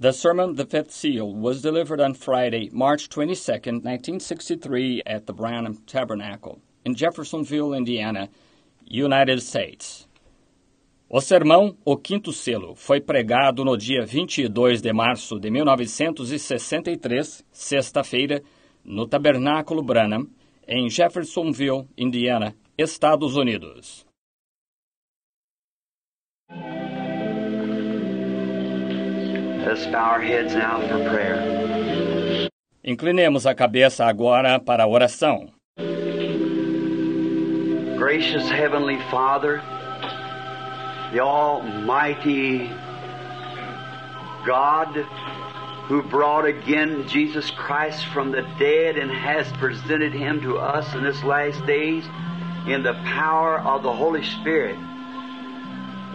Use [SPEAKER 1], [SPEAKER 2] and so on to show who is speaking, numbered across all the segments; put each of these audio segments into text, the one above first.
[SPEAKER 1] The sermon, The Fifth Seal, was delivered on Friday, March 22, 1963, at the Branham Tabernacle in Jeffersonville, Indiana, United States. O sermão O Quinto Selo foi pregado no dia 22 de março de 1963, sexta-feira, no Tabernáculo Branham, em Jeffersonville, Indiana, Estados Unidos.
[SPEAKER 2] Let's bow our heads now for prayer.
[SPEAKER 1] Inclinemos a cabeça agora para a oração.
[SPEAKER 2] Gracious Heavenly Father, the Almighty God who brought again Jesus Christ from the dead and has presented him to us in this last days in the power of the Holy Spirit.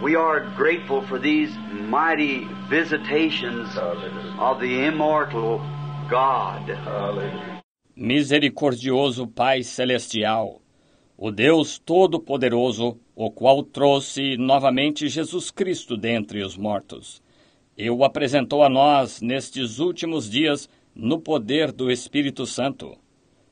[SPEAKER 2] We are grateful for these mighty visitations of the immortal God.
[SPEAKER 1] Misericordioso Pai Celestial, o Deus Todo-Poderoso, o qual trouxe novamente Jesus Cristo dentre os mortos, e o apresentou a nós nestes últimos dias no poder do Espírito Santo.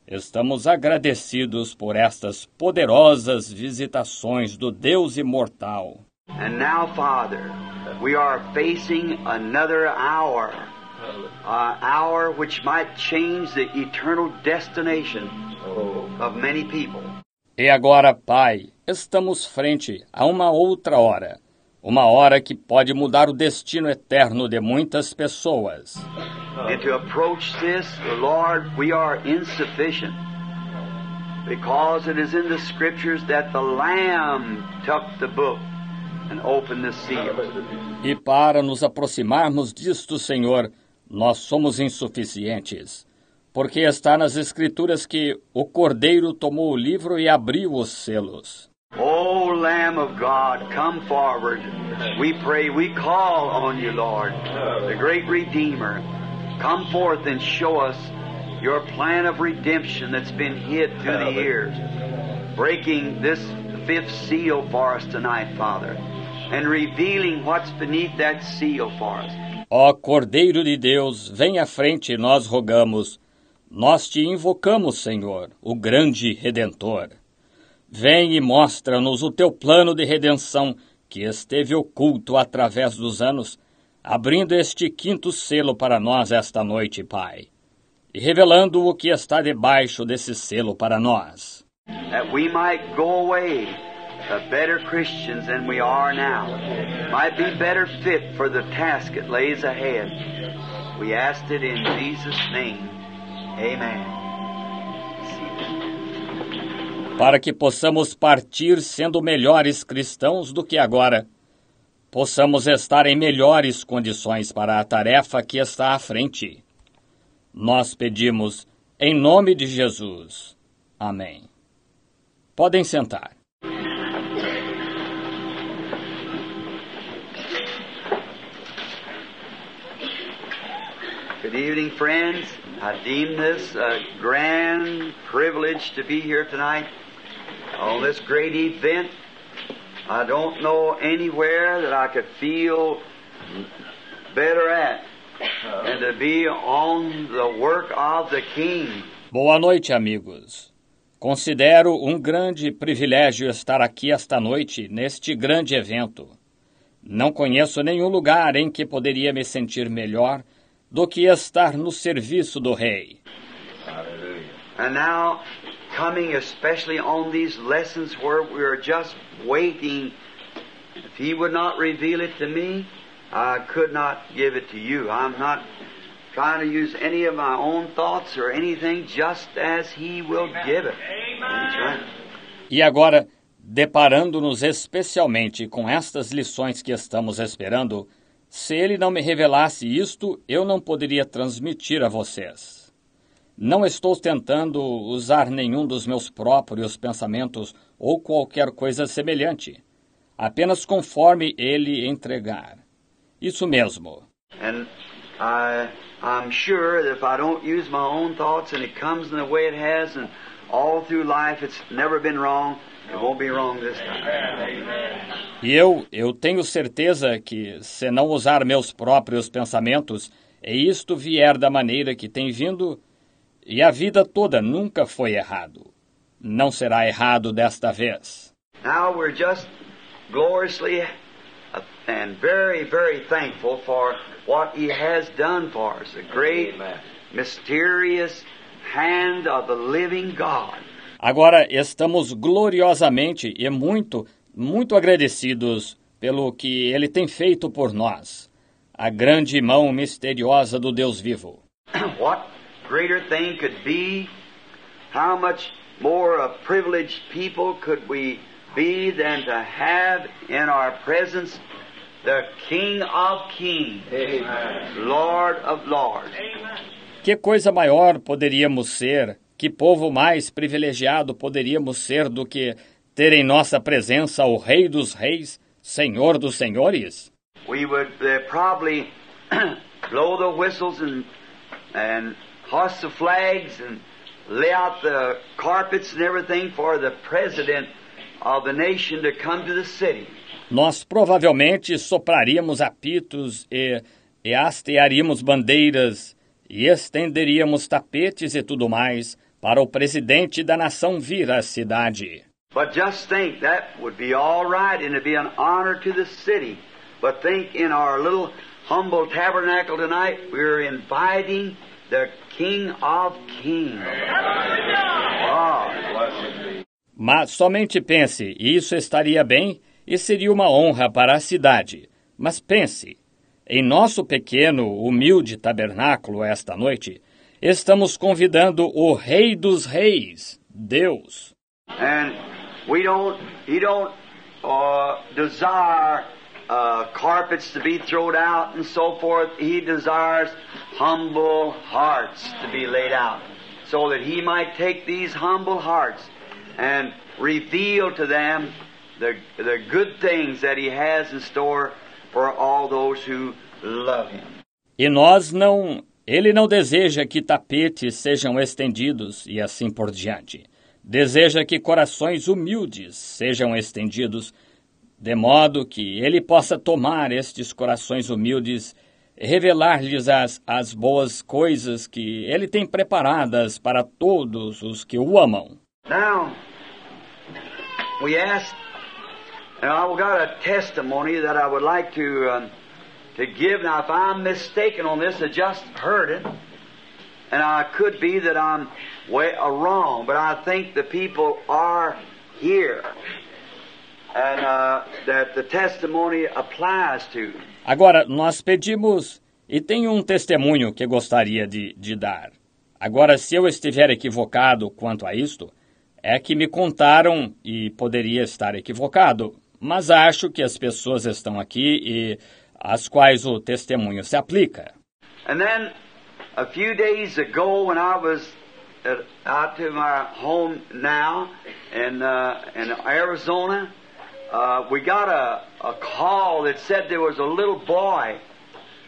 [SPEAKER 1] Estamos agradecidos por estas poderosas visitações do Deus imortal.
[SPEAKER 2] And now, Father, we are facing another hour, an hour which might change the eternal destination of many people.
[SPEAKER 1] E agora, Pai, estamos frente a uma outra hora, uma hora que pode mudar o destino eterno de muitas pessoas.
[SPEAKER 2] And to approach this, Lord, we are insufficient. Because it is in the Scriptures that the Lamb took the book
[SPEAKER 1] E para nos aproximarmos disto, Senhor, nós somos insuficientes. Porque está nas Escrituras que o Cordeiro tomou o livro e abriu os selos.
[SPEAKER 2] O Lamb of God, come forward. We pray, we call on you, Lord, the great Redeemer. Come forth and show us your plan of redemption that's been hid through the years. Breaking this fifth seal for us tonight, Father, and revealing what's beneath that seal for us.
[SPEAKER 1] Ó Cordeiro de Deus, vem à frente, nós rogamos. Nós te invocamos, Senhor, o grande Redentor. Vem e mostra-nos o teu plano de redenção que esteve oculto através dos anos, abrindo este quinto selo para nós esta noite, Pai, e revelando o que está debaixo desse selo para nós.
[SPEAKER 2] That we might go away better Christians than we are now, might be better fit for the task that lays ahead. We it in Jesus' name. Amen.
[SPEAKER 1] para que possamos partir sendo melhores cristãos do que agora, possamos estar em melhores condições para a tarefa que está à frente. Nós pedimos em nome de Jesus. Amém. Podem sentar.
[SPEAKER 2] Good evening, friends. I deem this a grand privilege to be here tonight on this great event. I don't know anywhere that I could feel better at than to be on the work of the King.
[SPEAKER 1] Boa noite, amigos. Considero um grande privilégio estar aqui esta noite neste grande evento. Não conheço nenhum lugar em que poderia me sentir melhor do que estar no serviço do Rei.
[SPEAKER 2] And now, coming especially on these lessons where we're just waiting, if He would not reveal it to me, I could not give it to you. I'm not trying to use any of my own thoughts or anything, just as He will give it. Right.
[SPEAKER 1] E agora, deparando-nos especialmente com estas lições que estamos esperando, se ele não me revelasse isto, eu não poderia transmitir a vocês. Não estou tentando usar nenhum dos meus próprios pensamentos ou qualquer coisa semelhante, apenas conforme ele entregar. Isso mesmo.
[SPEAKER 2] And I, I'm sure that if I don't use my own thoughts and it comes in the way it has, and all through life it's never been wrong, it won't be wrong this time.
[SPEAKER 1] E eu, eu tenho certeza que, se não usar meus próprios pensamentos, e isto vier da maneira que tem vindo, e a vida toda nunca foi errado. Não será errado desta vez.
[SPEAKER 2] Now we're just gloriously and very, very thankful for what He has done for us. The great, mysterious hand of the living God.
[SPEAKER 1] Agora estamos gloriosamente e muito, muito agradecidos pelo que Ele tem feito por nós. A grande mão misteriosa do Deus vivo.
[SPEAKER 2] what greater thing could be? How much more a privileged people could we be than to have in our presence the King of Kings, Lord of Lords.
[SPEAKER 1] Que coisa maior poderíamos ser, que povo mais privilegiado poderíamos ser do que ter em nossa presença o Rei dos Reis, Senhor dos Senhores?
[SPEAKER 2] We would uh, probably blow the whistles and and hoist the flags and lay out the carpets and everything for the president of the nation to come to the city.
[SPEAKER 1] Nós provavelmente sopraríamos apitos e, e hastearíamos bandeiras e estenderíamos tapetes e tudo mais para o presidente da nação vir à cidade.
[SPEAKER 2] But just think that would be all right and it'd be an honor to the city. But think in our little humble tabernacle tonight, we're inviting the King of Kings. Oh.
[SPEAKER 1] Mas somente pense, isso estaria bem e seria uma honra para a cidade. Mas pense, em nosso pequeno, humilde tabernáculo esta noite, estamos convidando o Rei dos Reis, Deus.
[SPEAKER 2] And we don't, he don't uh, desire uh, carpets to be thrown out and so forth. He desires humble hearts to be laid out so that he might take these humble hearts and reveal to them the, the good things that he has in store for all those who love him.
[SPEAKER 1] E nós não. Ele não deseja que tapetes sejam estendidos e assim por diante. Deseja que corações humildes sejam estendidos, de modo que ele possa tomar estes corações humildes revelar-lhes as, as boas coisas que ele tem preparadas para todos os que o amam.
[SPEAKER 2] Now, we asked, and I've got a testimony that I would like to to give. Now, if I'm mistaken on this, I just heard it, and I could be that I'm way, uh, wrong, but I think the people are here, and uh, that the testimony applies to.
[SPEAKER 1] Agora, nós pedimos, e tenho um testemunho que gostaria de, de dar. Agora, se eu estiver equivocado quanto a isto, é que me contaram e poderia estar equivocado, mas acho que as pessoas estão aqui e às quais o testemunho se aplica.
[SPEAKER 2] And then, a few days ago, when I was out to my home now in uh, in Arizona, uh, we got a, a call that said there was a little boy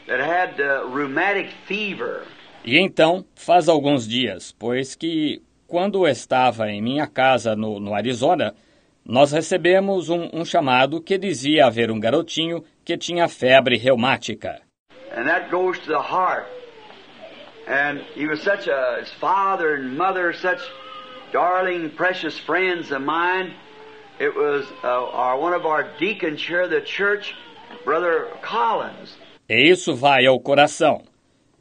[SPEAKER 2] that had uh, rheumatic fever.
[SPEAKER 1] E então, faz alguns dias, pois que quando estava em minha casa no, no Arizona, nós recebemos um, um chamado que dizia haver um garotinho que tinha febre reumática.
[SPEAKER 2] and that goes to the heart. And he was such a his father and mother, such darling, precious friends of mine. It was uh, our, one of our deacons here of the church, Brother Collins.
[SPEAKER 1] E isso vai ao coração.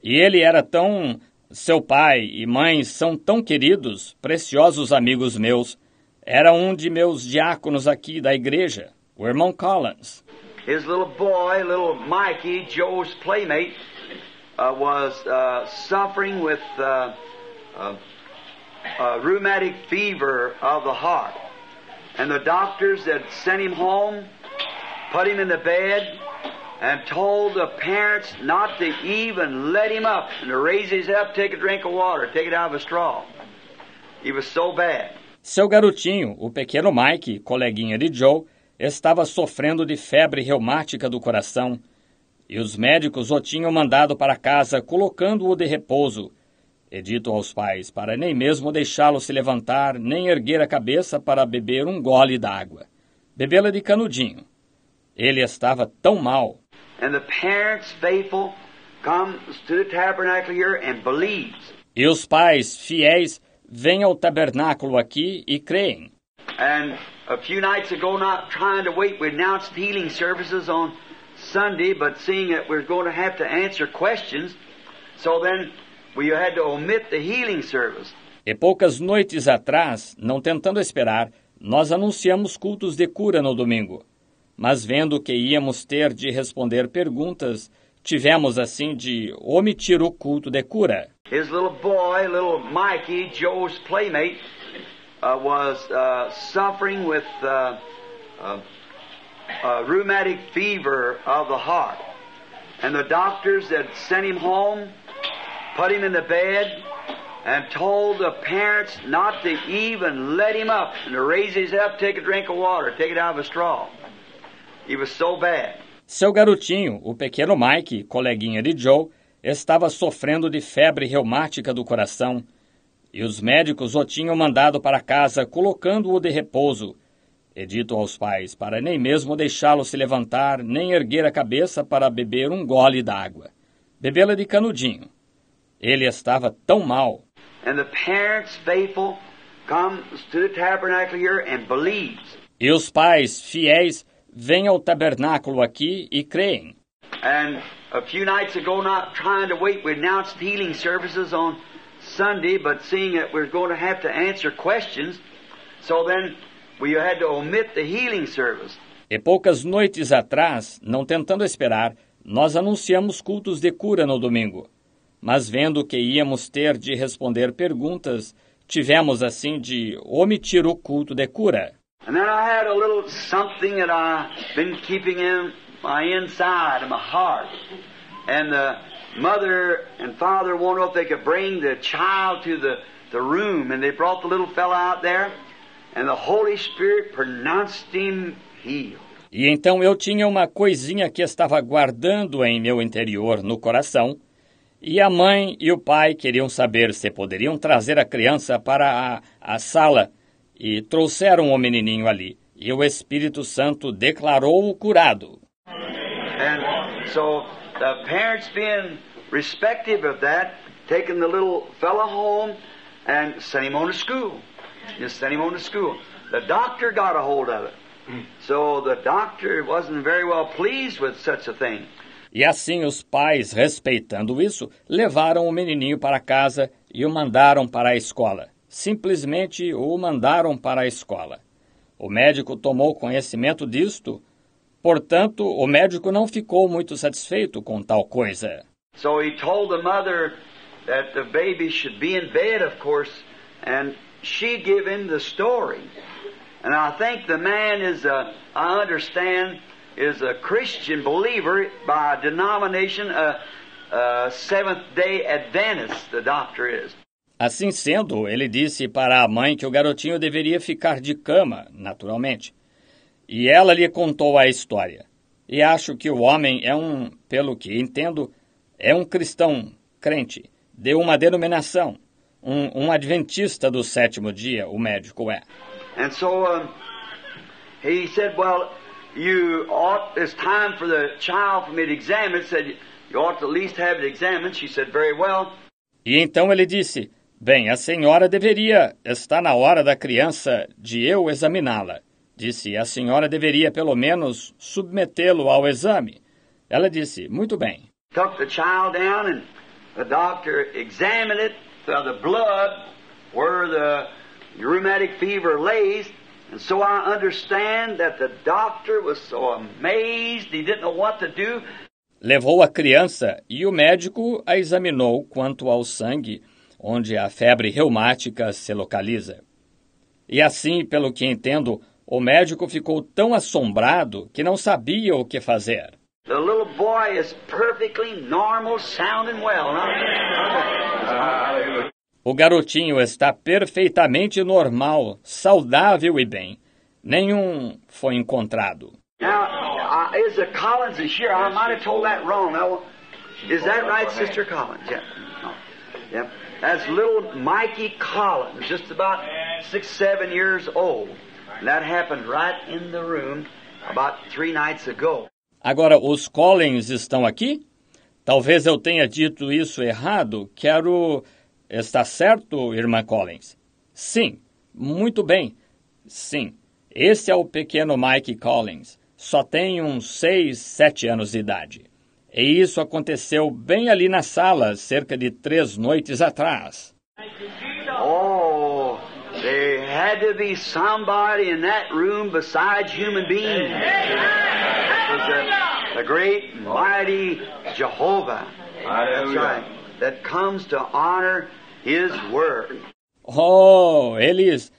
[SPEAKER 1] E ele era tão. Seu pai e mãe são tão queridos, preciosos amigos meus. Era um de meus diáconos aqui da igreja, o irmão Collins.
[SPEAKER 2] His little boy, little Mikey, Joe's playmate, uh, was uh, suffering with uh, uh, rheumatic fever of the heart. And the doctors had sent him home, put him in the bed, and told the parents not to even let him up and to raise his up, take a drink of water, take it out of a straw. He was so bad.
[SPEAKER 1] Seu garotinho, o pequeno Mike, coleguinha de Joe, estava sofrendo de febre reumática do coração e os médicos o tinham mandado para casa colocando-o de repouso, e dito aos pais para nem mesmo deixá-lo se levantar nem erguer a cabeça para beber um gole d'água. Bebê-la de canudinho. Ele estava tão mal. E os pais fiéis vêm ao tabernáculo aqui e creem.
[SPEAKER 2] And a few nights ago, not trying to wait, we announced healing services on Sunday, but seeing that we're going to have to answer questions, so then we had to omit the healing service.
[SPEAKER 1] E poucas noites atrás, não tentando esperar, nós anunciamos cultos de cura no domingo. Mas vendo que íamos ter de responder perguntas, tivemos assim de omitir o culto de cura.
[SPEAKER 2] His little boy, little Mikey, Joe's playmate, uh, was uh, suffering with uh, uh, rheumatic fever of the heart. And the doctors had sent him home, put him in the bed, and told the parents not to even let him up and to raise his up, take a drink of water, take it out of a straw. He was so bad.
[SPEAKER 1] Seu garotinho, o pequeno Mike, coleguinha de Joe, estava sofrendo de febre reumática do coração e os médicos o tinham mandado para casa colocando-o de repouso, e dito aos pais para nem mesmo deixá-lo se levantar nem erguer a cabeça para beber um gole d'água. Bebê-la de canudinho. Ele estava tão mal. E os pais fiéis vêm ao tabernáculo aqui e creem.
[SPEAKER 2] And a few nights ago, not trying to wait, we announced healing services on Sunday, but seeing that we're going to have to answer questions, so then we had to omit the healing service.
[SPEAKER 1] E poucas noites atrás, não tentando esperar, nós anunciamos cultos de cura no domingo. Mas vendo que íamos ter de responder perguntas, tivemos assim de omitir o culto de cura.
[SPEAKER 2] And then I had a little something that I've been keeping in my inside of my heart. And the mother and father wanted if they could bring the child to the, the room, and they brought the little fella out there, and the Holy Spirit pronounced him healed.
[SPEAKER 1] E então eu tinha uma coisinha que estava guardando em meu interior, no coração, e a mãe e o pai queriam saber se poderiam trazer a criança para a, a sala, e trouxeram o menininho ali. E o Espírito Santo declarou-o curado.
[SPEAKER 2] And so the parents being respective of that, taking the little fella home and sent him on to school. Just sent him on to school. The doctor got a hold of it. So the doctor wasn't very well pleased with such a thing.
[SPEAKER 1] E assim os pais, respeitando isso, levaram o menininho para casa e o mandaram para a escola. Simplesmente o mandaram para a escola. O médico tomou conhecimento disto, portanto, o médico não ficou muito satisfeito com tal coisa.
[SPEAKER 2] So he told the mother that the baby should be in bed, of course, and she give him the story. And I think the man is a, I understand, is a Christian believer by denomination, a, a Seventh day Adventist, the doctor is.
[SPEAKER 1] Assim sendo, ele disse para a mãe que o garotinho deveria ficar de cama, naturalmente. E ela lhe contou a história. E acho que o homem é um, pelo que entendo, é um cristão crente, de uma denominação, um, um adventista do sétimo dia, o médico é.
[SPEAKER 2] And so um, he said, Well, you ought, it's time for the child for me to examine. Said, You ought to at least have it examined. She said, Very well.
[SPEAKER 1] E então ele disse: Bem, a senhora deveria. Está na hora da criança de eu examiná-la. Disse: A senhora deveria, pelo menos, submetê-lo ao exame. Ela disse: Muito bem.
[SPEAKER 2] Took the child down, and the doctor examined it for the blood where the rheumatic fever lays. And so I understand that the doctor was so amazed he didn't know what to do.
[SPEAKER 1] Levou a criança e o médico a examinou quanto ao sangue, onde a febre reumática se localiza. E assim, pelo que entendo, o médico ficou tão assombrado que não sabia o que fazer.
[SPEAKER 2] The little boy is perfectly normal, sounding well. Huh?
[SPEAKER 1] O garotinho está perfeitamente normal, saudável e bem. Nenhum foi encontrado.
[SPEAKER 2] Now, uh, is the Collins is here? I might have told that wrong. Now, is that right, Sister Collins? Yeah. No. Yep. That's little Mikey Collins, just about six, seven years old. And that happened right in the room. about three nights ago.
[SPEAKER 1] Agora, os Collins estão aqui? Talvez eu tenha dito isso errado. Quero. Está certo, irmã Collins? Sim, muito bem. Sim, esse é o pequeno Mike Collins. Só tem uns seis, sete anos de idade. E isso aconteceu bem ali na sala, cerca de três noites atrás.
[SPEAKER 2] Oh, there had to be somebody in that room besides human beings. It was the, the great, mighty Jehovah. That's right. That comes to honor His Word.
[SPEAKER 1] Oh, eles.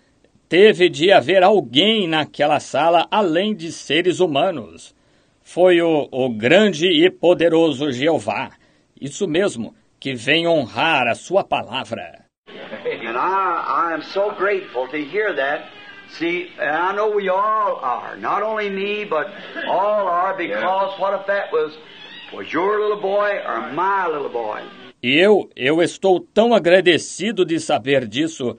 [SPEAKER 1] Teve de haver alguém naquela sala além de seres humanos. Foi o, o grande e poderoso Jeová. Isso mesmo, que vem honrar a sua palavra.
[SPEAKER 2] And I, I am so grateful to hear that. See, and I know we all are. Not only me, but all are because what if that was, was your little boy or my little boy?
[SPEAKER 1] E eu, eu estou tão agradecido de saber disso.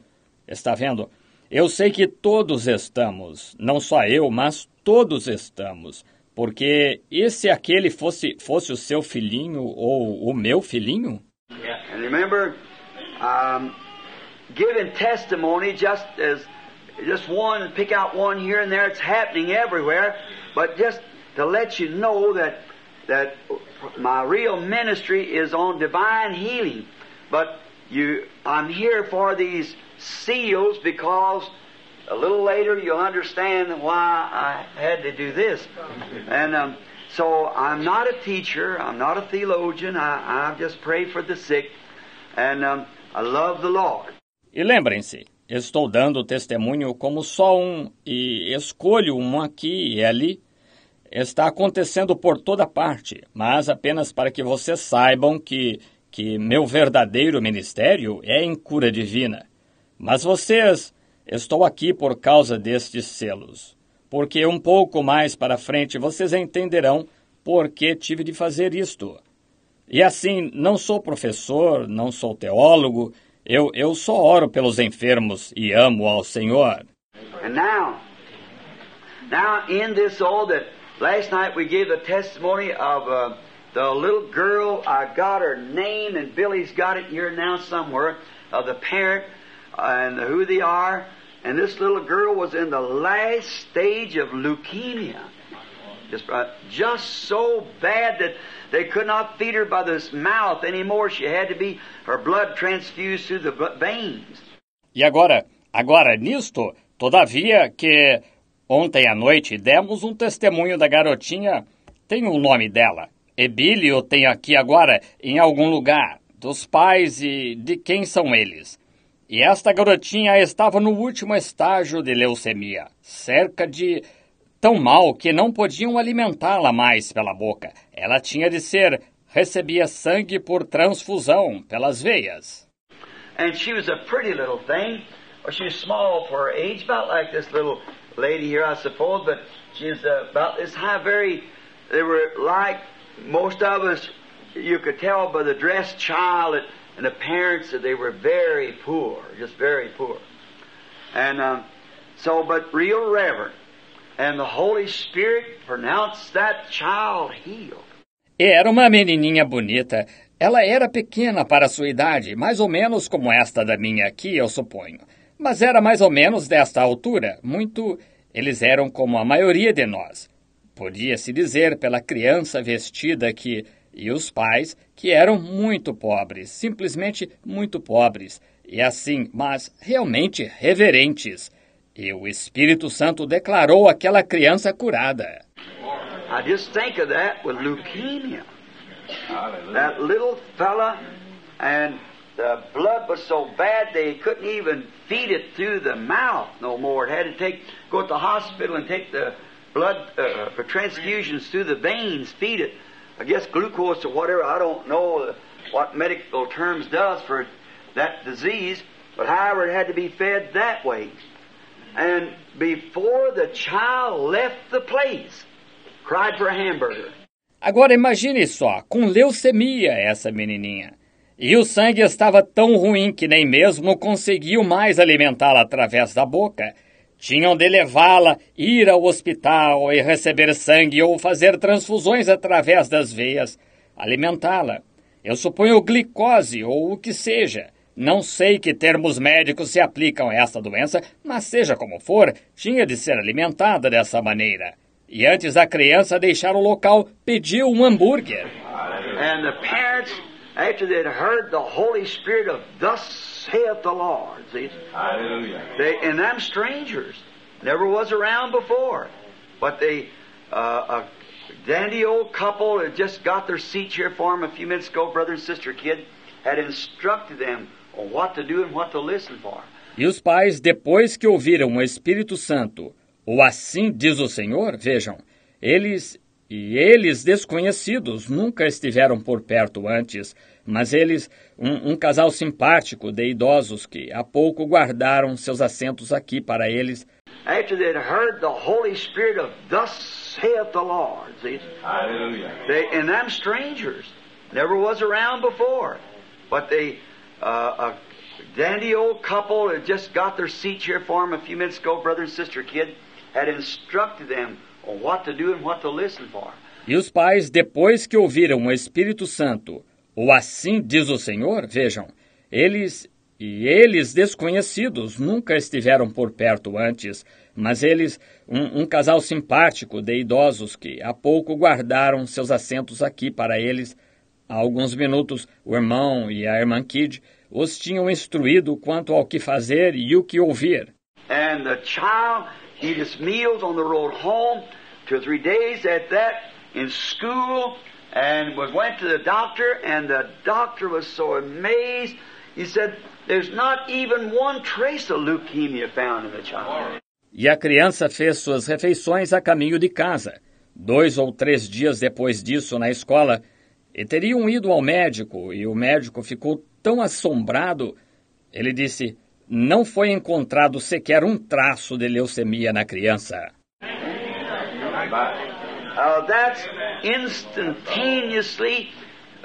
[SPEAKER 1] Está vendo? Eu sei que todos estamos, não só eu, mas todos estamos. Porque e se aquele fosse, fosse o seu filhinho ou o meu filhinho?
[SPEAKER 2] And remember, um, giving testimony just as just one, pick out one here and there. It's happening everywhere, but just to let you know that that my real ministry is on divine healing. But you, I'm here for these seals because a little later you'll understand why I had to do this. And um, so I'm not a teacher, I'm not a theologian, I, I just pray for the sick, and um, I love the Lord.
[SPEAKER 1] E lembrem-se, estou dando testemunho como só um e escolho um aqui e ali. Está acontecendo por toda parte, mas apenas para que vocês saibam que, que meu verdadeiro ministério é em cura divina. Mas vocês, estou aqui por causa destes selos. Porque um pouco mais para frente vocês entenderão por que tive de fazer isto. E assim, não sou professor, não sou teólogo, eu, eu só oro pelos enfermos e amo ao Senhor.
[SPEAKER 2] And now, now in this all that last night we gave the testimony of uh, the little girl. I got her name, and Billy's got it here now somewhere of the parent and who they are. And this little girl was in the last stage of leukemia. Just, uh, just so bad that they could not feed her by this mouth anymore. She had to be her blood transfused through the veins.
[SPEAKER 1] E agora, agora nisto, todavia que ontem à noite demos um testemunho da garotinha, tem o nome dela. Ebílio tem aqui agora em algum lugar, dos pais e de quem são eles. E esta garotinha estava no último estágio de leucemia, cerca de tão mal que não podiam alimentá-la mais pela boca. Ela tinha de ser recebia sangue por transfusão pelas veias.
[SPEAKER 2] And she was a pretty little thing. Well, she was small for her age, about like this little lady here, I suppose, but she was uh, about this high, very, they were like most of us, you could tell by the dressed child that, and the parents they were very poor, just very poor. And um, so, but real reverent. And the Holy Spirit pronounced that child healed.
[SPEAKER 1] Era uma menininha bonita. Ela era pequena para sua idade, mais ou menos como esta da minha aqui, eu suponho. Mas era mais ou menos desta altura, muito. Eles eram como a maioria de nós. Podia-se dizer pela criança vestida que. E os pais, que eram muito pobres, simplesmente muito pobres. E assim, mas realmente reverentes. E o Espírito Santo declarou aquela criança curada.
[SPEAKER 2] I just think of that with leukemia. That little fella, and the blood was so bad they couldn't even feed it through the mouth no more. It had to take go to the hospital and take the blood uh, for transfusions through the veins, feed it. I guess glucose or whatever. I don't know what medical terms does for that disease, but however, it had to be fed that way. And before the child left the place, cried for a hamburger.
[SPEAKER 1] Agora imagine só, com leucemia essa menininha. E o sangue estava tão ruim que nem mesmo conseguiu mais alimentá-la através da boca. Tinham de levá-la, ir ao hospital e receber sangue ou fazer transfusões através das veias, alimentá-la. Eu suponho glicose ou o que seja. Não sei que termos médicos se aplicam a essa doença, mas seja como for, tinha de ser alimentada dessa maneira. E antes da criança deixar o local, pediu um hambúrguer.
[SPEAKER 2] And the parents, after they'd heard the Holy Spirit of thus saith the Lord, see,
[SPEAKER 3] Hallelujah.
[SPEAKER 2] they and them strangers never was around before, but they uh, a dandy old couple had just got their seats here for them a few minutes ago, brother and sister kid, had instructed them on what to do and what to listen for.
[SPEAKER 1] E os pais, depois que ouviram o Espírito Santo, ou assim diz o Senhor, vejam, eles e eles desconhecidos nunca estiveram por perto antes, mas eles, um, um casal simpático de idosos que há pouco guardaram seus assentos aqui para eles,
[SPEAKER 2] After they'd heard the Holy Spirit of thus saith the Lord, see,
[SPEAKER 3] Hallelujah.
[SPEAKER 2] They and them strangers never was around before, but they uh, a dandy old couple had just got their seats here for them a few minutes ago, brother and sister kid, had instructed them
[SPEAKER 1] E os pais, depois que ouviram o Espírito Santo, ou assim diz o Senhor, vejam, eles e eles desconhecidos nunca estiveram por perto antes, mas eles, um, um casal simpático de idosos que há pouco guardaram seus assentos aqui para eles, há alguns minutos o irmão e a irmã Kid os tinham instruído quanto ao que fazer e o que ouvir.
[SPEAKER 2] And the child eat his meals on the road home, two or three days at that in school, and was went to the doctor, and the doctor was so amazed. He said, "There's not even one trace of leukemia found in the child."
[SPEAKER 1] E a criança fez suas refeições a caminho de casa. Dois ou três dias depois disso, na escola, e teriam ido ao médico, e o médico ficou tão assombrado. Ele disse: Não foi encontrado sequer um traço de leucemia na criança.
[SPEAKER 2] Uh, that's instantaneously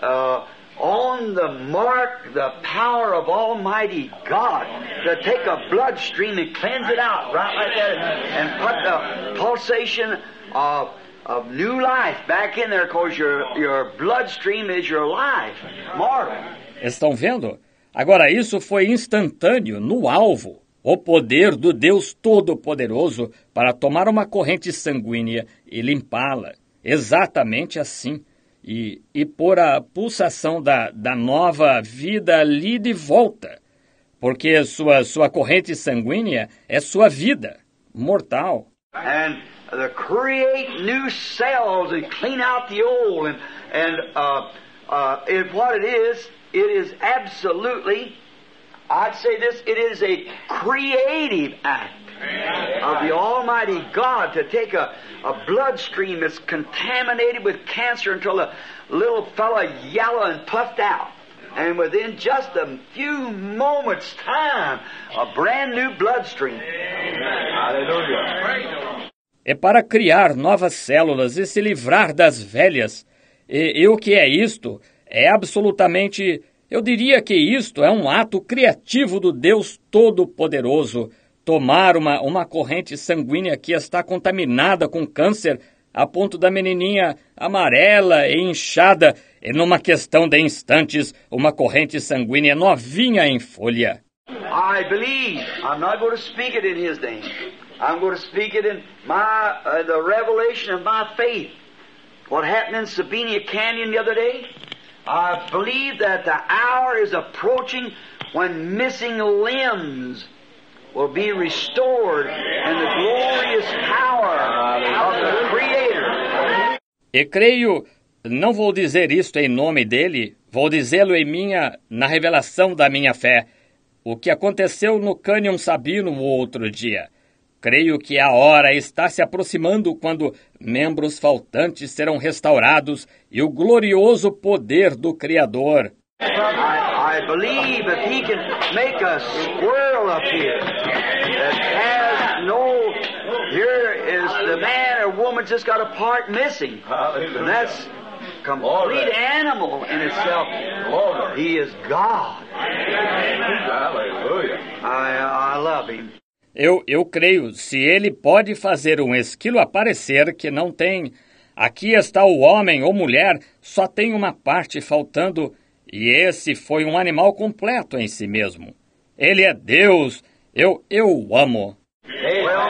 [SPEAKER 2] uh, on the mark, the power of Almighty God to take a bloodstream and cleanse it out right like that and put the pulsation of, of new life back in there because your, your bloodstream is your life. Mark.
[SPEAKER 1] Estão vendo? Agora, isso foi instantâneo, no alvo. O poder do Deus Todo-Poderoso para tomar uma corrente sanguínea e limpá-la. Exatamente assim. E, e pôr a pulsação da, da nova vida ali de volta. Porque sua, sua corrente sanguínea é sua vida mortal.
[SPEAKER 2] and uh, create new cells and clean out the old and and uh, uh, what it is it is absolutely I'd say this it is a creative act of the Almighty God to take a, a bloodstream that's contaminated with cancer until the little fella yellow and puffed out. And within just a few moments' time, a brand new bloodstream.
[SPEAKER 3] Hallelujah.
[SPEAKER 1] É para criar novas células e se livrar das velhas. E, e o que é isto? É absolutamente. Eu diria que isto é um ato criativo do Deus Todo-Poderoso. Tomar uma, uma corrente sanguínea que está contaminada com câncer a ponto da menininha amarela e inchada, e numa questão de instantes, uma corrente sanguínea novinha em folha.
[SPEAKER 2] I believe. I'm not going to speak it in His name. I'm going to speak it in my uh, the revelation of my faith. What happened in Sabina Canyon the other day? I believe that the hour is approaching when missing limbs will be restored and the glorious power of the Creator.
[SPEAKER 1] E creio, não vou dizer isto em nome dele, vou dizê-lo em minha, na revelação da minha fé. O que aconteceu no Cânion Sabino o outro dia. Creio que a hora está se aproximando quando membros faltantes serão restaurados e o glorioso poder do Criador.
[SPEAKER 2] I, I believe if he can make a squirrel up here that has no, here is the man or woman just got a part missing. And that's complete animal in itself. He is God.
[SPEAKER 3] Hallelujah.
[SPEAKER 2] I, I love him.
[SPEAKER 1] Eu, eu creio, se ele pode fazer um esquilo aparecer que não tem. Aqui está o homem ou mulher, só tem uma parte faltando, e esse foi um animal completo em si mesmo. Ele é Deus. Eu, eu o amo.
[SPEAKER 2] Well,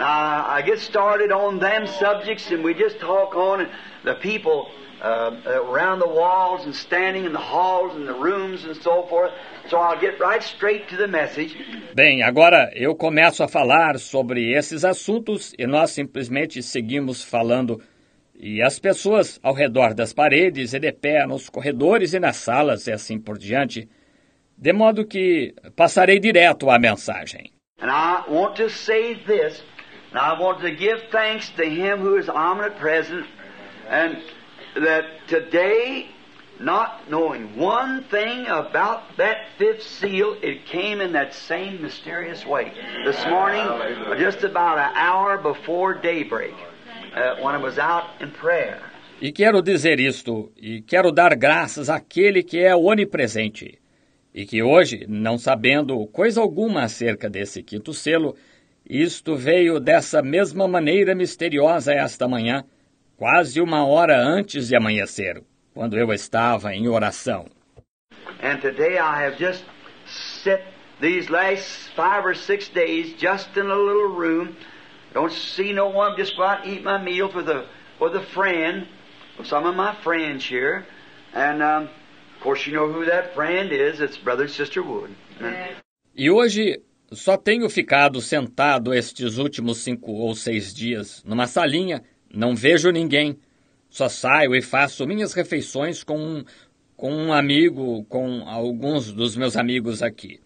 [SPEAKER 2] uh, I get started on them subjects, and we just talk on, the people uh, around the walls and standing in the halls and the rooms and so forth. So I'll get right straight to the message.
[SPEAKER 1] Bem, agora eu começo a falar sobre esses assuntos e nós simplesmente seguimos falando. E as pessoas ao redor das paredes e de pé nos corredores e nas salas e assim por diante. De modo que passarei direto à mensagem.
[SPEAKER 2] And I want to say this, and I want to give thanks to Him who is omnipresent, and that today, not knowing one thing about that fifth seal, it came in that same mysterious way. This morning, just about an hour before daybreak, uh, when I was out in prayer.
[SPEAKER 1] E quero dizer isto, e quero dar graças àquele que é onipresente, e que hoje, não sabendo coisa alguma acerca desse quinto selo, isto veio dessa mesma maneira misteriosa esta manhã, quase uma hora antes de amanhecer, quando eu estava em oração.
[SPEAKER 2] And today I have just sit these last five or six days just in a little room. Don't see no one. Just go out and eat my meal with a with a friend, with some of my friends here, and um, of course you know who that friend is. It's Brother and Sister Wood.
[SPEAKER 1] E hoje só tenho ficado sentado estes últimos cinco ou seis dias numa salinha, não vejo ninguém. Só saio e faço minhas refeições com um, com um amigo, com alguns dos meus amigos aqui.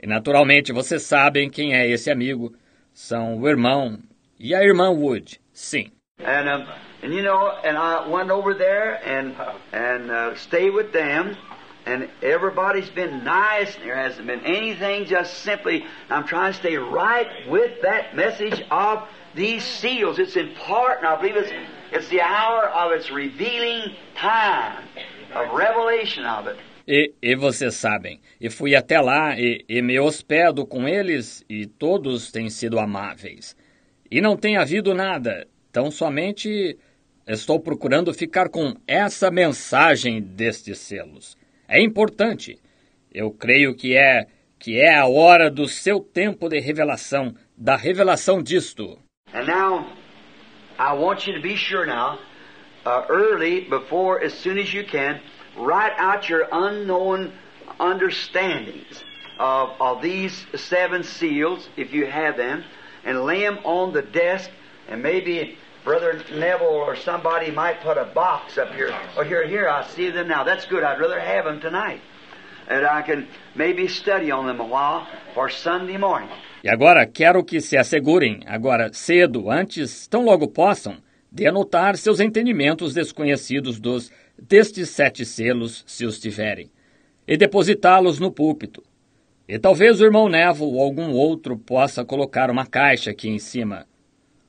[SPEAKER 1] E naturalmente vocês sabem quem é esse amigo. São o irmão e a irmã Wood, sim.
[SPEAKER 2] And um, and you know, and I went over there and and uh, stay with them, and everybody's been nice. There hasn't been anything. Just simply, I'm trying to stay right with that message of these seals. It's important. I believe it's it's the hour of its revealing time of revelation of it.
[SPEAKER 1] E, e vocês sabem, e fui até lá e, e me hospedo com eles e todos têm sido amáveis. E não tem havido nada, tão somente estou procurando ficar com essa mensagem destes selos. É importante. Eu creio que é que é a hora do seu tempo de revelação, da revelação disto.
[SPEAKER 2] And now, I want you to be sure now, uh, early, before, as soon as you can, write out your unknown understandings of, of these seven seals, if you have them, and lay them on the desk, and maybe Brother Neville or somebody might put a box up here. Oh, here, here, I see them now. That's good. I'd rather have them tonight. And I can maybe study on them a while for Sunday morning.
[SPEAKER 1] E agora quero que se assegurem, agora cedo, antes, tão logo possam, de anotar seus entendimentos desconhecidos dos destes sete selos, se os tiverem, e depositá-los no púlpito. E talvez o irmão Neville ou algum outro possa colocar uma caixa aqui em cima.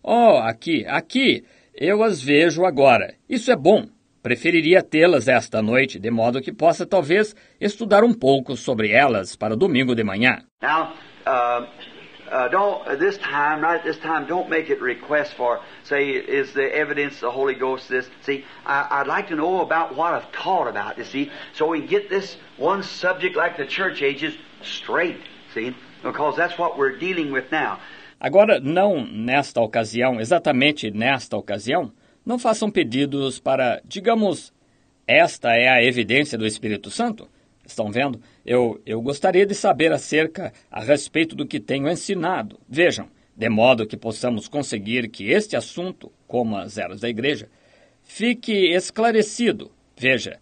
[SPEAKER 1] Oh, aqui, aqui, eu as vejo agora. Isso é bom. Preferiria tê-las esta noite, de modo que possa talvez estudar um pouco sobre elas para domingo de manhã.
[SPEAKER 2] Now, uh, uh, don't uh, this time, right this time, don't make it request for. Say, is the evidence the Holy Ghost this? See, I, like to know about what I've taught about. You see, so we get this one subject like the church ages straight. See, because that's what we're dealing with now.
[SPEAKER 1] Agora, não nesta ocasião, exatamente nesta ocasião, não façam pedidos para, digamos, esta é a evidência do Espírito Santo. Estão vendo? Eu, eu gostaria de saber acerca a respeito do que tenho ensinado. Vejam, de modo que possamos conseguir que este assunto, como as eras da igreja, fique esclarecido. Veja,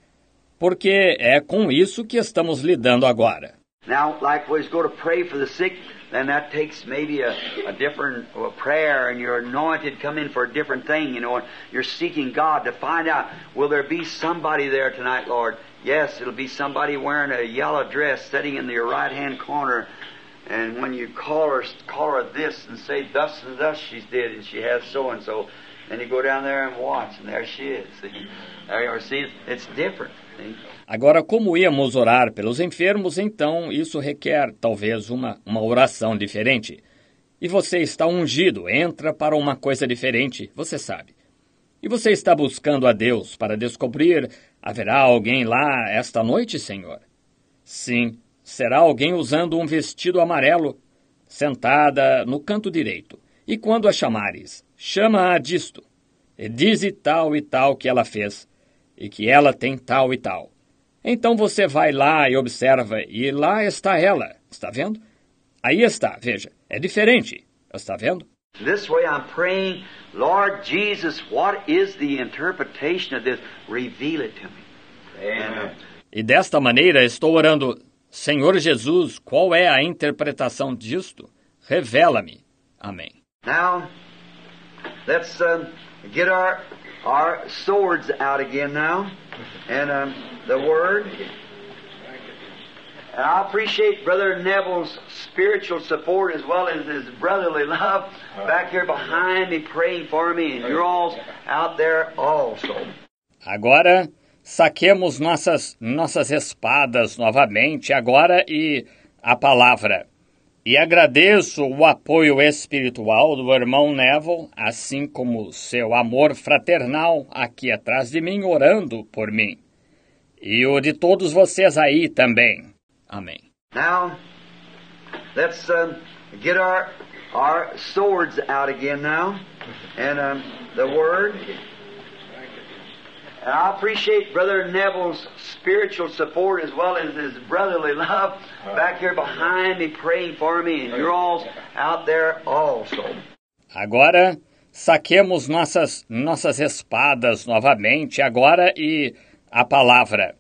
[SPEAKER 1] porque é com isso que estamos lidando agora.
[SPEAKER 2] Now, likewise, go to pray for the sick, then that takes maybe a, a different a prayer, and you're anointed, come in for a different thing, you know, and you're seeking God to find out, will there be somebody there tonight, Lord? Yes, it'll be somebody wearing a yellow dress sitting in your right hand corner. And when you call her, call her this and say, thus and thus she's dead, and she has so and so. Then you go down there and watch, and there she is. See, are. See, it's different.
[SPEAKER 1] Agora, como íamos orar pelos enfermos, então isso requer talvez uma, uma oração diferente. E você está ungido, entra para uma coisa diferente, você sabe. E você está buscando a Deus para descobrir: haverá alguém lá esta noite, Senhor? Sim, será alguém usando um vestido amarelo, sentada no canto direito. E quando a chamares, chama-a disto, e dize tal e tal que ela fez, e que ela tem tal e tal. Então você vai lá e observa, e lá está ela, está vendo? Aí está, veja, é diferente, está vendo?
[SPEAKER 2] This way I'm praying, Lord Jesus, what is the interpretation of this? Reveal it to me.
[SPEAKER 1] Amen. E desta maneira estou orando, Senhor Jesus, qual é a interpretação disto? Revela-me. Amém.
[SPEAKER 2] Now, let's uh, get our our swords out again now, and um, the word. And I appreciate Brother Neville's spiritual support as well as his brotherly love back here behind me, praying for me, and you're all out there also.
[SPEAKER 1] Agora saquemos nossas nossas espadas novamente agora e a palavra. E agradeço o apoio espiritual do irmão Neville, assim como seu amor fraternal aqui atrás de mim, orando por mim. E o de todos vocês aí também. Amém.
[SPEAKER 2] Now, let's uh, get our our swords out again now, and um, the word. And I appreciate Brother Neville's spiritual support as well as his brotherly love back here behind me, praying for me, and you're all out there also.
[SPEAKER 1] Agora saquemos nossas nossas espadas novamente agora e a palavra.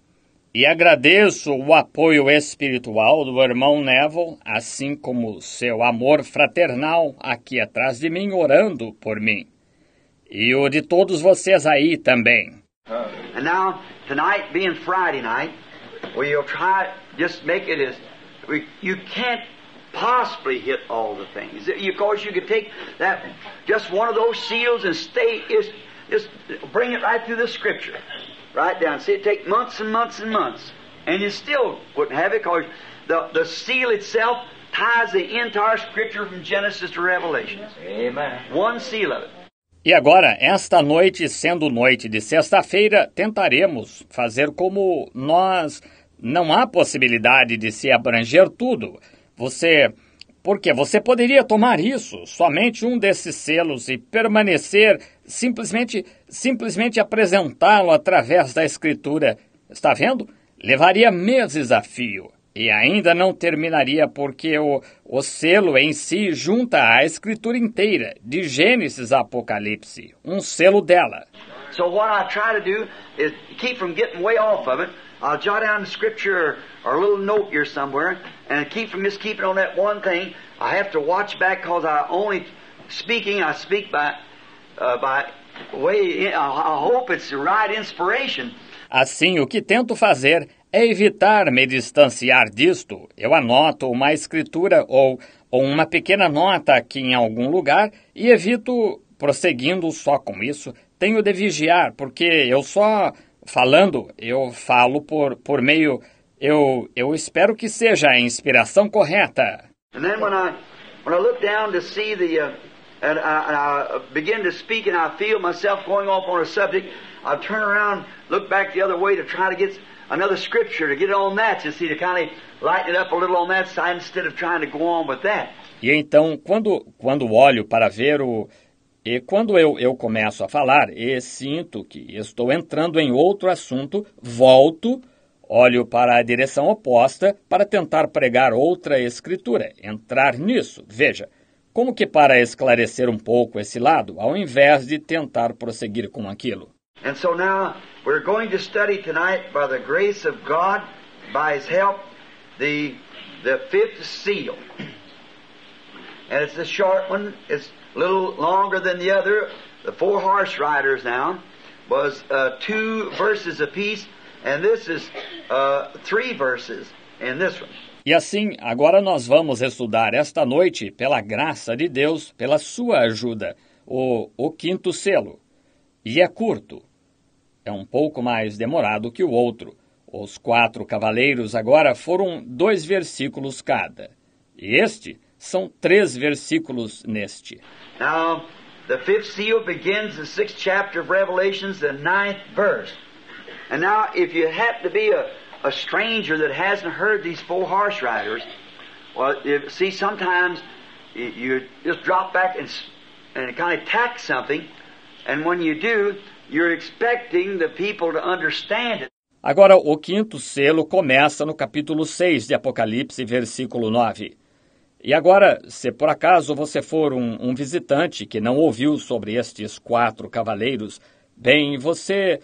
[SPEAKER 1] E agradeço o apoio espiritual do irmão Neville, assim como seu amor fraternal aqui atrás de mim, orando por mim. E o de todos vocês aí também.
[SPEAKER 2] And now, tonight being Friday night, we'll try just make it as we, you can't possibly hit all the things. Of course, you could take that just one of those seals and stay just, just bring it right through the Scripture, right down. See, it take months and months and months, and you still wouldn't have it because the the seal itself ties the entire Scripture from Genesis to Revelation.
[SPEAKER 3] Amen.
[SPEAKER 2] One seal of it.
[SPEAKER 1] E agora, esta noite, sendo noite de sexta-feira, tentaremos fazer como nós. Não há possibilidade de se abranger tudo. Você. Porque você poderia tomar isso, somente um desses selos, e permanecer, simplesmente, simplesmente apresentá-lo através da escritura. Está vendo? Levaria meses a fio. E ainda não terminaria porque o, o selo em si junta a escritura inteira, de Gênesis a Apocalipse, um selo dela.
[SPEAKER 2] So what I try to do is keep from getting way off of it. I'll jot down the scripture or a little note here somewhere, and keep from just keeping on that one thing. I have to watch back because I only speaking. I speak by uh, by way. I hope it's the right inspiration.
[SPEAKER 1] Assim, o que tento fazer é evitar me distanciar disto. Eu anoto uma escritura ou, ou uma pequena nota aqui em algum lugar e evito, prosseguindo só com isso, tenho de vigiar, porque eu só falando, eu falo por, por meio. Eu, eu espero que seja a inspiração correta.
[SPEAKER 2] And then when I when I look down to see the uh, and, I, and I begin to speak and I feel myself going off on a subject, I turn around, look back the other way to try to get another scripture to get on that, you see, to kind of lighten it up a little on that side instead of trying to go on with that.
[SPEAKER 1] E então, quando, quando olho para ver o. E quando eu, eu começo a falar e sinto que estou entrando em outro assunto, volto, olho para a direção oposta para tentar pregar outra escritura, entrar nisso. Veja, como que para esclarecer um pouco esse lado, ao invés de tentar prosseguir com aquilo.
[SPEAKER 2] And so now we're going to study tonight, by the grace of God, by His help, the the fifth seal. And it's a short one. It's little longer than the other. The four horse riders now was uh, two verses apiece, and this is uh, three verses in this one.
[SPEAKER 1] E assim, agora nós vamos estudar esta noite, pela graça de Deus, pela sua ajuda, o, o quinto selo. E é curto. É um pouco mais demorado que o outro. Os quatro cavaleiros agora foram dois versículos cada. E este São três versículos neste.
[SPEAKER 2] Now, the fifth seal begins the sixth chapter of Revelations, the ninth verse. And now, if you happen to be a, a stranger that hasn't heard these four horse riders, well, if, see, sometimes you, you just drop back and, and kind of tack something, and when you do, you're expecting the people to understand it.
[SPEAKER 1] Agora, o quinto selo começa no capítulo 6 de Apocalipse, versículo 9. E agora, se por acaso você for um, um visitante que não ouviu sobre estes quatro cavaleiros, bem, você.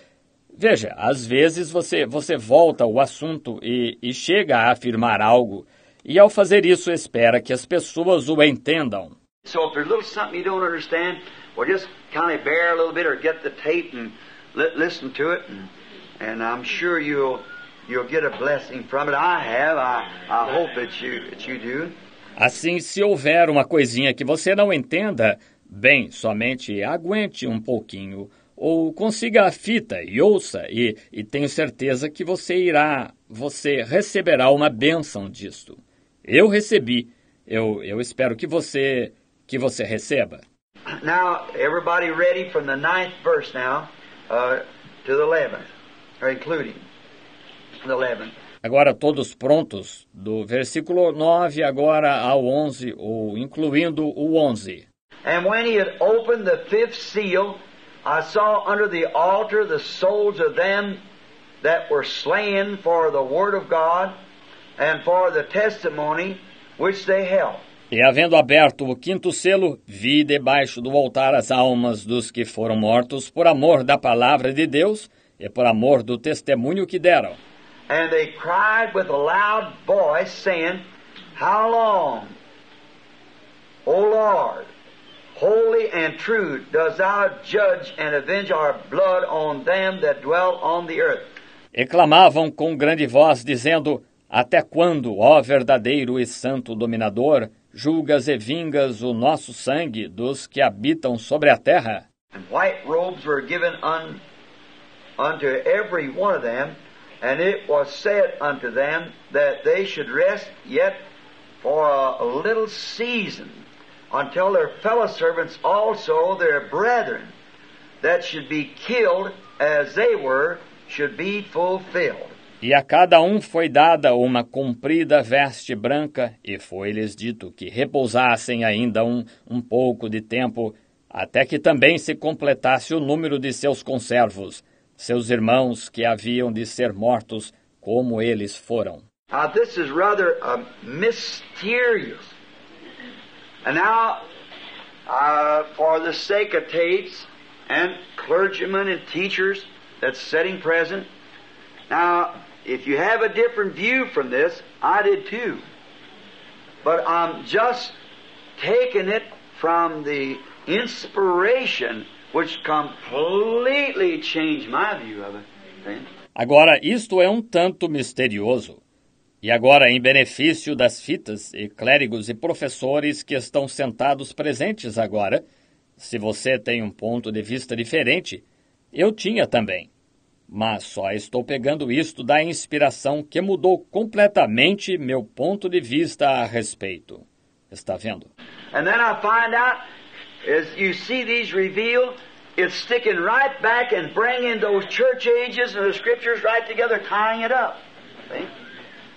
[SPEAKER 1] Veja, às vezes você, você volta ao assunto e, e chega a afirmar algo, e ao fazer isso espera que as pessoas o entendam.
[SPEAKER 2] So if there's a little something you don't understand, well, just kind of bear a little bit or get the tape and li- listen to it, and, and I'm sure you'll you'll get a blessing from it. I have. I, I hope that you that you do.
[SPEAKER 1] Assim, se houver uma coisinha que você não entenda, bem, somente aguente um pouquinho, ou consiga a fita e ouça, e, e tenho certeza que você irá, você receberá uma bênção disto. Eu recebi, eu, eu espero que você, que você receba.
[SPEAKER 2] Now, everybody ready from the ninth verse now uh, to the eleventh, or including the eleventh.
[SPEAKER 1] Agora todos prontos, do versículo 9 agora ao 11, ou incluindo o 11.
[SPEAKER 2] And when he had opened the fifth seal, I saw under the altar the souls of them that were slain for the word of God and for the testimony which they held.
[SPEAKER 1] E havendo aberto o quinto selo, vi debaixo do altar as almas dos que foram mortos por amor da palavra de Deus e por amor do testemunho que deram.
[SPEAKER 2] And they cried with a loud voice, saying, How long, O Lord, holy and true, dost thou judge and avenge our blood on them that dwell on the earth?
[SPEAKER 1] E clamavam com grande voz, dizendo: Até quando, ó verdadeiro e santo dominador, julgas e vingas o nosso sangue dos que habitam sobre a terra?
[SPEAKER 2] And white robes were given un, unto every one of them, and it was said unto them that they should rest yet for a little season, until their fellow servants also, their brethren, that should be killed as they were, should be fulfilled.
[SPEAKER 1] E a cada um foi dada uma comprida veste branca, e foi-lhes dito que repousassem ainda um, um pouco de tempo, até que também se completasse o número de seus conservos, seus irmãos que haviam de ser mortos, como eles foram.
[SPEAKER 2] Now, this is rather mysterious. And now, uh, for the sake of tapes and clergymen and teachers that's sitting present, now, if you have a different view from this, I did too. But I'm just taking it from the inspiration which completely changed my view of it.
[SPEAKER 1] Agora, isto é um tanto misterioso. E agora, em benefício das fitas e clérigos e professores que estão sentados presentes agora, se você tem um ponto de vista diferente, eu tinha também. Mas só estou pegando isto da inspiração que mudou completamente meu ponto de vista a respeito. Está vendo?
[SPEAKER 2] And then I find out, as you see these revealed, it's sticking right back and bringing those church ages and the scriptures right together, tying it up. See?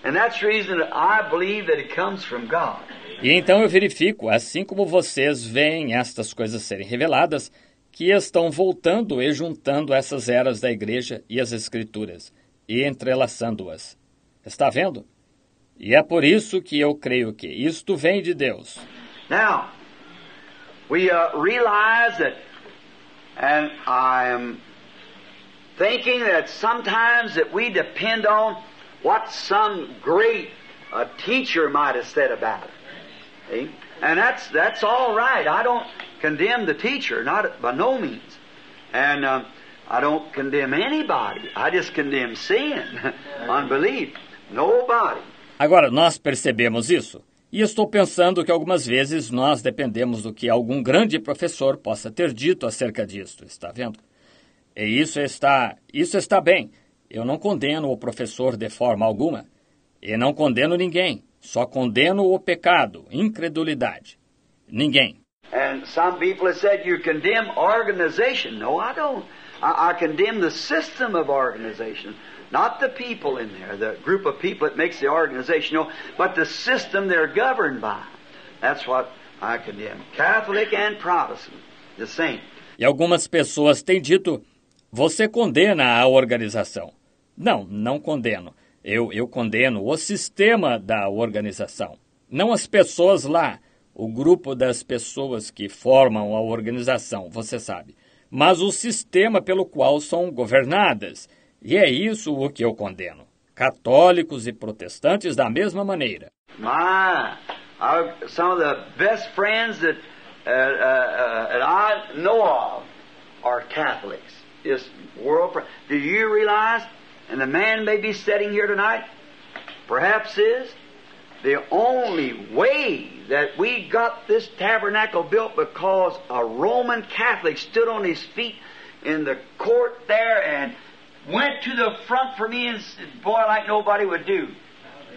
[SPEAKER 2] And that's the reason that I believe that it comes from God.
[SPEAKER 1] E então eu verifico, assim como vocês veem estas coisas serem reveladas, que estão voltando e juntando essas eras da igreja e as escrituras, e entrelaçando-as. Está vendo? E é por isso que eu creio que isto vem de Deus.
[SPEAKER 2] Now, we uh, realize that, and I am thinking that sometimes that we depend on what some great uh, teacher might have said about it. See? And that's that's all right. I don't condemn the teacher, not by no means, and uh, I don't condemn anybody. I just condemn sin, unbelief. Nobody.
[SPEAKER 1] Agora, nós percebemos isso. E estou pensando que algumas vezes nós dependemos do que algum grande professor possa ter dito acerca disto, está vendo? E isso está, isso está bem. Eu não condeno o professor de forma alguma. E não condeno ninguém. Só condeno o pecado, incredulidade. Ninguém.
[SPEAKER 2] And some people have said you condemn organization. No, I don't. I, I condemn the system of organization. Not the people in there, the group of people that makes the organization, no, but the system they're governed by. That's what I condemn. Catholic and Protestant, the same.
[SPEAKER 1] E algumas pessoas têm dito: você condena a organização. Não, não condeno. Eu, eu condeno o sistema da organização. Não as pessoas lá, o grupo das pessoas que formam a organização, você sabe. Mas o sistema pelo qual são governadas. E é isso o que eu condeno. Católicos e protestantes da mesma maneira.
[SPEAKER 2] My, our, some of the best friends that, uh, uh, uh, that I know of are Catholics. Just world. Do you realize? And the man may be sitting here tonight, perhaps is the only way that we got this tabernacle built because a Roman Catholic stood on his feet in the court there and went to the front for me and said, boy, like nobody would do.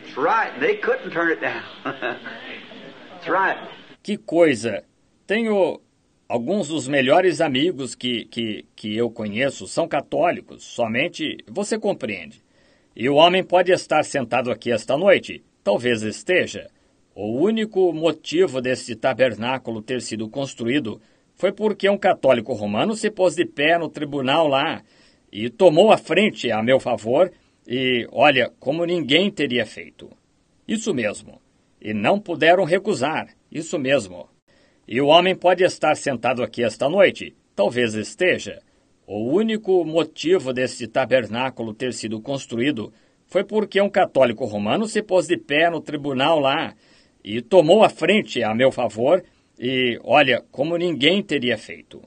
[SPEAKER 2] That's right. They couldn't turn it down. That's right.
[SPEAKER 1] Que coisa! Tenho alguns dos melhores amigos que, que, que eu conheço são católicos, somente você compreende. E o homem pode estar sentado aqui esta noite, talvez esteja. O único motivo deste tabernáculo ter sido construído foi porque um católico romano se pôs de pé no tribunal lá e tomou a frente a meu favor, e olha, como ninguém teria feito. Isso mesmo. E não puderam recusar. Isso mesmo. E o homem pode estar sentado aqui esta noite, talvez esteja. O único motivo deste tabernáculo ter sido construído foi porque um católico romano se pôs de pé no tribunal lá e tomou a frente a meu favor, e olha, como ninguém teria feito.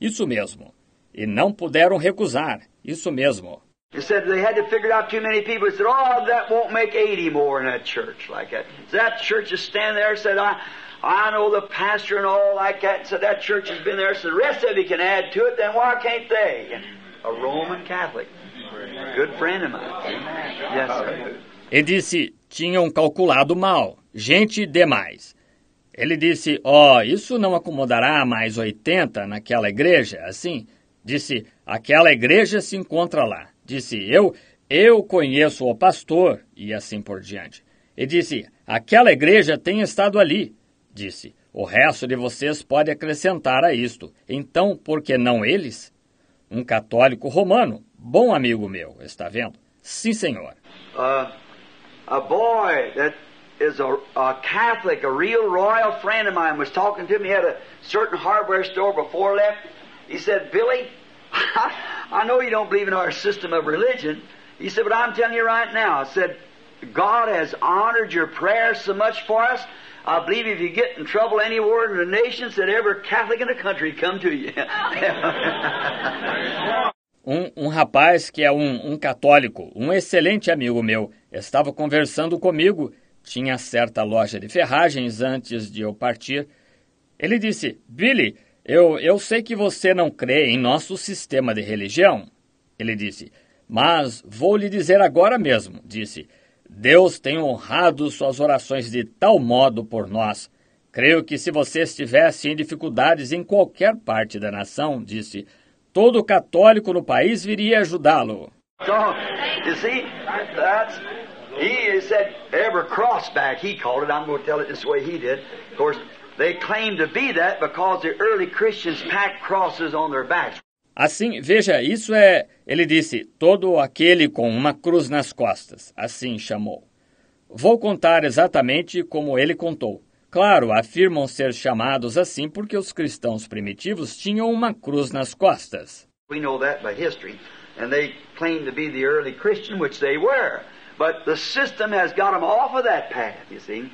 [SPEAKER 1] Isso mesmo. E não puderam recusar. Isso mesmo.
[SPEAKER 2] He said they had to figure out too many people. He said, "Oh, that won't make eighty more in that church like that." So that church is standing there. Said, "I, I know the pastor and all like that." So that church has been there. So the rest of you can add to it. Then why can't they? A Roman Catholic, good friend of mine. Yes, sir.
[SPEAKER 1] Ele disse: tinham calculado mal, gente demais. Ele disse: Ó, oh, isso não acomodará mais 80 naquela igreja, assim? Disse: aquela igreja se encontra lá. Disse: eu, eu conheço o pastor, e assim por diante. E disse: aquela igreja tem estado ali. Disse: o resto de vocês pode acrescentar a isto. Então, por que não eles? Um católico romano, bom amigo meu, está vendo? Sim, senhor.
[SPEAKER 2] Uh, a boy that is a, a Catholic, a real royal friend of mine, was talking to me at a certain hardware store before left. He said, Billy, I know you don't believe in our system of religion. He said, but I'm telling you right now, I said, God has honored your prayers so much for us. I believe if you get in trouble anywhere in the nation, said every Catholic in the country come to you.
[SPEAKER 1] Um, um, rapaz que é um, um, católico, um excelente amigo meu, estava conversando comigo. Tinha certa loja de ferragens antes de eu partir. Ele disse: Billy, eu, eu sei que você não crê em nosso sistema de religião. Ele disse: Mas vou lhe dizer agora mesmo. Disse: Deus tem honrado suas orações de tal modo por nós. Creio que se você estivesse em dificuldades em qualquer parte da nação, disse, todo católico no país viria ajudá-lo.
[SPEAKER 2] So, you see, that's, he said, every crossback, he called it. I'm going to tell it this way he did. Of course, they claim to be that because the early Christians packed crosses on their backs.
[SPEAKER 1] Assim, veja, isso é, ele disse, todo aquele com uma cruz nas costas, assim chamou. Vou contar exatamente como ele contou. Claro, afirmam ser chamados assim porque os cristãos primitivos tinham uma cruz nas costas.
[SPEAKER 2] We know that by history. And they claim to be the early Christian, which they were. But the system has got them off of that path, you see.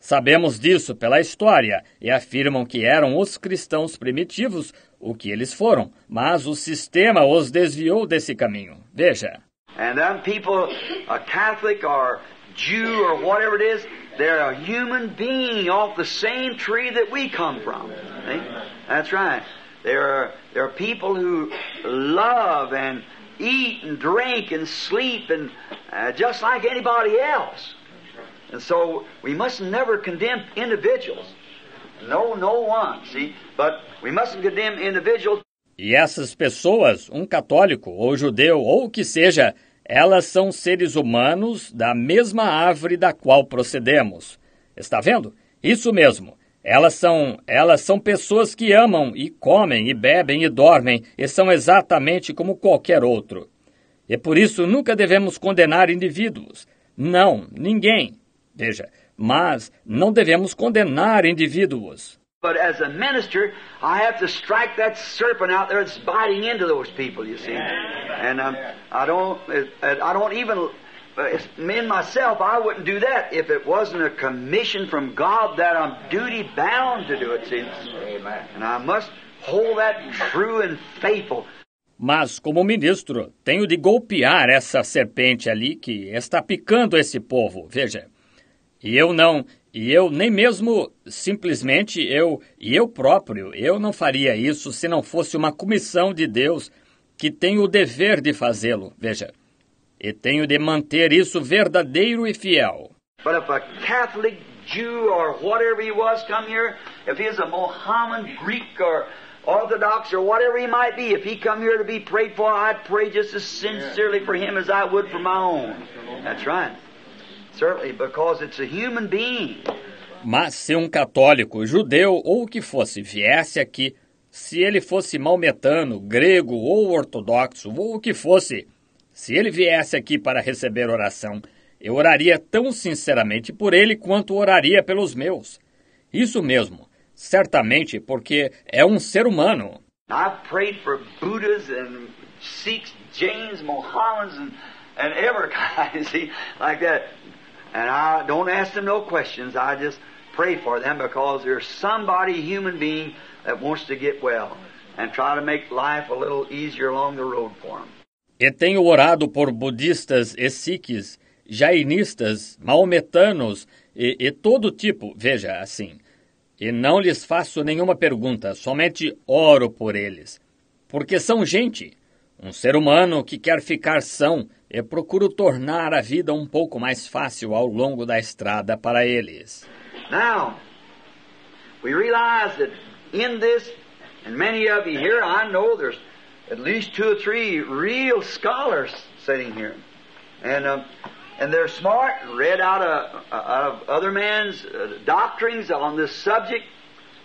[SPEAKER 1] Sabemos disso pela história e afirmam que eram os cristãos primitivos, o que eles foram, mas o sistema os desviou desse caminho. Veja.
[SPEAKER 2] And them people, a Catholic or Jew or whatever it is, they're a human being off the same tree that we come from. See? That's right. There are, there are people who love and eat and drink and sleep and uh, just like anybody else. And so we must never condemn individuals. No, no one, see? But we mustn't condemn individuals.
[SPEAKER 1] E essas pessoas, um católico ou judeu ou o que seja, elas são seres humanos da mesma árvore da qual procedemos. Está vendo? Isso mesmo. Elas são, elas são pessoas que amam e comem e bebem e dormem e são exatamente como qualquer outro. E por isso nunca devemos condenar indivíduos. Não, ninguém. Veja, mas não devemos condenar indivíduos.
[SPEAKER 2] But as a minister, I have to strike that serpent out there that's biting into those people, you see. And um, I don't, I don't even, me and myself, I wouldn't do that if it wasn't a commission from God that I'm duty bound to do it, see. And I must hold that true and faithful.
[SPEAKER 1] Mas, como ministro, tenho de golpear essa serpente ali que está picando esse povo. Veja. E eu não, e eu nem mesmo simplesmente eu e eu próprio, eu não faria isso se não fosse uma comissão de Deus que tem o dever de fazê-lo. Veja. E tenho de manter isso verdadeiro e fiel.
[SPEAKER 2] But if a Catholic Jew or whatever he was come here, if he's a Mohammedan Greek or Orthodox or whatever he might be, if he come here to be prayed for, I'd pray just as sincerely for him as I would for my own. That's right. Certainly, because it's a human being.
[SPEAKER 1] Mas se um católico, judeu ou o que fosse viesse aqui, se ele fosse maometano, grego ou ortodoxo ou o que fosse, se ele viesse aqui para receber oração, eu oraria tão sinceramente por ele quanto oraria pelos meus. Isso mesmo, certamente porque é um ser humano.
[SPEAKER 2] I've prayed for Buddhas and Sikhs, Jains, Mohammedans, and, and every kind, see, like that. And I don't ask them no questions. I just pray for them because there's somebody, human being, that wants to get well and try to make life a little easier along the road for them.
[SPEAKER 1] E tenho orado por budistas e sikhs, jainistas, maometanos e, e todo tipo, veja assim. E não lhes faço nenhuma pergunta, somente oro por eles. Porque são gente, um ser humano que quer ficar são e procuro tornar a vida um pouco mais fácil ao longo da estrada para eles.
[SPEAKER 2] Now, we realize that in this, and many of you here, I know there's at least two or three real scholars sitting here. And, um, and they're smart, read out of, out of other men's uh, doctrines on this subject.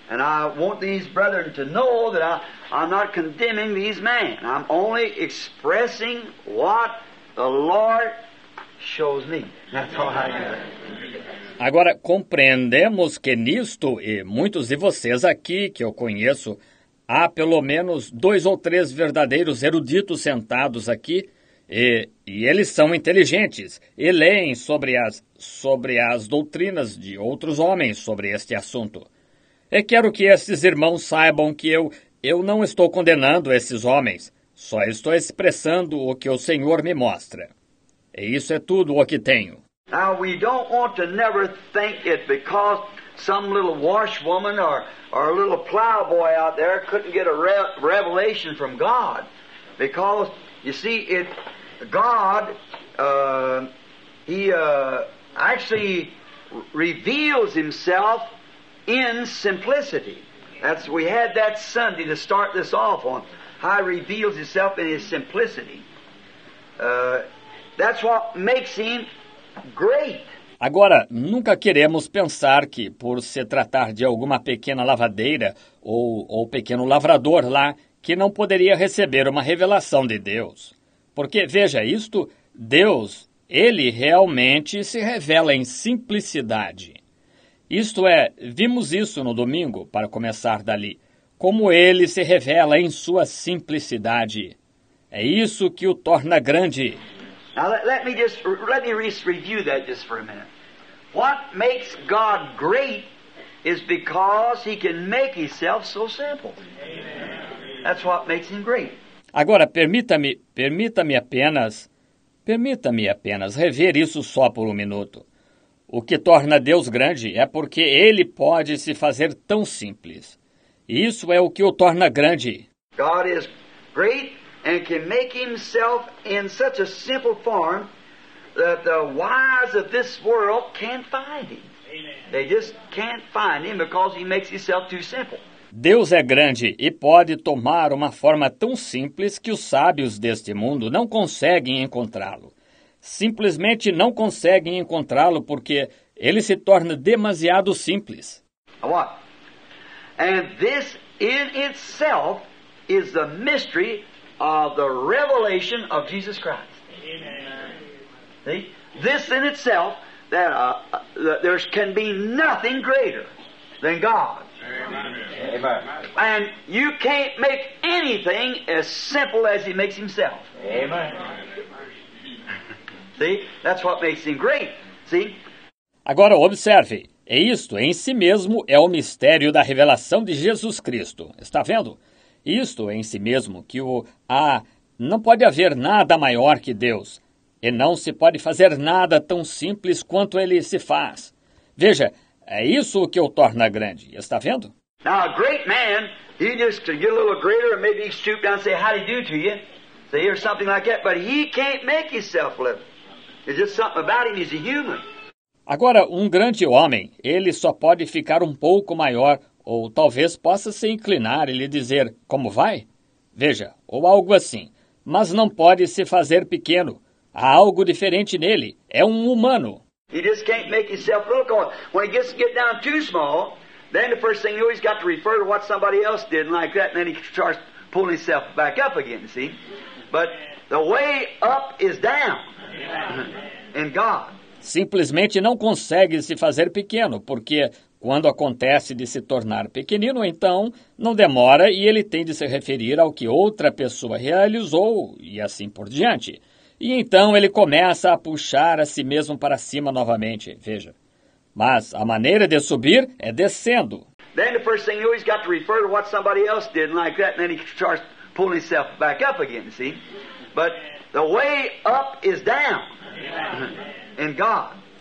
[SPEAKER 2] And I want these brethren to know that I, I'm not condemning these men. I'm only expressing what
[SPEAKER 1] Agora, compreendemos que nisto, e muitos de vocês aqui que eu conheço, há pelo menos dois ou três verdadeiros eruditos sentados aqui, e, e eles são inteligentes, e leem sobre as, sobre as doutrinas de outros homens sobre este assunto. E quero que esses irmãos saibam que eu, eu não estou condenando esses homens, só estou expressando o que o Senhor me mostra. E isso é tudo o que tenho.
[SPEAKER 2] Now, we don't want to never think it because some little washwoman or, or a little plowboy out there couldn't get a re- revelation from God. Because, you see, it, God, uh, He uh, actually reveals Himself in simplicity. That's, we had that Sunday to start this off on. How reveals Himself in His simplicity. Uh, that's what makes Him great.
[SPEAKER 1] Agora, nunca queremos pensar que, por se tratar de alguma pequena lavadeira ou, ou pequeno lavrador lá, que não poderia receber uma revelação de Deus. Porque, veja, isto, Deus, ele realmente se revela em simplicidade. Isto é, vimos isso no domingo, para começar dali, como ele se revela em sua simplicidade. É isso que o torna grande.
[SPEAKER 2] Now let, let me just let me re- review that just for a minute. What makes God great is because He can make Himself so simple. That's what makes Him great.
[SPEAKER 1] Agora, permita-me, permita-me apenas, permita-me apenas rever isso só por um minuto. O que torna Deus grande é porque Ele pode se fazer tão simples. Isso é o que o torna grande.
[SPEAKER 2] God is great and can make Himself in such a simple form that the wise of this world can't find him. They just can't find him because he makes himself too simple.
[SPEAKER 1] Deus é grande e pode tomar uma forma tão simples que os sábios deste mundo não conseguem encontrá-lo. Simplesmente não conseguem encontrá-lo porque ele se torna demasiado simples.
[SPEAKER 2] What? And this in itself is the mystery of the revelation of Jesus Christ. See? This in itself, that, uh, uh, there can be nothing greater than God.
[SPEAKER 3] Amen.
[SPEAKER 2] And you can't make anything as simple as He makes Himself.
[SPEAKER 3] Amen.
[SPEAKER 2] See? That's what makes Him great. See?
[SPEAKER 1] Agora observe, e isto em si mesmo é o mistério da revelação de Jesus Cristo. Está vendo? Isto em si mesmo que o ah, não pode haver nada maior que Deus, e não se pode fazer nada tão simples quanto ele se faz. Veja, é isso que o torna grande. Está vendo?
[SPEAKER 2] Now, a great man, he just to get a little greater, and maybe stoop down and say, "How do you do to you?" See, or something like that. But he can't make himself live. It's just something about him. He's a human.
[SPEAKER 1] Agora, um grande homem, ele só pode ficar um pouco maior, ou talvez possa se inclinar e lhe dizer como vai? Veja, ou algo assim. Mas não pode se fazer pequeno. Há algo diferente nele. É um humano.
[SPEAKER 2] He just can't make himself look on. When he gets to get down too small, then the first thing you know, he's got to refer to what somebody else did and like that, and then he starts pulling himself back up again, see? But the way up is down in God.
[SPEAKER 1] Simplesmente não consegue se fazer pequeno, porque quando acontece de se tornar pequenino, então não demora e ele tem de se referir ao que outra pessoa realizou e assim por diante. E então ele começa a puxar a si mesmo para cima novamente, veja. Mas a maneira de subir é descendo.
[SPEAKER 2] Then the first thing you know, he's got to refer to what somebody else did and like that, and then he starts pulling himself back up again, see? But the way up is down.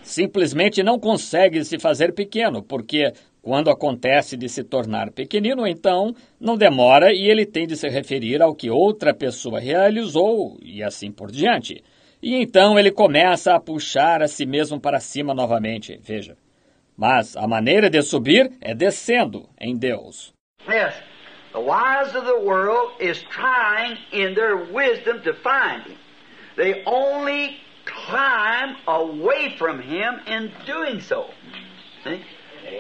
[SPEAKER 1] Simplesmente não consegue se fazer pequeno, porque quando acontece de se tornar pequenino, então não demora e ele tem de se referir ao que outra pessoa realizou e assim por diante. E então ele começa a puxar a si mesmo para cima novamente, veja. Mas a maneira de subir é descendo em Deus.
[SPEAKER 2] Yes, the wise of the world is trying in their wisdom to find him. They only climb away from him in doing so. See?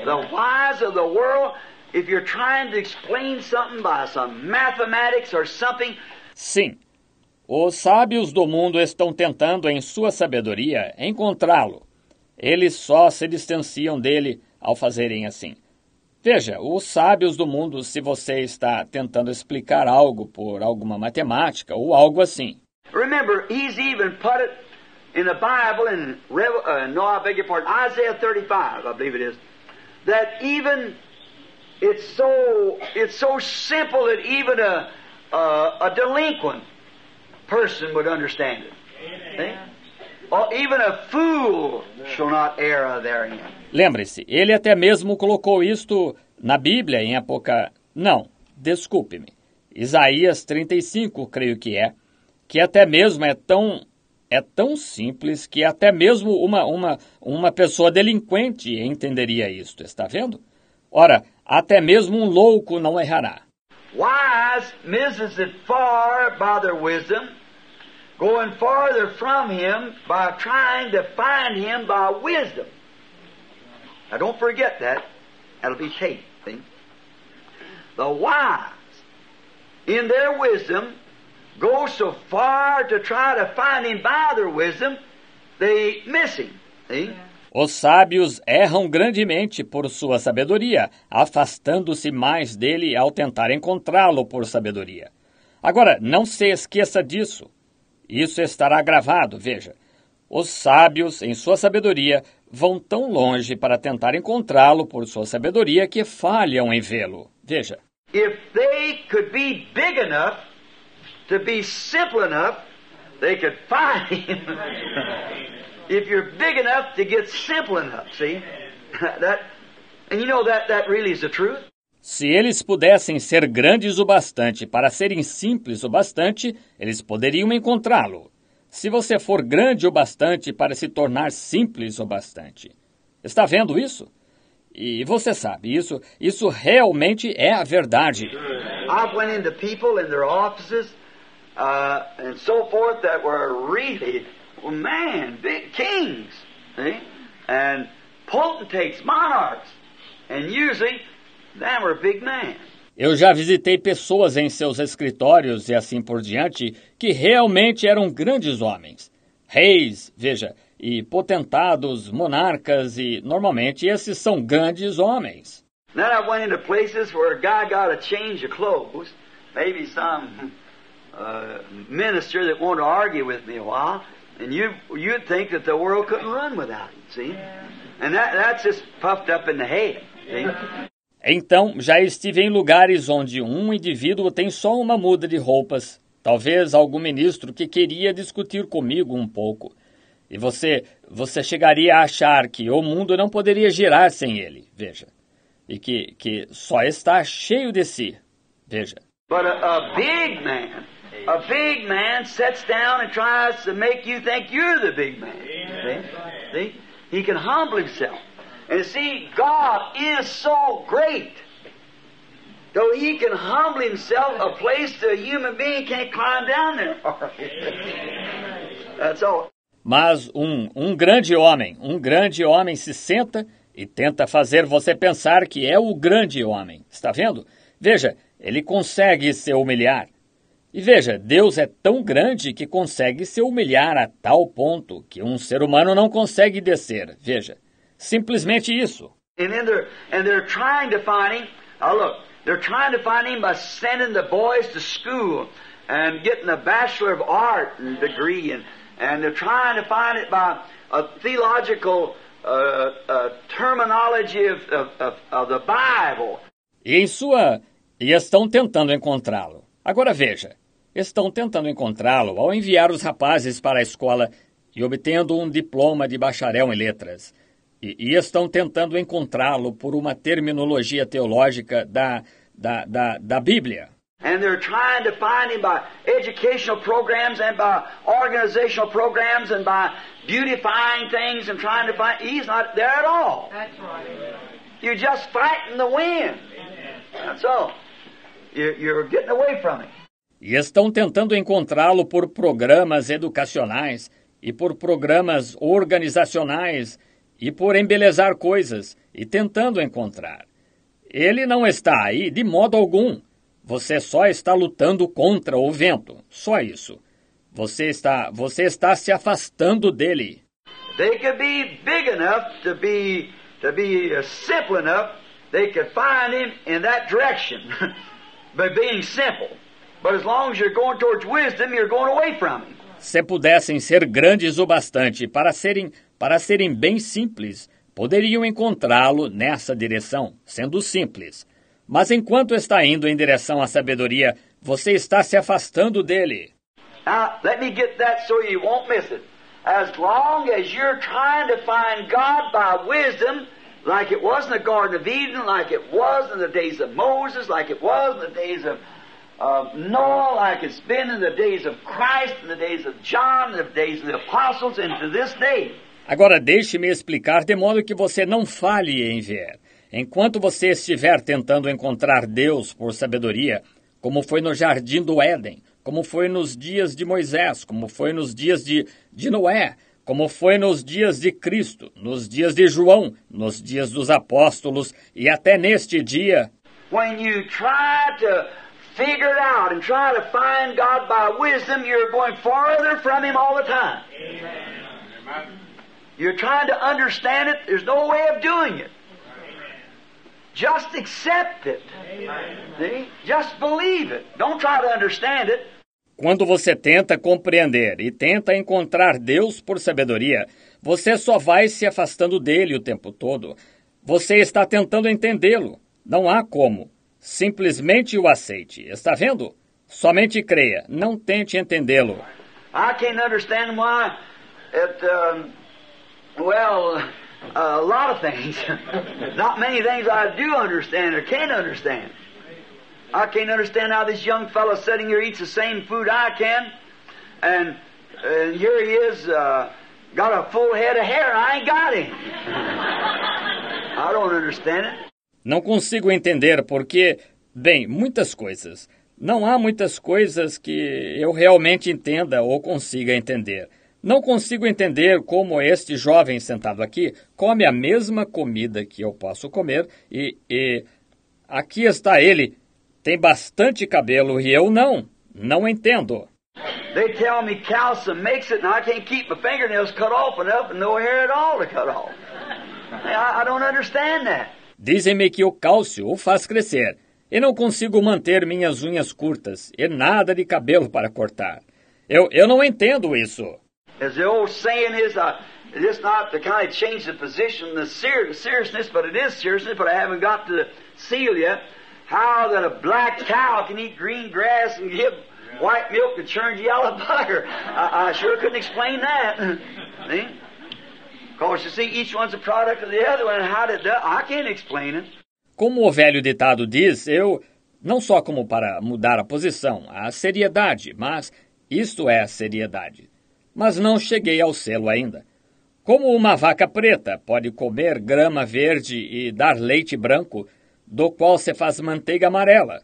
[SPEAKER 2] The wise of the world, if you're trying to explain something by some mathematics or something,
[SPEAKER 1] Sim, os sábios do mundo estão tentando, em sua sabedoria, encontrá-lo. Eles só se distanciam dele ao fazerem assim. Veja, os sábios do mundo, se você está tentando explicar algo por alguma matemática ou algo assim.
[SPEAKER 2] Remember, he's even put it in the Bible in Revel- uh, no, I beg your pardon, Isaiah 35, I believe it is, that even it's so it's so simple that even a a, a delinquent person would understand it.
[SPEAKER 1] Lembre-se, ele até mesmo colocou isto na Bíblia em época. Não, desculpe-me. Isaías 35, creio que é, que até mesmo é tão é tão simples que até mesmo uma, uma, uma pessoa delinquente entenderia isto, está vendo? Ora, até mesmo um louco não errará.
[SPEAKER 2] Wise misses it far by their wisdom, going farther from him by trying to find him by wisdom. Now don't forget that. That'll be see? The wise, in their wisdom, go so far to try to find him by their wisdom, they miss him. See?
[SPEAKER 1] Os sábios erram grandemente por sua sabedoria, afastando-se mais dele ao tentar encontrá-lo por sabedoria. Agora, não se esqueça disso. Isso estará gravado, veja. Os sábios, em sua sabedoria, vão tão longe para tentar encontrá-lo por sua sabedoria que falham em vê-lo. Veja.
[SPEAKER 2] If they could be big enough to be simple enough, they could find him. if you're big enough to get simple enough, see? that and you know that that really is the truth.
[SPEAKER 1] Se eles pudessem ser grandes o bastante para serem simples o bastante, eles poderiam encontrá-lo. se você for grande o bastante para se tornar simples o bastante. Está vendo isso? E você sabe, isso, isso realmente é a verdade.
[SPEAKER 2] I went into people in their offices uh, and so forth that were really, well, man, big kings, see? and potentates, monarchs, and usually they were big men.
[SPEAKER 1] Eu já visitei pessoas em seus escritórios e assim por diante que realmente eram grandes homens. Reis, veja, e potentados, monarcas e normalmente esses são grandes homens.
[SPEAKER 2] Then I went into places where a guy got a change of clothes, maybe some uh, minister that wanted to argue with me a while, and you you'd think that the world couldn't run without him. See, and that that's just puffed up in the head. See.
[SPEAKER 1] Então, já estive em lugares onde um indivíduo tem só uma muda de roupas, talvez algum ministro que queria discutir comigo um pouco. E você, você chegaria a achar que o mundo não poderia girar sem ele, veja. E que, que só está cheio de si, veja.
[SPEAKER 2] But a, a big man, a big man sits down and tries to make you think you're the big man. See? See? He can humble himself. And see, God is so great. Though he can humble himself a place that a human being can't climb down there. That's all.
[SPEAKER 1] Mas um, um grande homem, um grande homem se senta e tenta fazer você pensar que é o grande homem. Está vendo? Veja, ele consegue se humilhar. E veja, Deus é tão grande que consegue se humilhar a tal ponto que um ser humano não consegue descer. Veja, simplesmente isso.
[SPEAKER 2] And then they're and they're trying to find him. Oh look, they're trying to find him by sending the boys to school and getting a bachelor of art degree, and and they're trying to find it by a theological uh, uh, terminology of, of, of, of the Bible.
[SPEAKER 1] E em sua e estão tentando encontrá-lo. Agora veja, estão tentando encontrá-lo ao enviar os rapazes para a escola e obtendo um diploma de bacharel em letras. E, e estão tentando encontrá-lo por uma terminologia teológica da, da, da, da Bíblia.
[SPEAKER 2] And they're trying to find him by educational programs and by organizational programs and by beautifying things and trying to find. He's not there at all.
[SPEAKER 4] That's right.
[SPEAKER 2] You're just fighting the wind. That's all. You're, you're getting away from him.
[SPEAKER 1] E estão tentando encontrá-lo por programas educacionais e por programas organizacionais e por embelezar coisas e tentando encontrar. Ele não está aí de modo algum. Você só está lutando contra o vento. Só isso. Você está, você está se afastando dele.
[SPEAKER 2] They could be big enough to be to be uh, simple enough. They could find him in that direction by being simple. But as long as you're going towards wisdom, you're going away from him.
[SPEAKER 1] Se pudessem ser grandes o bastante para serem para serem bem simples, poderiam encontrá-lo nessa direção, sendo simples. Mas enquanto está indo em direção à sabedoria, você está se afastando dele.
[SPEAKER 2] Now, let me get that so you won't miss it. As long as you're trying to find God by wisdom, like it was in the Garden of Eden, like it was in the days of Moses, like it was in the days of, of Noah, like it's been in the days of Christ, in the days of John, in the days of the apostles, and to this day.
[SPEAKER 1] Agora deixe-me explicar de modo que você não falhe em ver. Enquanto você estiver tentando encontrar Deus por sabedoria, como foi no jardim do Éden, como foi nos dias de Moisés, como foi nos dias de, de Noé, como foi nos dias de Cristo, nos dias de João, nos dias dos apóstolos e até neste dia,
[SPEAKER 2] When you try to figure it out and try to find God by wisdom, you're going farther from Him all the time. You're trying to understand it, there's no way of doing it. Just accept it. See? Just believe it. Don't try to understand it.
[SPEAKER 1] Quando você tenta compreender e tenta encontrar Deus por sabedoria, você só vai se afastando dele o tempo todo. Você está tentando entendê-lo. Não há como. Simplesmente o aceite. Está vendo? Somente creia. Não tente entendê-lo.
[SPEAKER 2] I can't understand why it, um, well, a lot of things. Not many things I do understand or can understand. I can't understand how this young fellow sitting here eats the same food I can, and And here he is, uh, got a full head of hair, I ain't got him. I don't understand it.
[SPEAKER 1] Não consigo entender porque, bem, muitas coisas. Não há muitas coisas que eu realmente entenda ou consiga entender. Não consigo entender como este jovem sentado aqui come a mesma comida que eu posso comer e, e aqui está ele. Tem bastante cabelo e eu não. Não entendo.
[SPEAKER 2] They tell me calcium makes it, and I can't keep my fingernails cut off enough and no hair at all to cut off. I, I don't understand that.
[SPEAKER 1] Dizem-me que o cálcio o faz crescer e não consigo manter minhas unhas curtas e nada de cabelo para cortar. Eu, eu não entendo isso.
[SPEAKER 2] As the old saying is, uh, it's not to kind of change the position, the ser- seriousness, but it is seriousness, but I haven't got to seal yet. How that a black cow can eat green grass and give white milk that churns yellow butter. I, I sure couldn't explain that. See?
[SPEAKER 1] Como o velho ditado diz, eu, não só como para mudar a posição, a seriedade, mas isto é a seriedade. Mas não cheguei ao selo ainda. Como uma vaca preta pode comer grama verde e dar leite branco, do qual se faz manteiga amarela.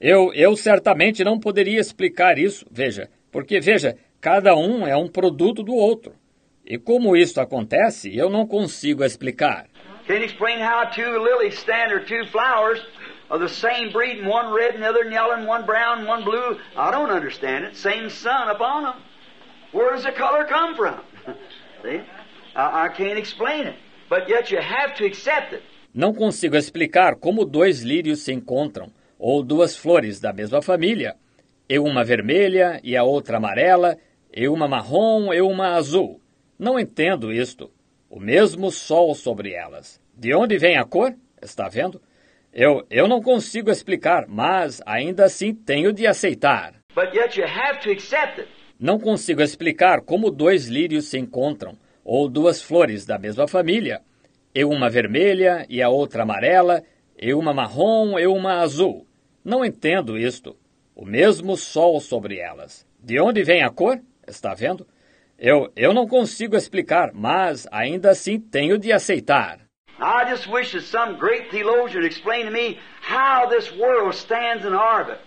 [SPEAKER 1] Eu, eu certamente não poderia explicar isso, veja, porque veja, cada um é um produto do outro. E como isso acontece, eu não consigo explicar.
[SPEAKER 2] Can't explain how two lilies stand or two flowers of the same breed, and one red and the other yellow, and one brown and one blue. I don't understand it. Same sun upon them. Where does the color come from? See? I, I can't explain it. But yet you have to accept it.
[SPEAKER 1] Não consigo explicar como dois lírios se encontram, ou duas flores da mesma família, e uma vermelha e a outra amarela, e uma marrom e uma azul. Não entendo isto. O mesmo sol sobre elas. De onde vem a cor? Está vendo? Eu, eu não consigo explicar, mas ainda assim tenho de aceitar. Não consigo explicar como dois lírios se encontram, ou duas flores da mesma família, e uma vermelha e a outra amarela, e uma marrom e uma azul. Não entendo isto. O mesmo sol sobre elas. De onde vem a cor? Está vendo? Eu, eu não consigo explicar, mas ainda assim tenho de aceitar.
[SPEAKER 2] I just wish that some great theologian would explain to me how this world stands in orbit.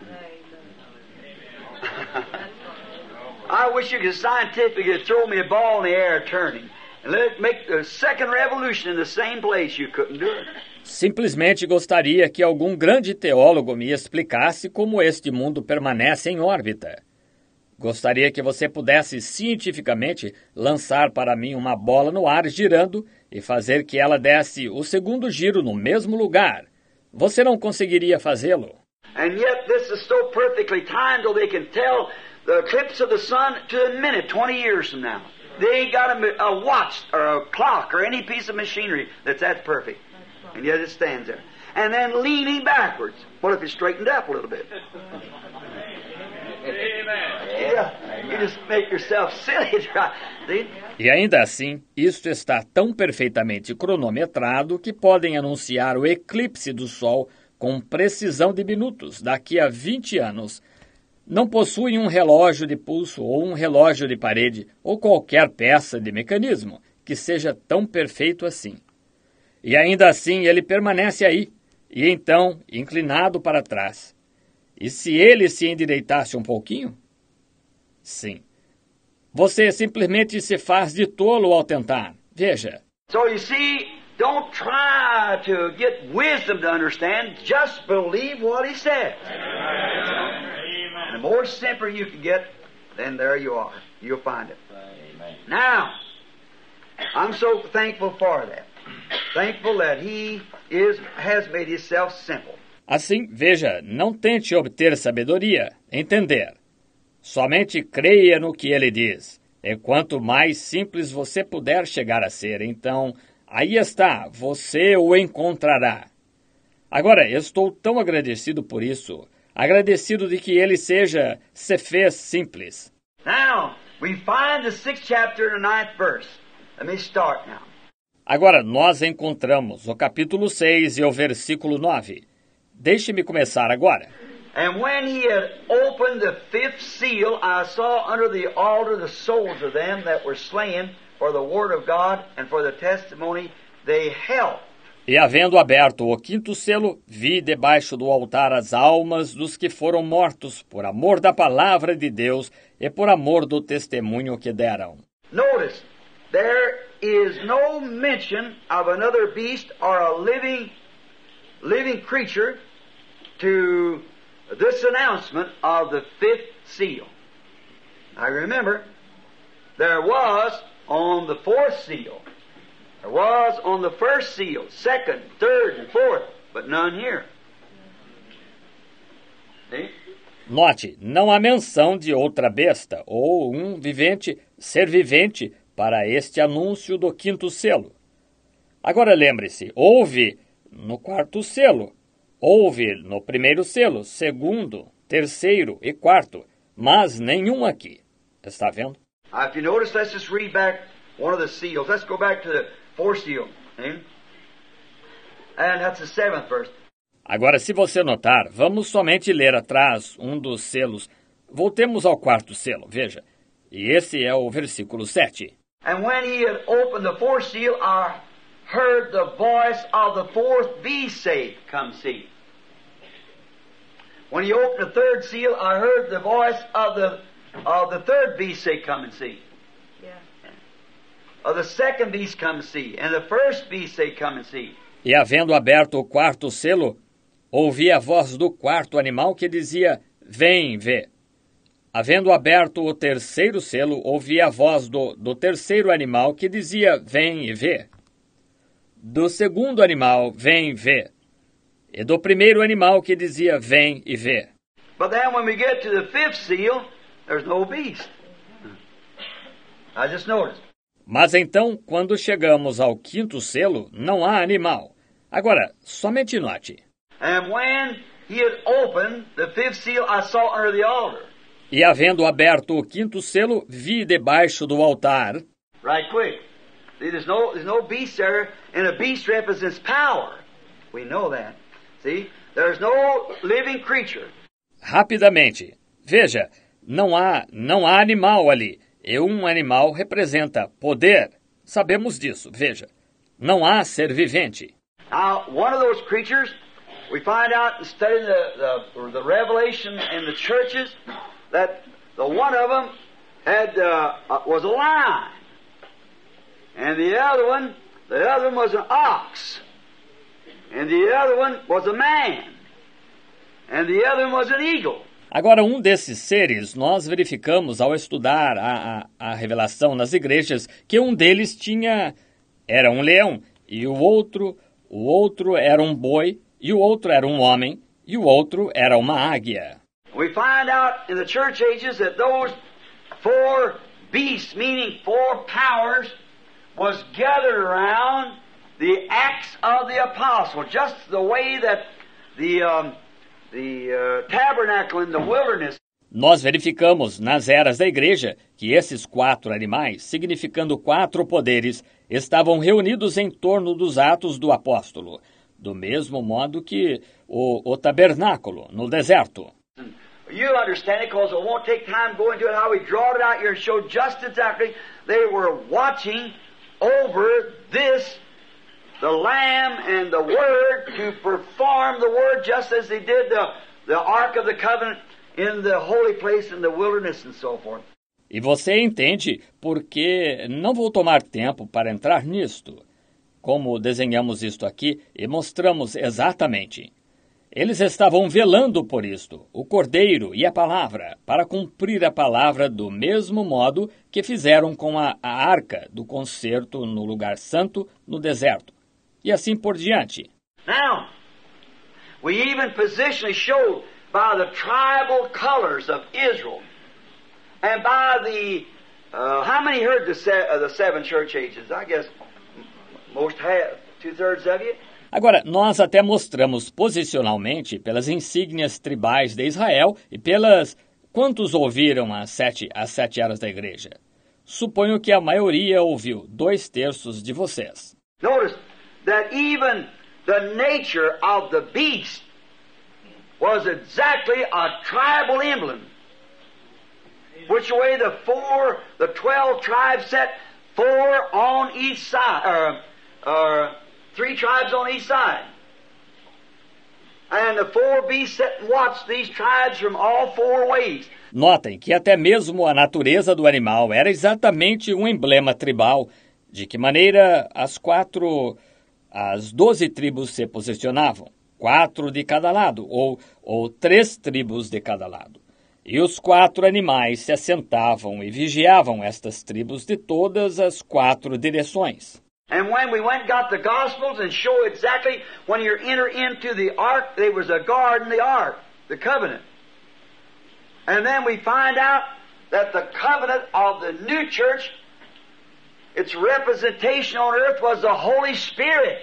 [SPEAKER 2] I wish you could scientifically throw me a ball in the air turning and let it make the second revolution in the same place. You couldn't do it.
[SPEAKER 1] Simplesmente gostaria que algum grande teólogo me explicasse como este mundo permanece em órbita. Gostaria que você pudesse cientificamente lançar para mim uma bola no ar girando e fazer que ela desse o segundo giro no mesmo lugar. Você não conseguiria fazê-lo.
[SPEAKER 2] And yet this is so perfectly timed till they can tell the eclipse of the sun to a minute 20 years from now. They ain't got a, a watch or a clock or any piece of machinery that's that perfect. And yet it stands there. And then leaning backwards. What if it straightened up a little bit? Yeah, you just make yourself silly. try- See?
[SPEAKER 1] E ainda assim, isto está tão perfeitamente cronometrado que podem anunciar o eclipse do Sol com precisão de minutos daqui a 20 anos. Não possuem um relógio de pulso ou um relógio de parede ou qualquer peça de mecanismo que seja tão perfeito assim. E ainda assim ele permanece aí, e então inclinado para trás. E se ele se endireitasse um pouquinho? Sim. Você simplesmente se faz de tolo ao tentar. Veja.
[SPEAKER 2] So you see, don't try to get wisdom to understand. Just believe what he said. And the more simple you can get, then there you are. You'll find it. Now, I'm so thankful for that. Thankful that he is has made himself simple.
[SPEAKER 1] Assim, veja, não tente obter sabedoria, entender. Somente creia no que ele diz. E quanto mais simples você puder chegar a ser, então, aí está, você o encontrará. Agora, estou tão agradecido por isso, agradecido de que ele seja, se fez simples.
[SPEAKER 2] Now, we find the sixth chapter and the ninth verse. Let me start now.
[SPEAKER 1] Agora, nós encontramos o capítulo 6 e o versículo 9. Deixe-me começar agora.
[SPEAKER 2] And when he had opened the fifth seal, I saw under the altar the souls of them that were slain for the word of God and for the testimony they held.
[SPEAKER 1] E havendo aberto o quinto selo, vi debaixo do altar as almas dos que foram mortos por amor da palavra de Deus e por amor do testemunho que deram.
[SPEAKER 2] Notice, there is no mention of another beast or a living, living creature to this announcement of the fifth seal. Now remember, there was on the fourth seal, there was on the first seal, second, third, and fourth, but none here. See?
[SPEAKER 1] Note, não há menção de outra besta ou um vivente, ser vivente, para este anúncio do quinto selo. Agora lembre-se, houve no quarto selo, houve no primeiro selo, segundo, terceiro e quarto, mas nenhum aqui. Está vendo?
[SPEAKER 2] Now, if you notice, let's just read back one of the seals. Let's go back to the fourth seal. See? And that's the seventh verse.
[SPEAKER 1] Agora, se você notar, vamos somente ler atrás um dos selos. Voltemos ao quarto selo, veja. E esse é o versículo 7.
[SPEAKER 2] And when he had opened the fourth seal, I heard the voice of the fourth beast say, Come see. When he opened the third seal, I heard the voice of the of the third beast say, Come and see. Of the second beast, come and see. And the first beast say, Come and see.
[SPEAKER 1] E havendo aberto o quarto selo, ouvi a voz do quarto animal que dizia: Vem, vê. Havendo aberto o terceiro selo, ouvi a voz do, do terceiro animal que dizia: Vem e vê. Do segundo animal, vem, vê. E do primeiro animal que dizia: Vem e vê.
[SPEAKER 2] But then when we get to the fifth seal, there's no beast. I just noticed.
[SPEAKER 1] Mas então, quando chegamos ao quinto selo, não há animal. Agora, somente note.
[SPEAKER 2] And when he had opened the fifth seal, I saw under the altar.
[SPEAKER 1] E havendo aberto o quinto selo, vi debaixo do altar.
[SPEAKER 2] Right quick. There's no there's no beast there, and a beast represents power. We know that. See? There's no living creature.
[SPEAKER 1] Rapidamente. Veja, não há, não há animal ali. E um animal representa poder. Sabemos disso, veja. Não há ser vivente.
[SPEAKER 2] Now, one of those creatures, we find out in studying the, the, the Revelation in the churches that the one of them had uh, uh, was a lion, and the other one, the other one was an ox, and the other one was a man, and the other one was an eagle.
[SPEAKER 1] Agora, um desses seres, nós verificamos ao estudar a, a, a revelação nas igrejas que um deles tinha era um leão e o outro o outro era um boi e o outro era um homem e o outro era uma águia.
[SPEAKER 2] We find out in the church ages that those four beasts, meaning four powers, was gathered around the Acts of the Apostle, just the way that the um, the uh, tabernacle in the wilderness
[SPEAKER 1] Nós verificamos nas eras da igreja que esses quatro animais, significando quatro poderes, estavam reunidos em torno dos atos do apóstolo, do mesmo modo que o, o tabernáculo no deserto.
[SPEAKER 2] You understand it because it won't take time going into it how we draw it out here and show just exactly they were watching over this, the Lamb and the Word, to perform the Word just as they did the, the Ark of the Covenant in the holy place in the wilderness and so forth.
[SPEAKER 1] E você entende porque não vou tomar tempo para entrar nisto. Como desenhamos isto aqui e mostramos exatamente. Eles estavam velando por isto, o Cordeiro e a palavra, para cumprir a palavra do mesmo modo que fizeram com a, a arca do concerto no lugar santo no deserto. E assim por diante.
[SPEAKER 2] Now, we even positionally showed by the tribal colors of Israel and by the uh, how many heard the, se- uh, the seven church ages? I guess most have, two thirds of you.
[SPEAKER 1] Agora, nós até mostramos posicionalmente pelas insígnias tribais de Israel e pelas. Quantos ouviram as sete, as sete eras da igreja? Suponho que a maioria ouviu, dois terços de vocês.
[SPEAKER 2] Notice that even the nature of the beast was exactly a tribal emblem. Which way the four, the twelve tribes set, four on each side, or, or three tribes on each side. And the four beasts and watched these tribes from all four ways.
[SPEAKER 1] Notem que até mesmo a natureza do animal era exatamente um emblema tribal, de que maneira as quatro, as doze tribos se posicionavam, quatro de cada lado, ou, ou três tribos de cada lado. E os quatro animais se assentavam e vigiavam estas tribos de todas as quatro direções.
[SPEAKER 2] And when we went and got the Gospels and show exactly when you enter into the ark, there was a guard in the ark, the covenant. And then we find out that the covenant of the new church, its representation on earth was the Holy Spirit.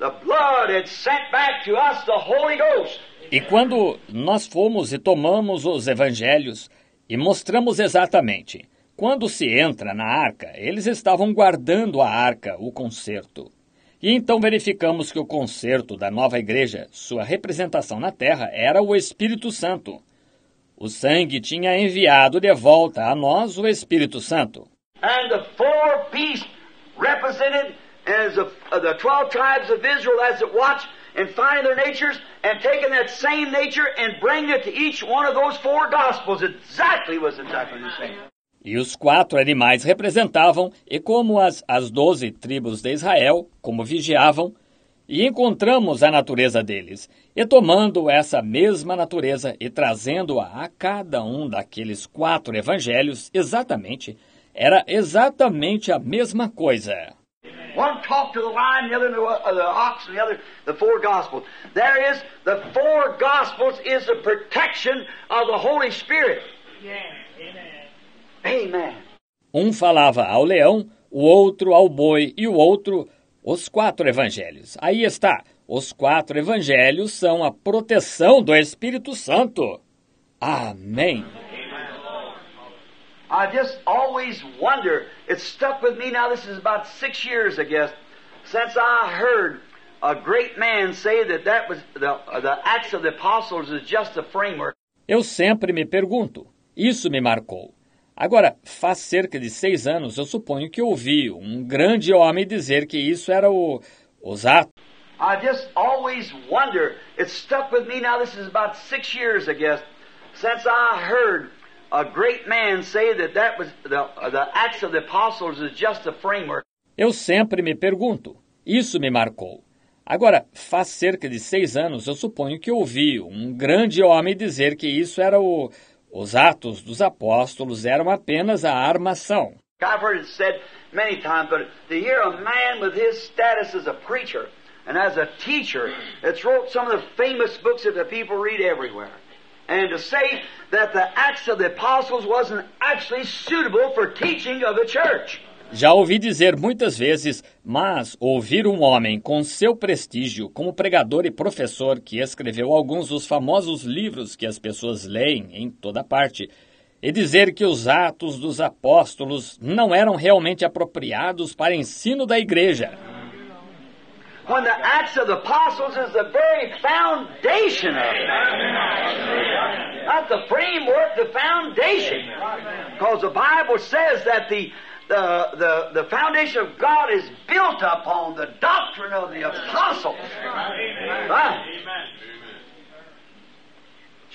[SPEAKER 2] The blood had sent back to us the Holy Ghost.
[SPEAKER 1] E quando nós fomos e tomamos os evangelhos e mostramos exatamente quando se entra na arca, eles estavam guardando a arca, o concerto. E então verificamos que o concerto da nova igreja, sua representação na terra, era o Espírito Santo. O sangue tinha enviado de volta a nós o Espírito Santo.
[SPEAKER 2] And the four beasts represented as the, uh, the twelve tribes of Israel as it watched and finding their natures and taking that same nature and bringing it to each one of those four gospels. Exactly was exactly the same.
[SPEAKER 1] E os quatro animais representavam, e como as, as doze tribos de Israel, como vigiavam, e encontramos a natureza deles, e tomando essa mesma natureza e trazendo-a a cada um daqueles quatro evangelhos, exatamente, era exatamente a mesma coisa.
[SPEAKER 2] One talked to the lion, the other to uh, the ox, and the other the four gospels. There is the four gospels is the protection of the Holy Spirit. Amen.
[SPEAKER 1] Um falava ao leão, o outro ao boi e o outro os quatro evangelhos. Aí está. Os quatro evangelhos são a proteção do Espírito Santo. Amém.
[SPEAKER 2] I just always wonder. It stuck with me now. This is about six years, I guess, since I heard a great man say that that was the the Acts of the Apostles is just a framework.
[SPEAKER 1] Eu sempre me pergunto. Isso me marcou. Agora, faz cerca de seis anos, eu suponho que ouvi um grande homem dizer que isso era o, os atos.
[SPEAKER 2] I just always wonder. It stuck with me now. This is about six years, I guess, since I heard a great man say that that was the the Acts of the Apostles is just a framework.
[SPEAKER 1] Eu sempre me pergunto. Isso me marcou. Agora, faz cerca de seis anos, eu suponho que ouvi um grande homem dizer que isso era o, os atos dos apóstolos eram apenas a armação.
[SPEAKER 2] I've heard it said many times, but to hear a man with his status as a preacher and as a teacher that's wrote some of the famous books that the people read everywhere, and to say that the Acts of the Apostles wasn't actually suitable for teaching of the church.
[SPEAKER 1] Já ouvi dizer muitas vezes, mas ouvir um homem com seu prestígio como pregador e professor que escreveu alguns dos famosos livros que as pessoas leem em toda parte, e dizer que os atos dos apóstolos não eram realmente apropriados para ensino da igreja.
[SPEAKER 2] When the Acts of the Apostles is the very foundation of it. Not the framework, the foundation. Because the Bible says that the the, the, the foundation of God is built upon the doctrine of the apostles. Right?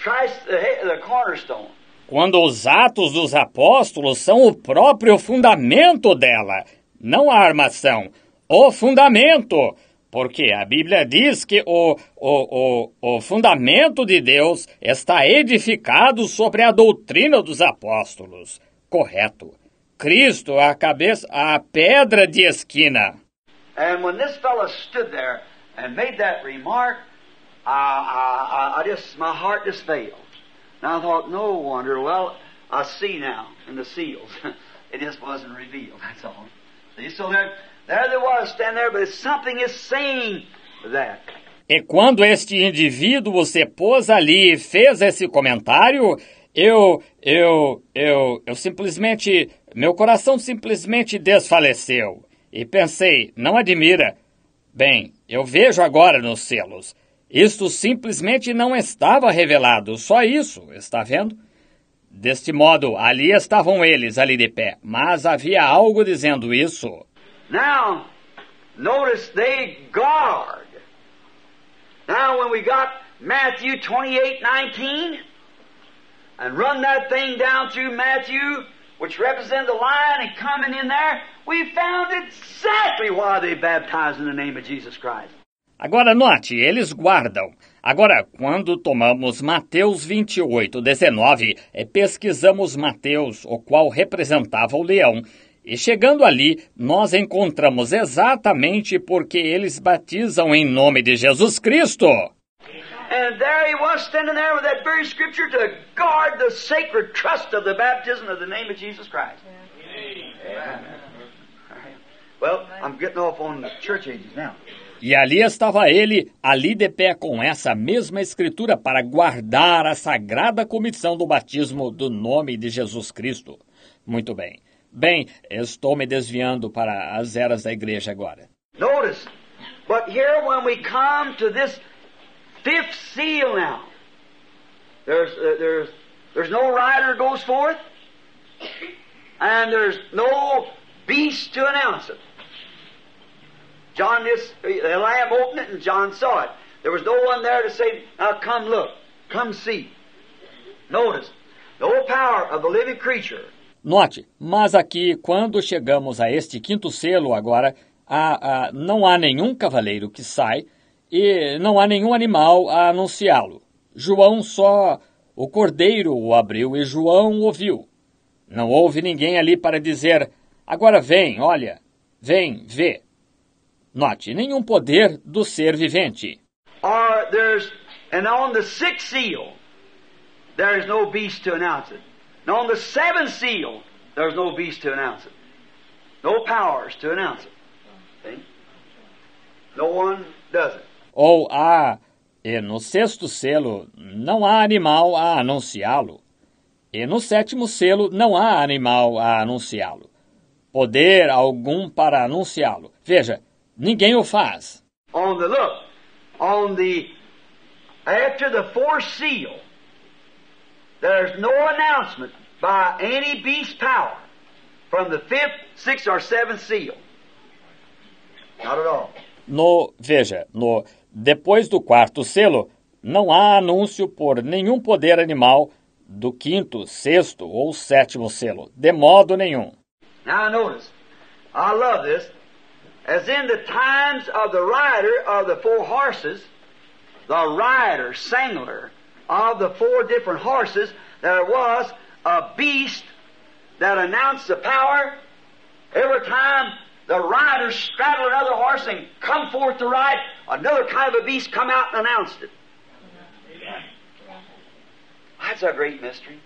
[SPEAKER 2] Christ, the, the cornerstone.
[SPEAKER 1] Quando os atos dos apóstolos são o próprio fundamento dela, não a armação, o fundamento. Porque a Bíblia diz que o, o, o, o fundamento de Deus está edificado sobre a doutrina dos apóstolos. Correto. Cristo, a cabeça, a pedra de esquina.
[SPEAKER 2] And when this fellow stood there and made that remark, I, I, I- I just, my heart just failed. And I thought, no wonder. Well, I see now in the seals. it just wasn't revealed, that's all. See, so there, there they was, standing there, but something is saying that.
[SPEAKER 1] E quando este indivíduo se pôs ali e fez esse comentário, eu, eu, eu, eu simplesmente, meu coração simplesmente desfaleceu. E pensei, não admira. Bem, eu vejo agora nos selos. Isto simplesmente não estava revelado, só isso, está vendo? Deste modo, ali estavam eles, ali de pé, mas havia algo dizendo isso.
[SPEAKER 2] Now, notice they guard. Now, when we got Matthew 28 19, and run that thing down through Matthew, which represents the lion, and coming in there, we found exactly why they baptized in the name of Jesus Christ.
[SPEAKER 1] Agora note, eles guardam. Agora, quando tomamos Mateus 28, 19, eh, pesquisamos Mateus, o qual representava o leão, e chegando ali, nós encontramos exatamente porque eles batizam em nome de Jesus Cristo.
[SPEAKER 2] And there he was standing there with that very scripture to guard the sacred trust of the baptism of the name of Jesus Christ. Amen. All right. Well, I'm getting off on the church ages now.
[SPEAKER 1] E ali estava ele, ali de pé com essa mesma escritura para guardar a sagrada comissão do batismo do nome de Jesus Cristo. Muito bem. Bem, estou me desviando para as eras da igreja agora.
[SPEAKER 2] Notice, but here when we come to this fifth seal now, there's uh, there's there's no rider goes forth, and there's no beast to announce it. John this the lamb opened it and John saw it. There was no one there to say, Now come look, come see. Notice, no power of the living creature.
[SPEAKER 1] Note, mas aqui, quando chegamos a este quinto selo agora, não há nenhum cavaleiro que sai e não há nenhum animal a anunciá-lo. João só o cordeiro o abriu e João ouviu. Não houve ninguém ali para dizer: agora vem, olha, vem, vê. Note, nenhum poder do ser vivente.
[SPEAKER 2] Or there's and on the sixth seal, there is no beast to announce it. And on the seventh seal, there's no beast to announce it. No powers to announce it. See? No one does it.
[SPEAKER 1] Ou há, e no sexto selo não há animal a anunciá-lo. E no sétimo selo não há animal a anunciá-lo. Poder algum para anunciá-lo. Veja, ninguém o faz.
[SPEAKER 2] On the look, on the after the fourth seal, there's no announcement by any beast power from the fifth, sixth, or seventh seal. Not at all.
[SPEAKER 1] No, veja, no depois do quarto selo, não há anúncio por nenhum poder animal do quinto, sexto ou sétimo selo, de modo nenhum.
[SPEAKER 2] Now notice, I love this. As in the times of the rider of the four horses, the rider, singler of the four different horses, there was a beast that announced the power. Every time the rider straddled another horse and come forth to ride, another kind of a beast come out and announced it. That's a great mystery.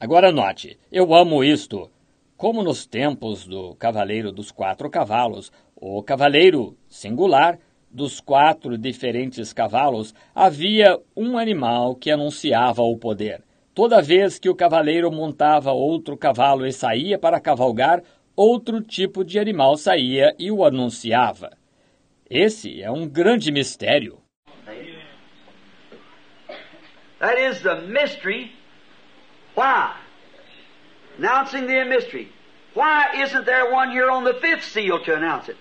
[SPEAKER 1] Agora note, eu amo isto. Como nos tempos do cavaleiro dos quatro cavalos, o cavaleiro singular dos quatro diferentes cavalos, havia um animal que anunciava o poder. Toda vez que o cavaleiro montava outro cavalo e saía para cavalgar, outro tipo de animal saía e o anunciava. Esse é um grande mistério.
[SPEAKER 2] That is the mystery. Why? Announcing the mystery. Why isn't there one here on the fifth seal to announce it?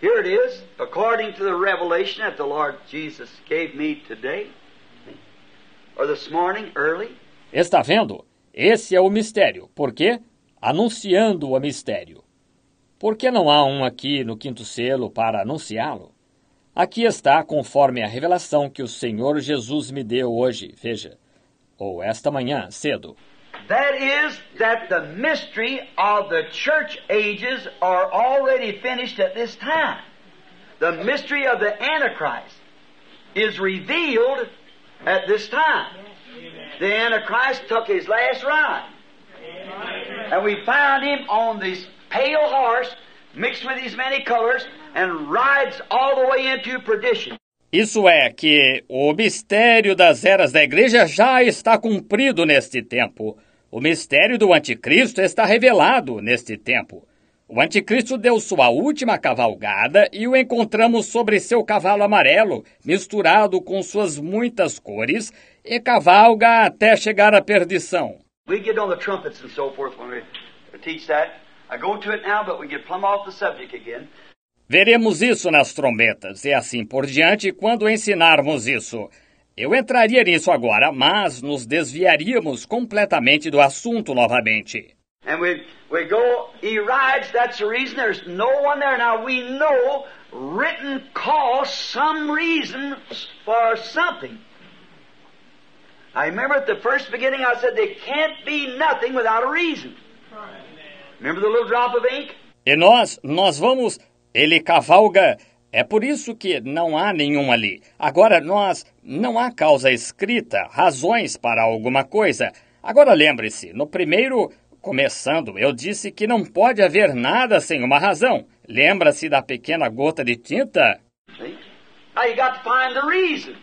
[SPEAKER 2] Here it is, according to the revelation that the Lord Jesus gave me today, or this morning early.
[SPEAKER 1] Está vendo? Esse é o mistério. Por quê? Anunciando o mistério. Por que não há um aqui no quinto selo para anunciá-lo? Aqui está, conforme a revelação que o Senhor Jesus me deu hoje, veja, ou esta manhã, cedo.
[SPEAKER 2] That is, that the mystery of the church ages are already finished at this time. The mystery of the Antichrist is revealed at this time. The Antichrist took his last ride. And we found him on this pale horse mixed with these many colors and rides all the way into perdition.
[SPEAKER 1] Isso é que o mistério das eras da igreja já está cumprido neste tempo. O mistério do anticristo está revelado neste tempo. O anticristo deu sua última cavalgada e o encontramos sobre seu cavalo amarelo, misturado com suas muitas cores, e cavalga até chegar à perdição.
[SPEAKER 2] We get on the trumpets and so forth when we teach that. I go to it now, but we get plumb off the subject again.
[SPEAKER 1] Veremos isso nas trombetas e assim por diante quando ensinarmos isso. Eu entraria nisso agora, mas nos desviaríamos completamente do assunto novamente.
[SPEAKER 2] And we, we go, he rides, that's the reason there's no one there. Now we know written cause some reason for something. I remember at the first beginning I said there can't be nothing without a reason. Remember the little drop of ink?
[SPEAKER 1] E nós, nós vamos. Ele cavalga. É por isso que não há nenhum ali. Agora, nós. Não há causa escrita, razões para alguma coisa. Agora lembre-se, no primeiro. Começando, eu disse que não pode haver nada sem uma razão. Lembra-se da pequena gota de tinta?
[SPEAKER 2] See? Now you got to find the reason.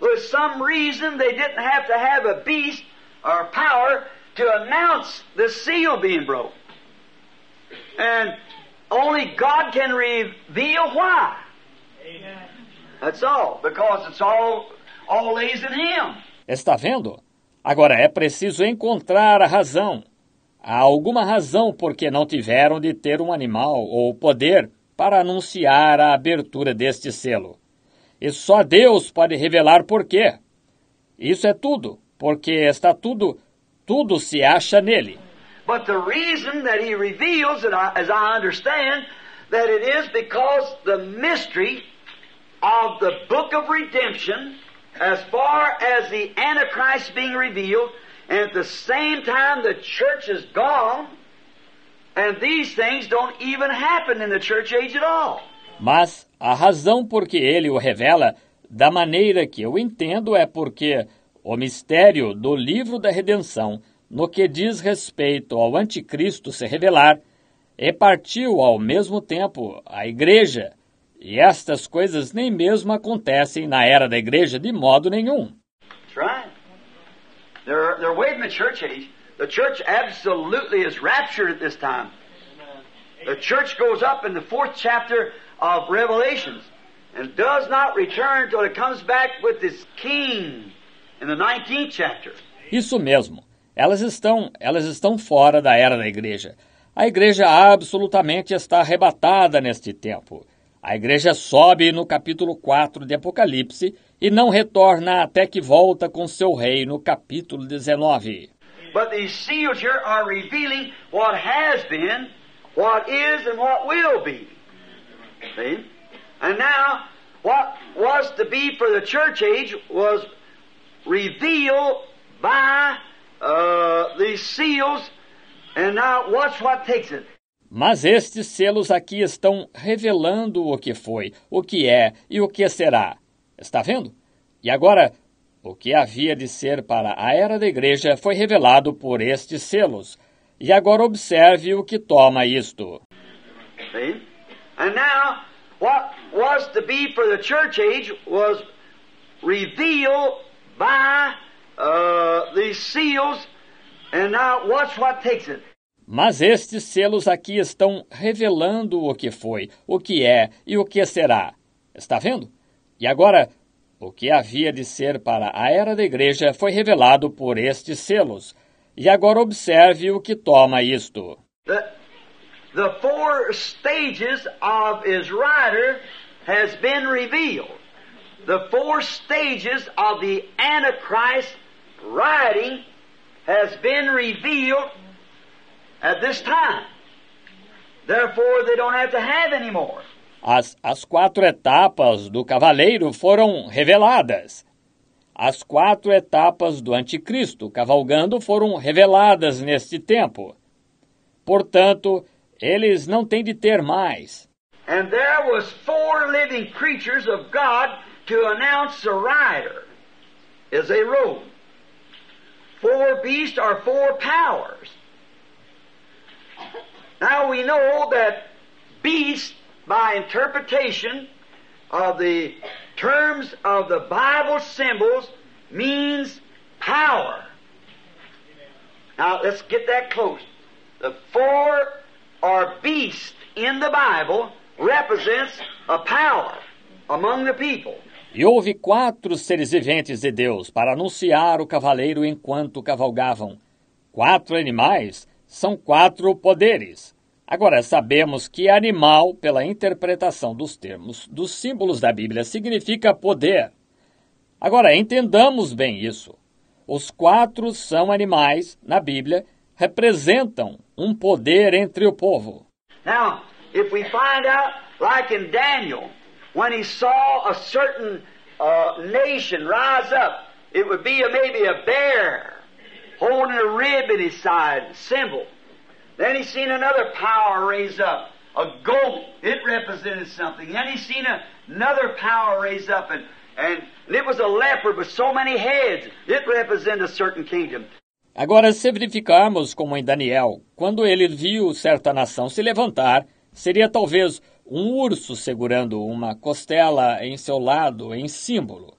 [SPEAKER 2] There's some reason they didn't have to have a beast or power to announce the seal being broke. And only God can reveal why. That's all. Because it's all all lays in Him.
[SPEAKER 1] Está vendo? Agora é preciso encontrar a razão. Há alguma razão por que não tiveram de ter um animal ou poder para anunciar a abertura deste selo. E só Deus pode revelar por quê. Isso é tudo, porque está tudo, tudo se acha nele.
[SPEAKER 2] But the reason that He reveals, as I understand, that it is because the mystery of the book of redemption, as far as the Antichrist being revealed, and at the same time the church is gone, and these things don't even happen in the church age at all.
[SPEAKER 1] Mas a razão por que ele o revela, da maneira que eu entendo, é porque o mistério do livro da redenção, no que diz respeito ao anticristo se revelar, repartiu ao mesmo tempo a igreja, e estas coisas nem mesmo acontecem na era da igreja de modo nenhum.
[SPEAKER 2] The church goes up in the fourth chapter of Revelations and does not return until it comes back with its king in the 19th chapter.
[SPEAKER 1] Isso mesmo. Elas estão, elas estão fora da era da igreja. A igreja absolutamente está arrebatada neste tempo. A igreja sobe no capítulo 4 de Apocalipse e não retorna até que volta com seu rei no capítulo 19.
[SPEAKER 2] But these seals here are revealing what has been, what is, and what will be. See? And now, what was to be for the church age was revealed by uh, these seals, and now watch what takes it.
[SPEAKER 1] Mas estes selos aqui estão revelando o que foi, o que é e o que será. Está vendo? E agora, o que havia de ser para a era da igreja foi revelado por estes selos. E agora observe o que toma isto.
[SPEAKER 2] See? And now, what was to be for the church age was revealed by uh, these seals, and now watch what takes it.
[SPEAKER 1] Mas estes selos aqui estão revelando o que foi, o que é e o que será. Está vendo? E agora, o que havia de ser para a era da igreja foi revelado por estes selos. E agora observe o que toma isto.
[SPEAKER 2] The, the four stages of his rider has been revealed. The four stages of the Antichrist riding has been revealed at this time. Therefore, they don't have to have.
[SPEAKER 1] As, as quatro etapas do cavaleiro foram reveladas. As quatro etapas do anticristo cavalgando foram reveladas neste tempo. Portanto, eles não têm de ter mais.
[SPEAKER 2] And there was four living creatures of God to announce the rider as they rode. Four beasts are four powers. Now we know that beast, by interpretation of the terms of the Bible symbols, means power. Now let's get that close. The four or beast in the Bible represents a power among the people.
[SPEAKER 1] E houve quatro seres viventes de Deus para anunciar o cavaleiro enquanto cavalgavam. Quatro animais são quatro poderes. Agora, sabemos que animal, pela interpretação dos termos dos símbolos da Bíblia, significa poder. Agora, entendamos bem isso. Os quatro são animais, na Bíblia, representam um poder entre o povo.
[SPEAKER 2] Now, if we find out, like in Daniel, when he saw a certain uh, nation rise up, it would be a, maybe a bear holding a rib in his side, symbol. Then he seen another power raise up, a goat. It represented something. Then he seen a, another power raise up, and, and it was a leopard with so many heads. It represented a certain kingdom.
[SPEAKER 1] Agora, se verificarmos como em Daniel, quando ele viu certa nação se levantar, seria talvez um urso segurando uma costela em seu lado em símbolo.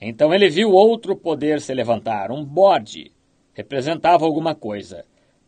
[SPEAKER 1] Então ele viu outro poder se levantar, um bode, representava alguma coisa.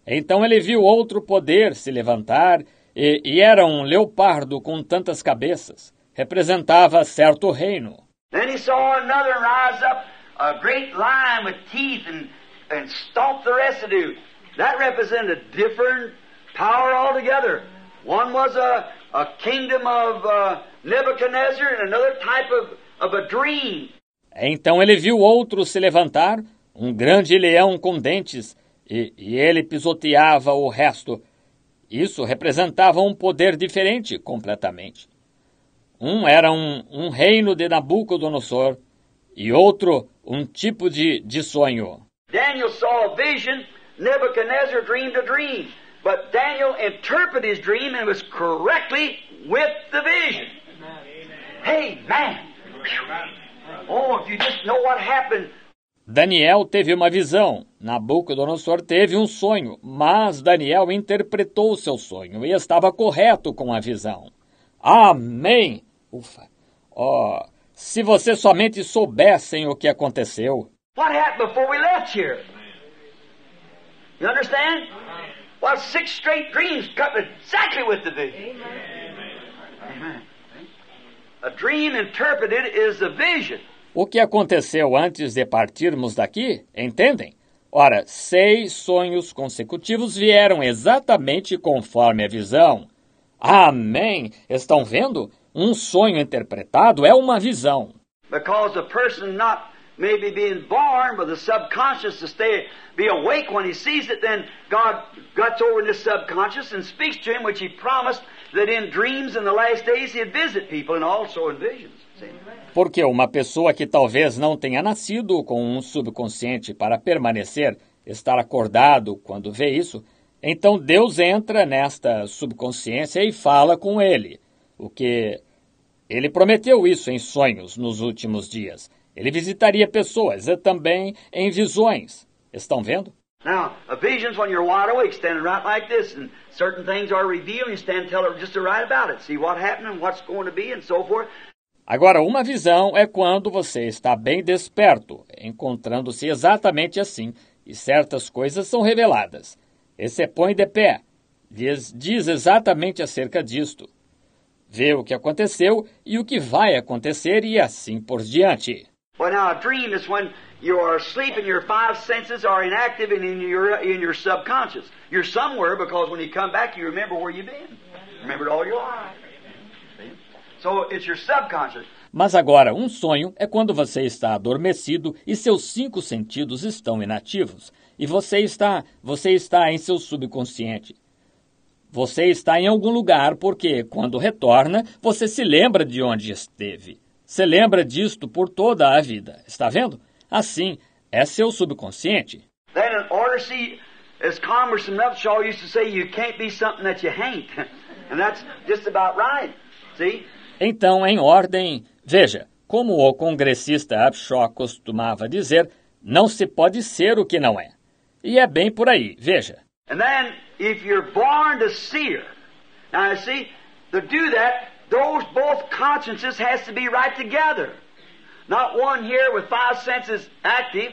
[SPEAKER 1] Então ele viu outro poder se levantar e, e era um leopardo com tantas cabeças, representava certo reino.
[SPEAKER 2] Then he saw another rise up, a great lion with teeth and, and stomp the the That represented a different power altogether. One was a, a kingdom of uh, Nebuchadnezzar and another type of, of a dream.
[SPEAKER 1] Então ele viu outro se levantar, um grande leão com dentes, e, e ele pisoteava o resto. Isso representava um poder diferente completamente. Um era um, um reino de Nabucodonosor e outro um tipo de, de sonho.
[SPEAKER 2] Daniel saw a vision, Nebuchadnezzar dreamed a dream. But Daniel interpreted his dream and was correctly with the vision. Hey, man. Oh, if you just know what happened.
[SPEAKER 1] Daniel teve uma visão, Nabucodonosor teve um sonho, mas Daniel interpretou o seu sonho e estava correto com a visão. Amém! Ufa! Oh, se vocês somente soubessem o que aconteceu.
[SPEAKER 2] What happened before we left here? You understand? Well, six straight dreams exactly with the vision. Amen. A dream interpreted is a vision.
[SPEAKER 1] O que aconteceu antes de partirmos daqui? Entendem? Ora, seis sonhos consecutivos vieram exatamente conforme a visão. Amém! Estão vendo? Um sonho interpretado é uma visão.
[SPEAKER 2] Because the person not maybe being born with the subconscious to stay be awake when he sees it, then God gets over in this subconscious and speaks to him, which he promised that in dreams in the last days he'd visit people and also in visions.
[SPEAKER 1] Porque uma pessoa que talvez não tenha nascido com um subconsciente para permanecer, estar acordado quando vê isso, então Deus entra nesta subconsciência e fala com ele. O que ele prometeu isso em sonhos nos últimos dias. Ele visitaria pessoas e também em visões. Estão vendo?
[SPEAKER 2] Now, a vision's when you're wide awake, standing right like this, and certain things are revealed, and you stand and tell her just to write about it, see what happened and what's going to be, and so forth.
[SPEAKER 1] Agora, uma visão é quando você está bem desperto, encontrando-se exatamente assim, e certas coisas são reveladas. E se põe de pé, diz, diz exatamente acerca disto. Vê o que aconteceu e o que vai acontecer e assim por diante.
[SPEAKER 2] Well, now a dream is when you are asleep and your five senses are inactive and in your in your subconscious. You're somewhere because when you come back, you remember where you've been. Remember it all your life. So it's your subconscious.
[SPEAKER 1] Mas agora, um sonho é quando você está adormecido e seus cinco sentidos estão inativos, e você está, você está em seu subconsciente. Você está em algum lugar porque, quando retorna, você se lembra de onde esteve. Se lembra disto por toda a vida. Está vendo? Assim, é seu subconsciente.
[SPEAKER 2] Then in order to see, as Congressman Upshaw used to say, you can't be something that you ain't. and that's just about right. See?
[SPEAKER 1] Então, em ordem, veja, como o congressista Upshaw costumava dizer, não se pode ser o que não é. E é bem por aí, veja.
[SPEAKER 2] And then, if you're born to seer, now you see, to do that, those both consciences has to be right together. Not one here with five senses active,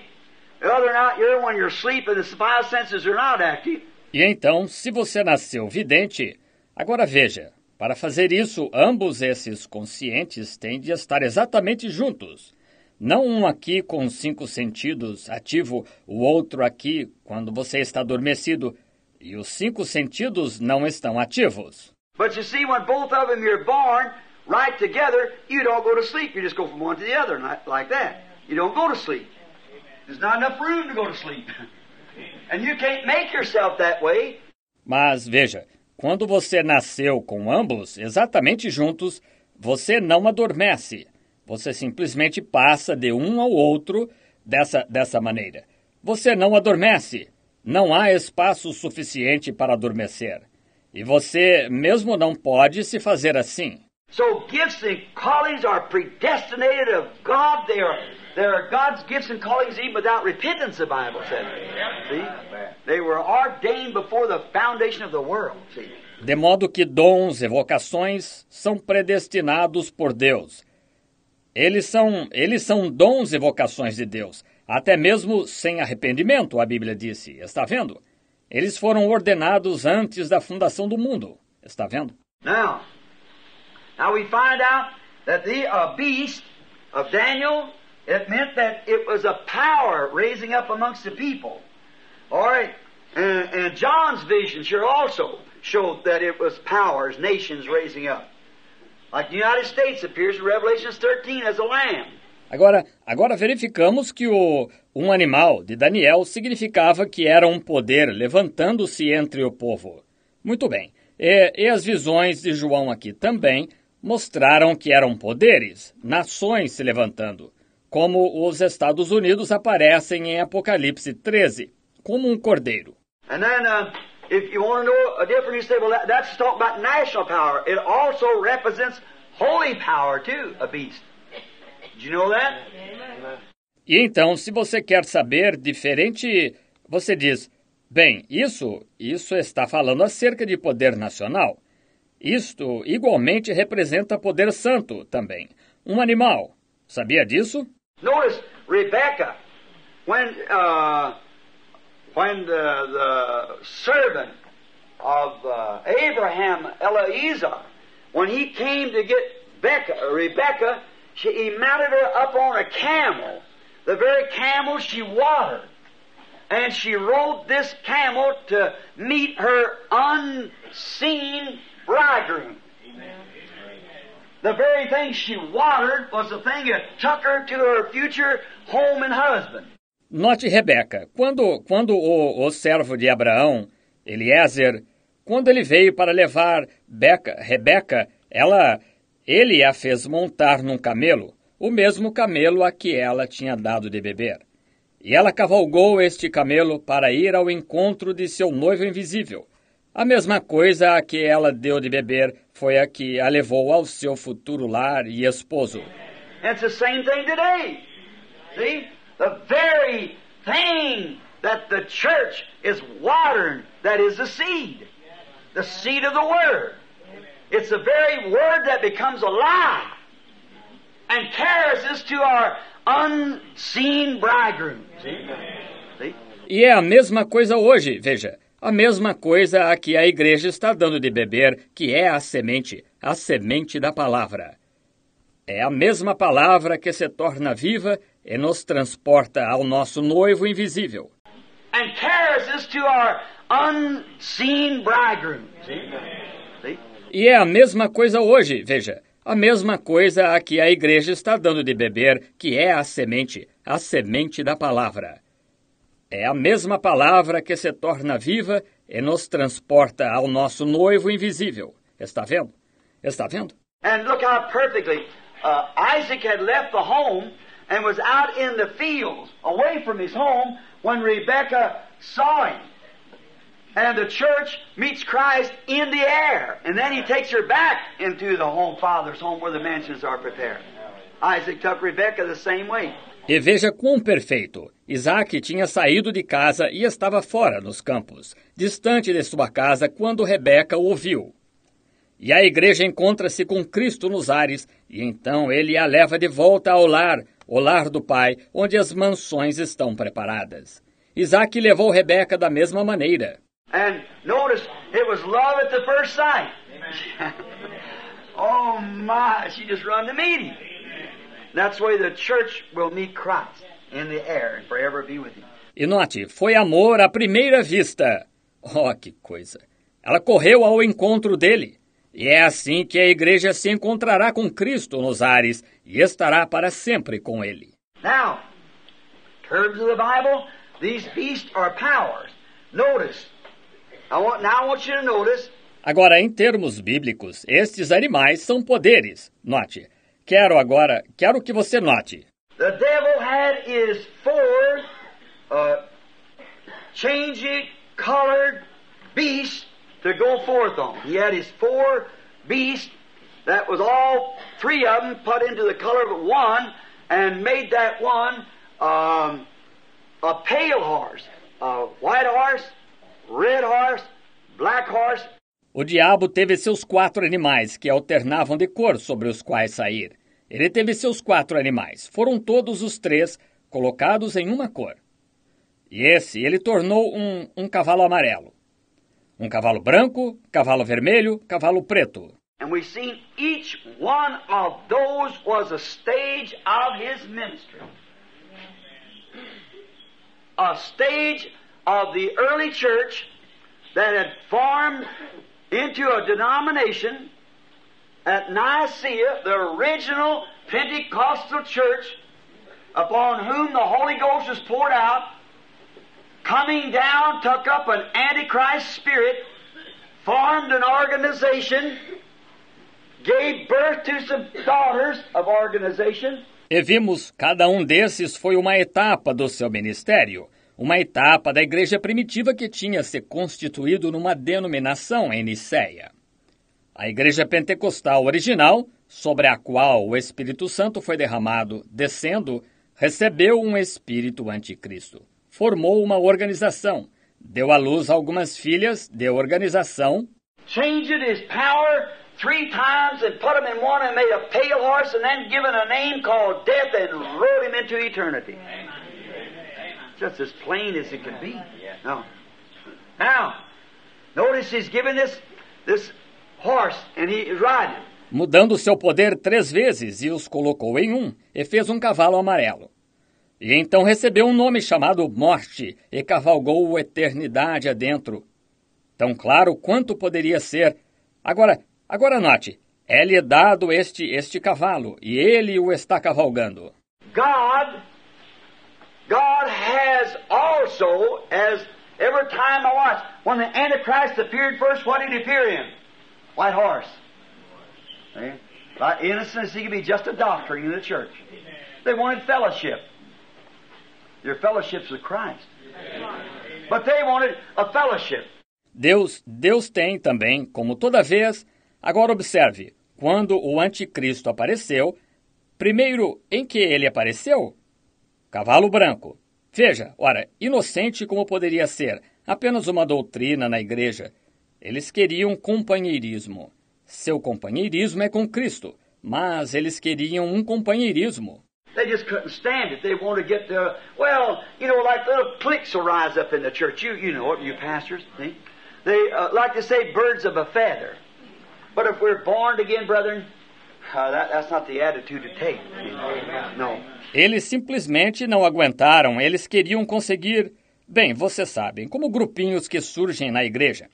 [SPEAKER 2] the other not here when you're asleep and the five senses are not active.
[SPEAKER 1] E então, se você nasceu vidente, agora veja, para fazer isso, ambos esses conscientes têm de estar exatamente juntos. Não um aqui com cinco sentidos ativo, o outro aqui quando você está adormecido, e os cinco sentidos não estão ativos.
[SPEAKER 2] But you see, when both of them you're born right together, you don't go to sleep. You just go from one to the other like that. You don't go to sleep. There's not enough room to go to sleep. And you can't make yourself that way.
[SPEAKER 1] Mas veja, quando você nasceu com ambos exatamente juntos, você não adormece. Você simplesmente passa de um ao outro dessa, dessa maneira. Você não adormece. Não há espaço suficiente para adormecer. E você mesmo não pode se fazer assim.
[SPEAKER 2] So gifts and callings are predestinated of God. They are, they are God's gifts and callings even without repentance, the Bible says. See? They were ordained before the foundation of the world. See?
[SPEAKER 1] De modo que dons e vocações são predestinados por Deus. Eles são, eles são dons e vocações de Deus, até mesmo sem arrependimento, a Bíblia disse. Está vendo? Eles foram ordenados antes da fundação do mundo. Está vendo?
[SPEAKER 2] Now, now we find out that the uh, beast of Daniel, it meant that it was a power raising up amongst the people. All right. And, and John's vision sure also showed that it was powers, nations raising up. Like the United States appears in Revelation 13 as a lamb.
[SPEAKER 1] Agora, agora verificamos que o um animal de Daniel significava que era um poder levantando-se entre o povo. Muito bem. E, e as visões de João aqui também mostraram que eram poderes, nações se levantando, como os Estados Unidos aparecem em Apocalipse 13, como um cordeiro.
[SPEAKER 2] And then, uh, if you want to know a difference, you say, well, that, that's talking about national power. It also represents holy power, too, a beast. Did you know that?
[SPEAKER 1] E então, se você quer saber diferente, você diz: bem, isso, isso está falando acerca de poder nacional. Isto igualmente representa poder santo também. Um animal. Sabia disso?
[SPEAKER 2] Notice Rebecca, when uh, when the, the servant of uh, Abraham, Eleazar, when he came to get Becca, Rebecca, she, he mounted her up on a camel, the very camel she watered. And she rode this camel to meet her unseen bridegroom. The very thing she watered was the thing that took her to her future home and husband.
[SPEAKER 1] Note Rebeca, quando, quando o, o servo de Abraão, Eliezer, quando ele veio para levar Beca, Rebeca, ela, ele a fez montar num camelo, o mesmo camelo a que ela tinha dado de beber. E ela cavalgou este camelo para ir ao encontro de seu noivo invisível. A mesma coisa a que ela deu de beber foi a que a levou ao seu futuro lar e esposo.
[SPEAKER 2] It's the same thing today. See? The very thing that the church is watering, that is the seed. The seed of the Word. It's the very Word that becomes alive and carries us to our unseen bridegroom. See? See?
[SPEAKER 1] E é a mesma coisa hoje, veja. A mesma coisa a que a igreja está dando de beber, que é a semente, a semente da palavra. É a mesma palavra que se torna viva e nos transporta ao nosso noivo invisível.
[SPEAKER 2] And carries us to our unseen bridegroom. See?
[SPEAKER 1] E é a mesma coisa hoje, veja. A mesma coisa a que a igreja está dando de beber, que é a semente, a semente da palavra. É a mesma palavra que se torna viva e nos transporta ao nosso noivo invisível. Está vendo? Está vendo?
[SPEAKER 2] And look how perfectly uh, Isaac had left the home and was out in the fields, away from his home, when Rebekah saw him. And the church meets Christ in the air, and then he takes her back into the home, Father's home, where the mansions are prepared. Isaac took Rebekah the same way.
[SPEAKER 1] E veja quão perfeito! Isaac tinha saído de casa e estava fora nos campos, distante de sua casa, quando Rebeca o ouviu. E a igreja encontra-se com Cristo nos ares, e então ele a leva de volta ao lar, o lar do Pai, onde as mansões estão preparadas. Isaac levou Rebeca da mesma maneira.
[SPEAKER 2] And notice, it was love at the first sight. oh my, she just run to meet him. That's the way the church will meet Christ in the air and forever be with him.
[SPEAKER 1] E note, foi amor à primeira vista. Oh, que coisa! Ela correu ao encontro dele. E é assim que a igreja se encontrará com Cristo nos ares e estará para sempre com ele.
[SPEAKER 2] Now, terms of the Bible, these beasts are powers. Notice.
[SPEAKER 1] Agora, em termos bíblicos, estes animais são poderes. Note. Quero agora, quero que você note.
[SPEAKER 2] The devil had his four uh, changing colored beasts to go forth on. He had his four beasts that was all three of them put into the color of one and made that one um, a pale horse, a white horse, red horse, black horse.
[SPEAKER 1] O diabo teve seus quatro animais que alternavam de cor sobre os quais sair. Ele teve seus quatro animais. Foram todos os três colocados em uma cor. E esse ele tornou um, um cavalo amarelo. Um cavalo branco, cavalo vermelho, cavalo preto.
[SPEAKER 2] And we've seen each one of those was a stage of his ministry. A stage of the early church that had formed into a denomination at Nicaea, the original Pentecostal church, upon whom the Holy Ghost was poured out, coming down, took up an Antichrist spirit, formed an organization, gave birth to some daughters of organization.
[SPEAKER 1] E vimos, cada um desses foi uma etapa do seu ministério, uma etapa da igreja primitiva que tinha se constituído numa denominação em Niceia. A igreja pentecostal original, sobre a qual o Espírito Santo foi derramado, descendo, recebeu um espírito anticristo. Formou uma organização, deu à luz algumas filhas de organização,
[SPEAKER 2] changed his power three times and put him in one and made a pale horse and then given a name called death and rode him into eternity. Just as plain as it can be. No. Now, notice he's given this this horse and he is riding.
[SPEAKER 1] mudando seu poder três vezes e os colocou em um, e fez um cavalo amarelo. E então recebeu um nome chamado Morte, e cavalgou eternidade adentro. Tão claro quanto poderia ser. Agora, agora note, é-lhe dado este, este cavalo, e ele o está cavalgando.
[SPEAKER 2] God, God has also, as every time I watch, when the Antichrist appeared first, what did he appear in? White horse. See? By innocence, he could be just a doctrine in the church. They wanted fellowship. Their fellowship's with Christ. But they wanted a fellowship.
[SPEAKER 1] Deus, Deus tem também, como toda vez. Agora observe, quando o anticristo apareceu, primeiro em que ele apareceu? Cavalo branco. Veja, ora, inocente como poderia ser, apenas uma doutrina na igreja. Eles queriam companheirismo. Seu companheirismo é com Cristo, mas eles queriam um companheirismo.
[SPEAKER 2] They just couldn't stand it. They to get well, you know, like little cliques will rise up in the church. You, you know you pastors? They uh, like to say birds of a feather. But if we're born again, brethren, uh, that, that's not the attitude to take. No.
[SPEAKER 1] Eles simplesmente não aguentaram, eles queriam conseguir. Bem, vocês sabem, como grupinhos que surgem na igreja.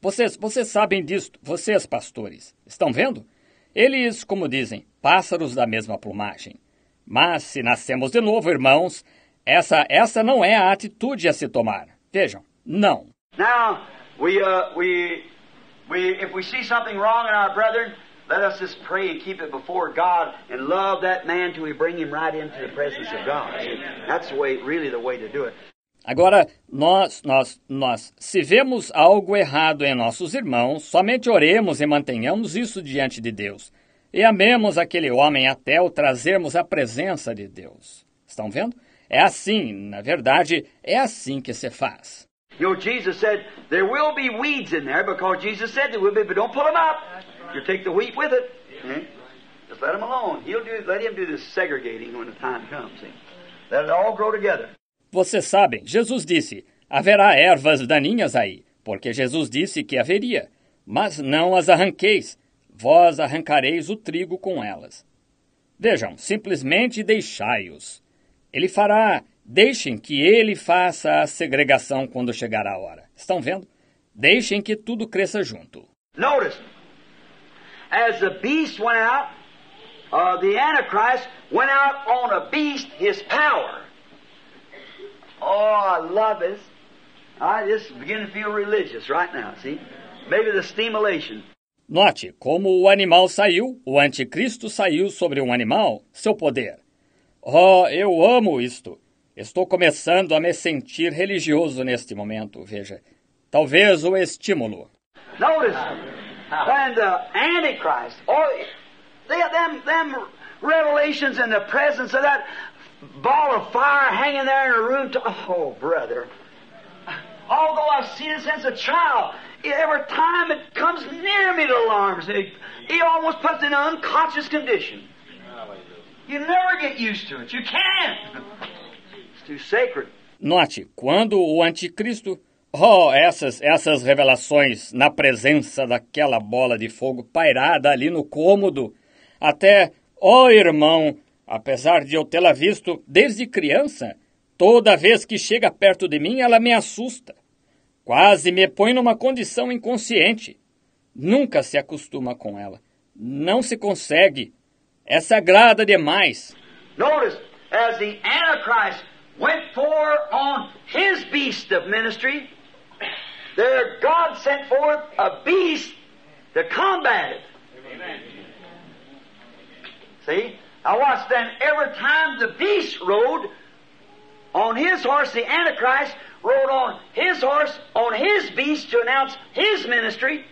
[SPEAKER 1] Vocês, vocês sabem disto, vocês pastores. Estão vendo? Eles, como dizem, pássaros da mesma plumagem. Mas se nascemos de novo, irmãos, essa, essa não é a atitude a se tomar. Vejam, não.
[SPEAKER 2] Now, we, uh, we, we, if we see something wrong in our brethren, let us just pray and keep it before God and love that man till we bring him right into the presence of God. That's the way, really the way to do it.
[SPEAKER 1] Agora, nós, nós, nós, se vemos algo errado em nossos irmãos, somente oremos e mantenhamos isso diante de Deus. E amemos aquele homem até o trazermos à presença de Deus. Estão vendo? É assim, na verdade, é assim que se faz.
[SPEAKER 2] You know, Jesus said there will be weeds in there because Jesus said there will be, but don't pull them up. You take the wheat with it. See? Just let him alone. He'll do. Let him do the segregating when the time comes. See? Let it all grow together.
[SPEAKER 1] Vocês sabem, Jesus disse: haverá ervas daninhas aí. porque Jesus disse que haveria. Mas não as arranqueis, vós arrancareis o trigo com elas. Vejam, simplesmente deixai-os. Ele fará, deixem que ele faça a segregação quando chegar a hora. Estão vendo? Deixem que tudo cresça junto.
[SPEAKER 2] Notice, as the beast went out, uh, the Antichrist went out on a beast, his power. Oh, I love this. I just begin to feel religious right now, see? Maybe the stimulation.
[SPEAKER 1] Note como o animal saiu, o anticristo saiu sobre um animal, seu poder. Oh, eu amo isto. Estou começando a me sentir religioso neste momento, veja. Talvez o estímulo.
[SPEAKER 2] Notice, when the uh, Antichrist, or they, them, them revelations in the presence of that ball of fire hanging there in a room. To, oh, brother. Although I've seen it since a child, every time it comes near me, it alarms me. He almost puts in an unconscious condition. You never get used to it. You can't. It's too sacred.
[SPEAKER 1] Note, quando o anticristo Oh, essas, essas revelações na presença daquela bola de fogo pairada ali no cômodo. Até, oh irmão, apesar de eu tê-la visto desde criança, toda vez que chega perto de mim ela me assusta. Quase me põe numa condição inconsciente. Nunca se acostuma com ela. Não se consegue. É sagrada demais.
[SPEAKER 2] Notice, as the Antichrist went for on his beast of ministry, there God sent forth a beast to combat it. See? I watched then every time the beast rode on his horse, the Antichrist rode on his horse, on his beast to announce his ministry.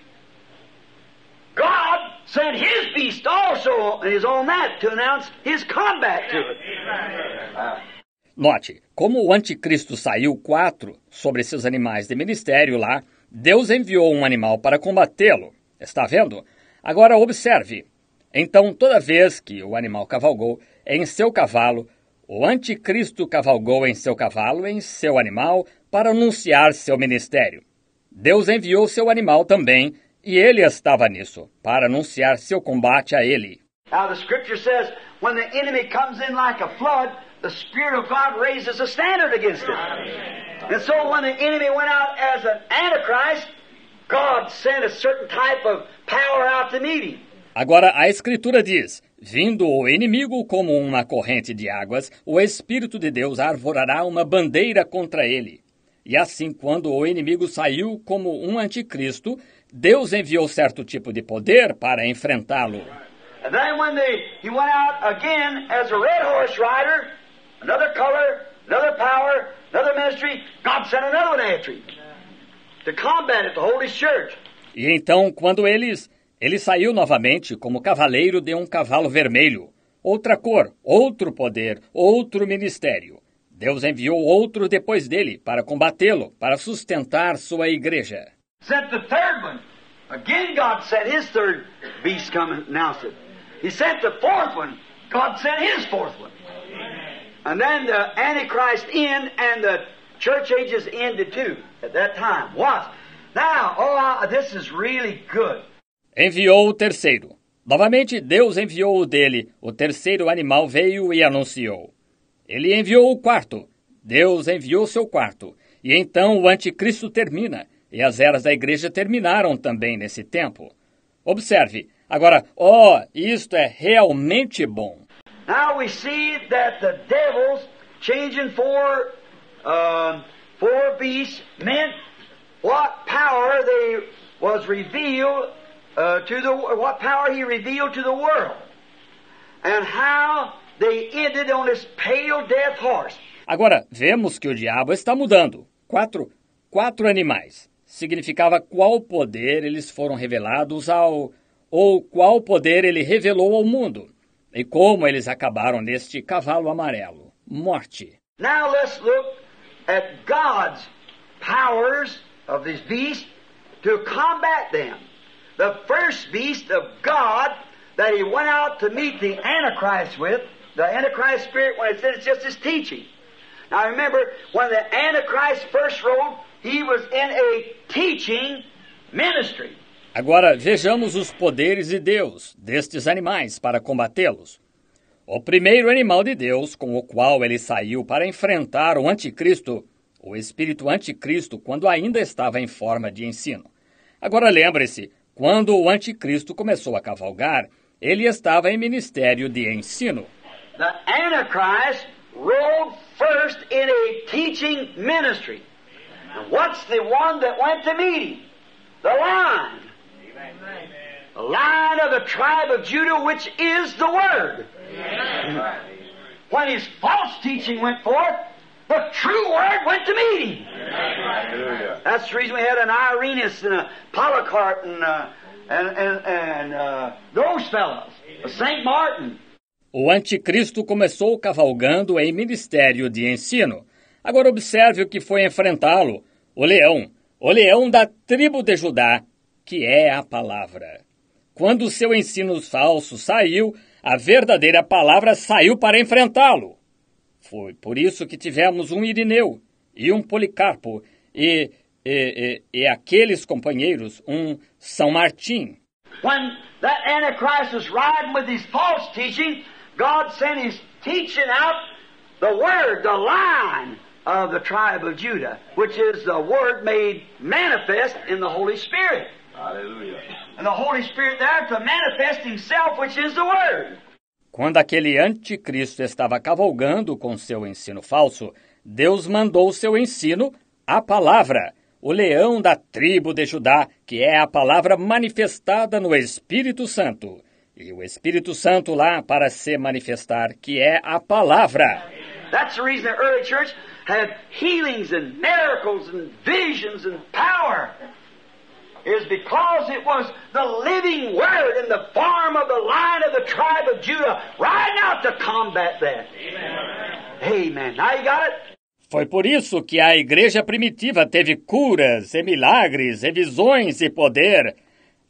[SPEAKER 2] God sent his beast also is on that to announce his combat to it.
[SPEAKER 1] Note, como o anticristo saiu quatro sobre seus animais de ministério lá, Deus enviou um animal para combatê-lo. Está vendo? Agora observe. Então, toda vez que o animal cavalgou em seu cavalo, o anticristo cavalgou em seu cavalo, em seu animal, para anunciar seu ministério. Deus enviou seu animal também, e ele estava nisso, para anunciar seu combate a ele.
[SPEAKER 2] Now the scripture says, when the enemy comes in like a flood, the Spirit of God raises a standard against it. And so when the enemy went out as an antichrist, God sent a certain type of power out to meet him.
[SPEAKER 1] Agora a Escritura diz: Vindo o inimigo como uma corrente de águas, o Espírito de Deus arvorará uma bandeira contra ele. E assim, quando o inimigo saiu como um anticristo, Deus enviou certo tipo de poder para enfrentá-lo.
[SPEAKER 2] And then when they, he went out again as a red horse rider, another color, another power, another ministry, God sent another one after him to combat it, hold his church.
[SPEAKER 1] E então, quando eles ele saiu novamente como cavaleiro de um cavalo vermelho. Outra cor, outro poder, outro ministério. Deus enviou outro depois dele para combatê-lo, para sustentar sua igreja.
[SPEAKER 2] Sent the third one. Again, God sent his third beast come and announce it. He sent the fourth one. God sent his fourth one. And then the Antichrist in and the church ages ended too at that time. What? Now, oh, this is really good.
[SPEAKER 1] Enviou o terceiro. Novamente, Deus enviou o dele. O terceiro animal veio e anunciou. Ele enviou o quarto. Deus enviou seu quarto. E então o anticristo termina. E as eras da igreja terminaram também nesse tempo. Observe. Agora, oh, isto é realmente bom.
[SPEAKER 2] Now we see that the devils changing four, uh, four beasts meant what power they was revealed uh, to the what power he revealed to the world, and how they ended on this pale death horse.
[SPEAKER 1] Agora, vemos que o diabo está mudando. Quatro, quatro animais. Significava qual poder eles foram revelados ao. ou qual poder ele revelou ao mundo. E como eles acabaram neste cavalo amarelo. Morte.
[SPEAKER 2] Now let's look at God's powers of these beasts to combat them. The first beast of God that he went out to meet the Antichrist with, the Antichrist spirit, when it said it's just his teaching. Now remember, when the Antichrist first rode he was in a teaching ministry.
[SPEAKER 1] Agora vejamos os poderes de Deus destes animais para combatê-los. O primeiro animal de Deus com o qual ele saiu para enfrentar o anticristo, o espírito anticristo, quando ainda estava em forma de ensino. Agora lembre-se, quando o anticristo começou a cavalgar, ele estava em ministério de ensino.
[SPEAKER 2] The Antichrist rode first in a teaching ministry. And what's the one that went to meet him? The lion. Of the tribe of Judah, which is the Word. When his false teaching went forth, the true Word went to meet him.
[SPEAKER 3] Hallelujah.
[SPEAKER 2] That's the reason we had an Irenaeus and a Polycarp and, uh, and, and, and uh, those fellows. St. Martin.
[SPEAKER 1] O anticristo começou cavalgando em ministério de ensino. Agora observe o que foi enfrentá-lo: o leão, o leão da tribo de Judá, que é a palavra. Quando o seu ensino falso saiu, a verdadeira palavra saiu para enfrentá-lo. Foi por isso que tivemos um Irineu e um Policarpo e, e, e, e aqueles companheiros, um São Martim.
[SPEAKER 2] When that Antichrist was riding with his false teaching, God sent his teaching out the Word, the line of the tribe of Judah, which is the Word made manifest in the Holy Spirit.
[SPEAKER 3] Hallelujah.
[SPEAKER 2] And the Holy Spirit there to manifest Himself, which is the Word.
[SPEAKER 1] Quando aquele anticristo estava cavalgando com seu ensino falso, Deus mandou seu ensino, a palavra, o leão da tribo de Judá, que é a palavra manifestada no Espírito Santo. E o Espírito Santo lá para se manifestar, que é a palavra.
[SPEAKER 2] That's the reason the early church had healings and miracles and visions and power. Is because it was the living word in the form of the line of the tribe of Judah riding out to combat that. Amen. Amen. Now you got it?
[SPEAKER 1] Foi por isso que a igreja primitiva teve curas e milagres e visões e poder.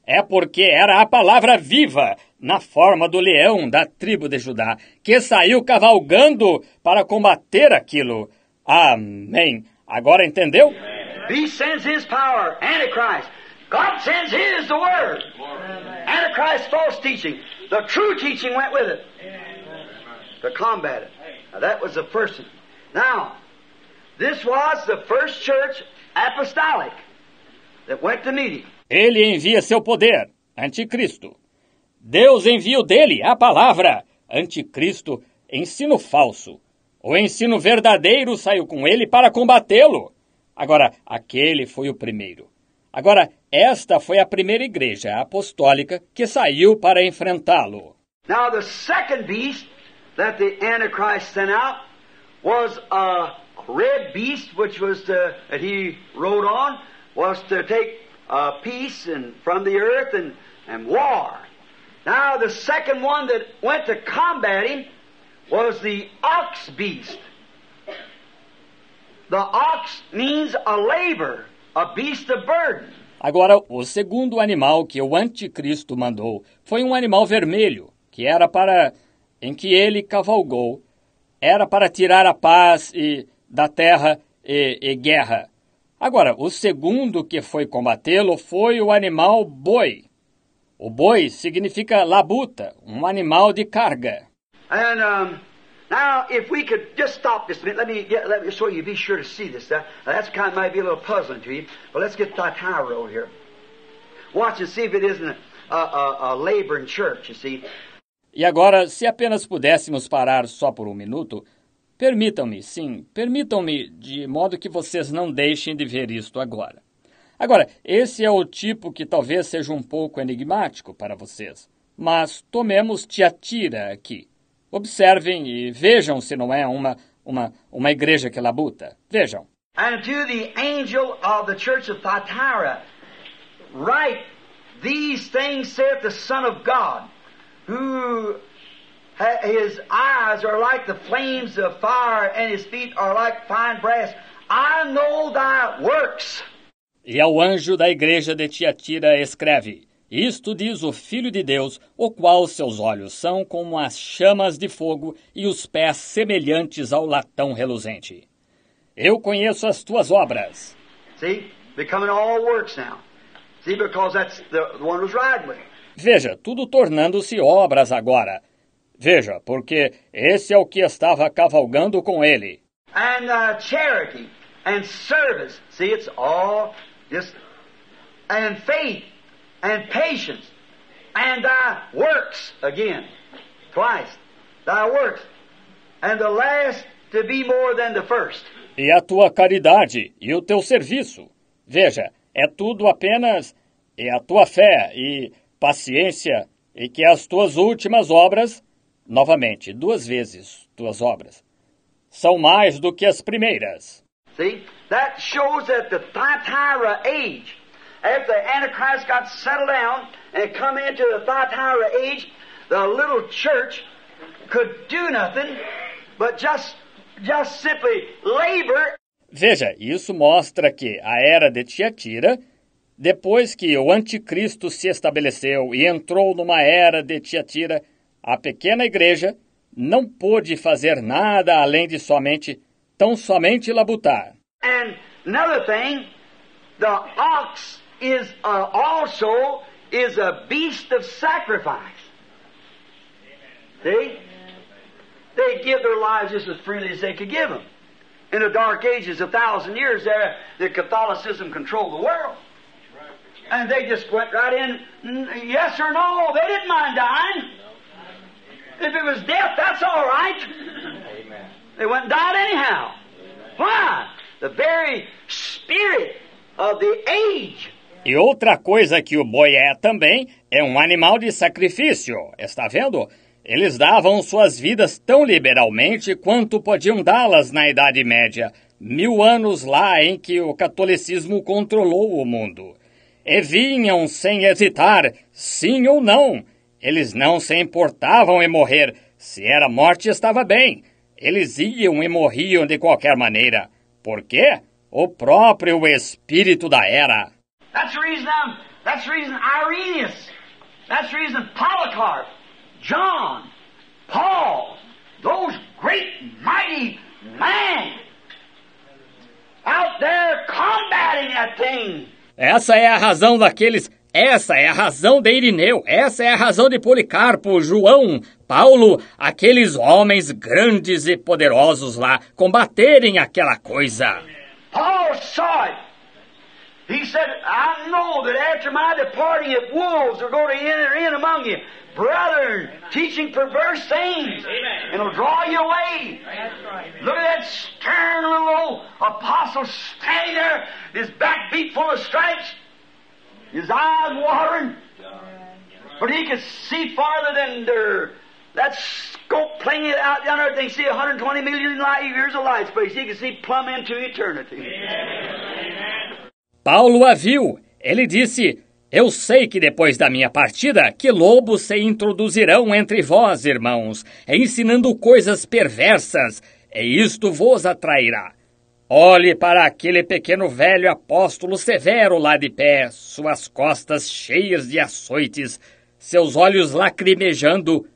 [SPEAKER 1] É porque era a palavra viva, na forma do leão da tribo de Judá, que saiu cavalgando para combater aquilo. Amém. Agora entendeu?
[SPEAKER 2] He sends his power, Antichrist. God sends his, the word. Antichrist false teaching. The true teaching went with it. To combat it. Now that was the first one. Now, this was the first church apostolic that went to meet him.
[SPEAKER 1] Ele envia seu poder, anticristo. Deus envia o dele, a palavra, anticristo, ensino falso. O ensino verdadeiro saiu com ele para combatê-lo. Agora, aquele foi o primeiro. Agora, esta foi a primeira igreja apostólica que saiu para enfrentá-lo.
[SPEAKER 2] Now, the second beast that the Antichrist sent out was a red beast, which was to, that he rode on, was to take uh, peace and from the earth and, and war. Now, the second one that went to combat him was the ox beast. The ox means a labor,
[SPEAKER 1] Agora, o segundo animal que o anticristo mandou foi um animal vermelho, que era para em que ele cavalgou, era para tirar a paz e da terra e, e guerra. Agora, o segundo que foi combatê-lo foi o animal boi. O boi significa labuta, um animal de carga.
[SPEAKER 2] And um, now, if we could just stop this a minute, let me let me you. Be sure to see this. Uh, kind of might be a little puzzling to you, but let's get Thyatira over here. Watch and see if it isn't a, a, a laboring church. You see,
[SPEAKER 1] E agora, se apenas pudéssemos parar só por um minuto, permitam-me, sim, permitam-me, de modo que vocês não deixem de ver isto agora. Agora, esse é o tipo que talvez seja um pouco enigmático para vocês, mas tomemos Tiatira aqui. Observem e vejam se não é uma, uma, uma igreja que labuta. Vejam.
[SPEAKER 2] and to the angel of the church of Thyatira, write these things saith the Son of God, who his eyes are like the flames of fire, and his feet are like fine brass. I know thy works.
[SPEAKER 1] E ao anjo da igreja de Tiatira escreve: Isto diz o Filho de Deus, o qual seus olhos são como as chamas de fogo e os pés semelhantes ao latão reluzente. Eu conheço as tuas obras. Veja, tudo tornando-se obras agora. Veja, porque esse é o que estava cavalgando com ele.
[SPEAKER 2] And uh, charity and service. See, it's all just. And faith and patience and thy works again. Twice. Thy works. And the last to be more than the first.
[SPEAKER 1] E a tua caridade e o teu serviço. Veja, é tudo apenas é a tua fé e paciência e que as tuas últimas obras, novamente, duas vezes tuas obras, são mais do que as primeiras.
[SPEAKER 2] See? That shows that the Thyatira age, after the Antichrist got settled down and come into the Thyatira age, the little church could do nothing but just, just simply labor
[SPEAKER 1] Veja, isso mostra que a era de Tiatira, depois que o anticristo se estabeleceu e entrou numa era de Tiatira, a pequena igreja não pôde fazer nada além de somente, tão somente labutar.
[SPEAKER 2] And another thing, the ox is uh, also is a beast of sacrifice. See? They give their lives just as freely as they could give them. In the dark ages, a thousand years there, the Catholicism controlled the world. And they just went right in, yes or no. They didn't mind dying. If it was death, that's all right. Amen. They went and died anyhow. Why? The very spirit of the age.
[SPEAKER 1] E outra coisa que o boi é também é um animal de sacrifício. Está vendo? Eles davam suas vidas tão liberalmente quanto podiam dá-las na Idade Média, mil anos lá em que o catolicismo controlou o mundo. E vinham sem hesitar, sim ou não. Eles não se importavam em morrer. Se era morte, estava bem. Eles iam e morriam de qualquer maneira. Por quê? O próprio espírito da era.
[SPEAKER 2] That's the reason I'm, that's the reason Irenaeus, that's the reason Polycarp, John, Paul, those great mighty men out there combating that thing.
[SPEAKER 1] Essa é a razão daqueles. Essa é a razão de Irineu. Essa é a razão de Policarpo, João, Paulo, aqueles homens grandes e poderosos lá combaterem aquela coisa.
[SPEAKER 2] Paul saw it. He said, I know that after my departing, if wolves are going to enter in among you, brethren, teaching perverse things, and it'll draw you away. Look at that stern little old apostle standing there, his back beat full of stripes, his eyes watering, but he could see farther than their, that scope playing it out yonder. They see 120 million light years of light space. He could see plumb into eternity.
[SPEAKER 1] Paulo a viu. Ele disse: Eu sei que depois da minha partida, que lobos se introduzirão entre vós, irmãos, ensinando coisas perversas, e isto vos atrairá. Olhe para aquele pequeno velho apóstolo severo lá de pé, suas costas cheias de açoites, seus olhos lacrimejando,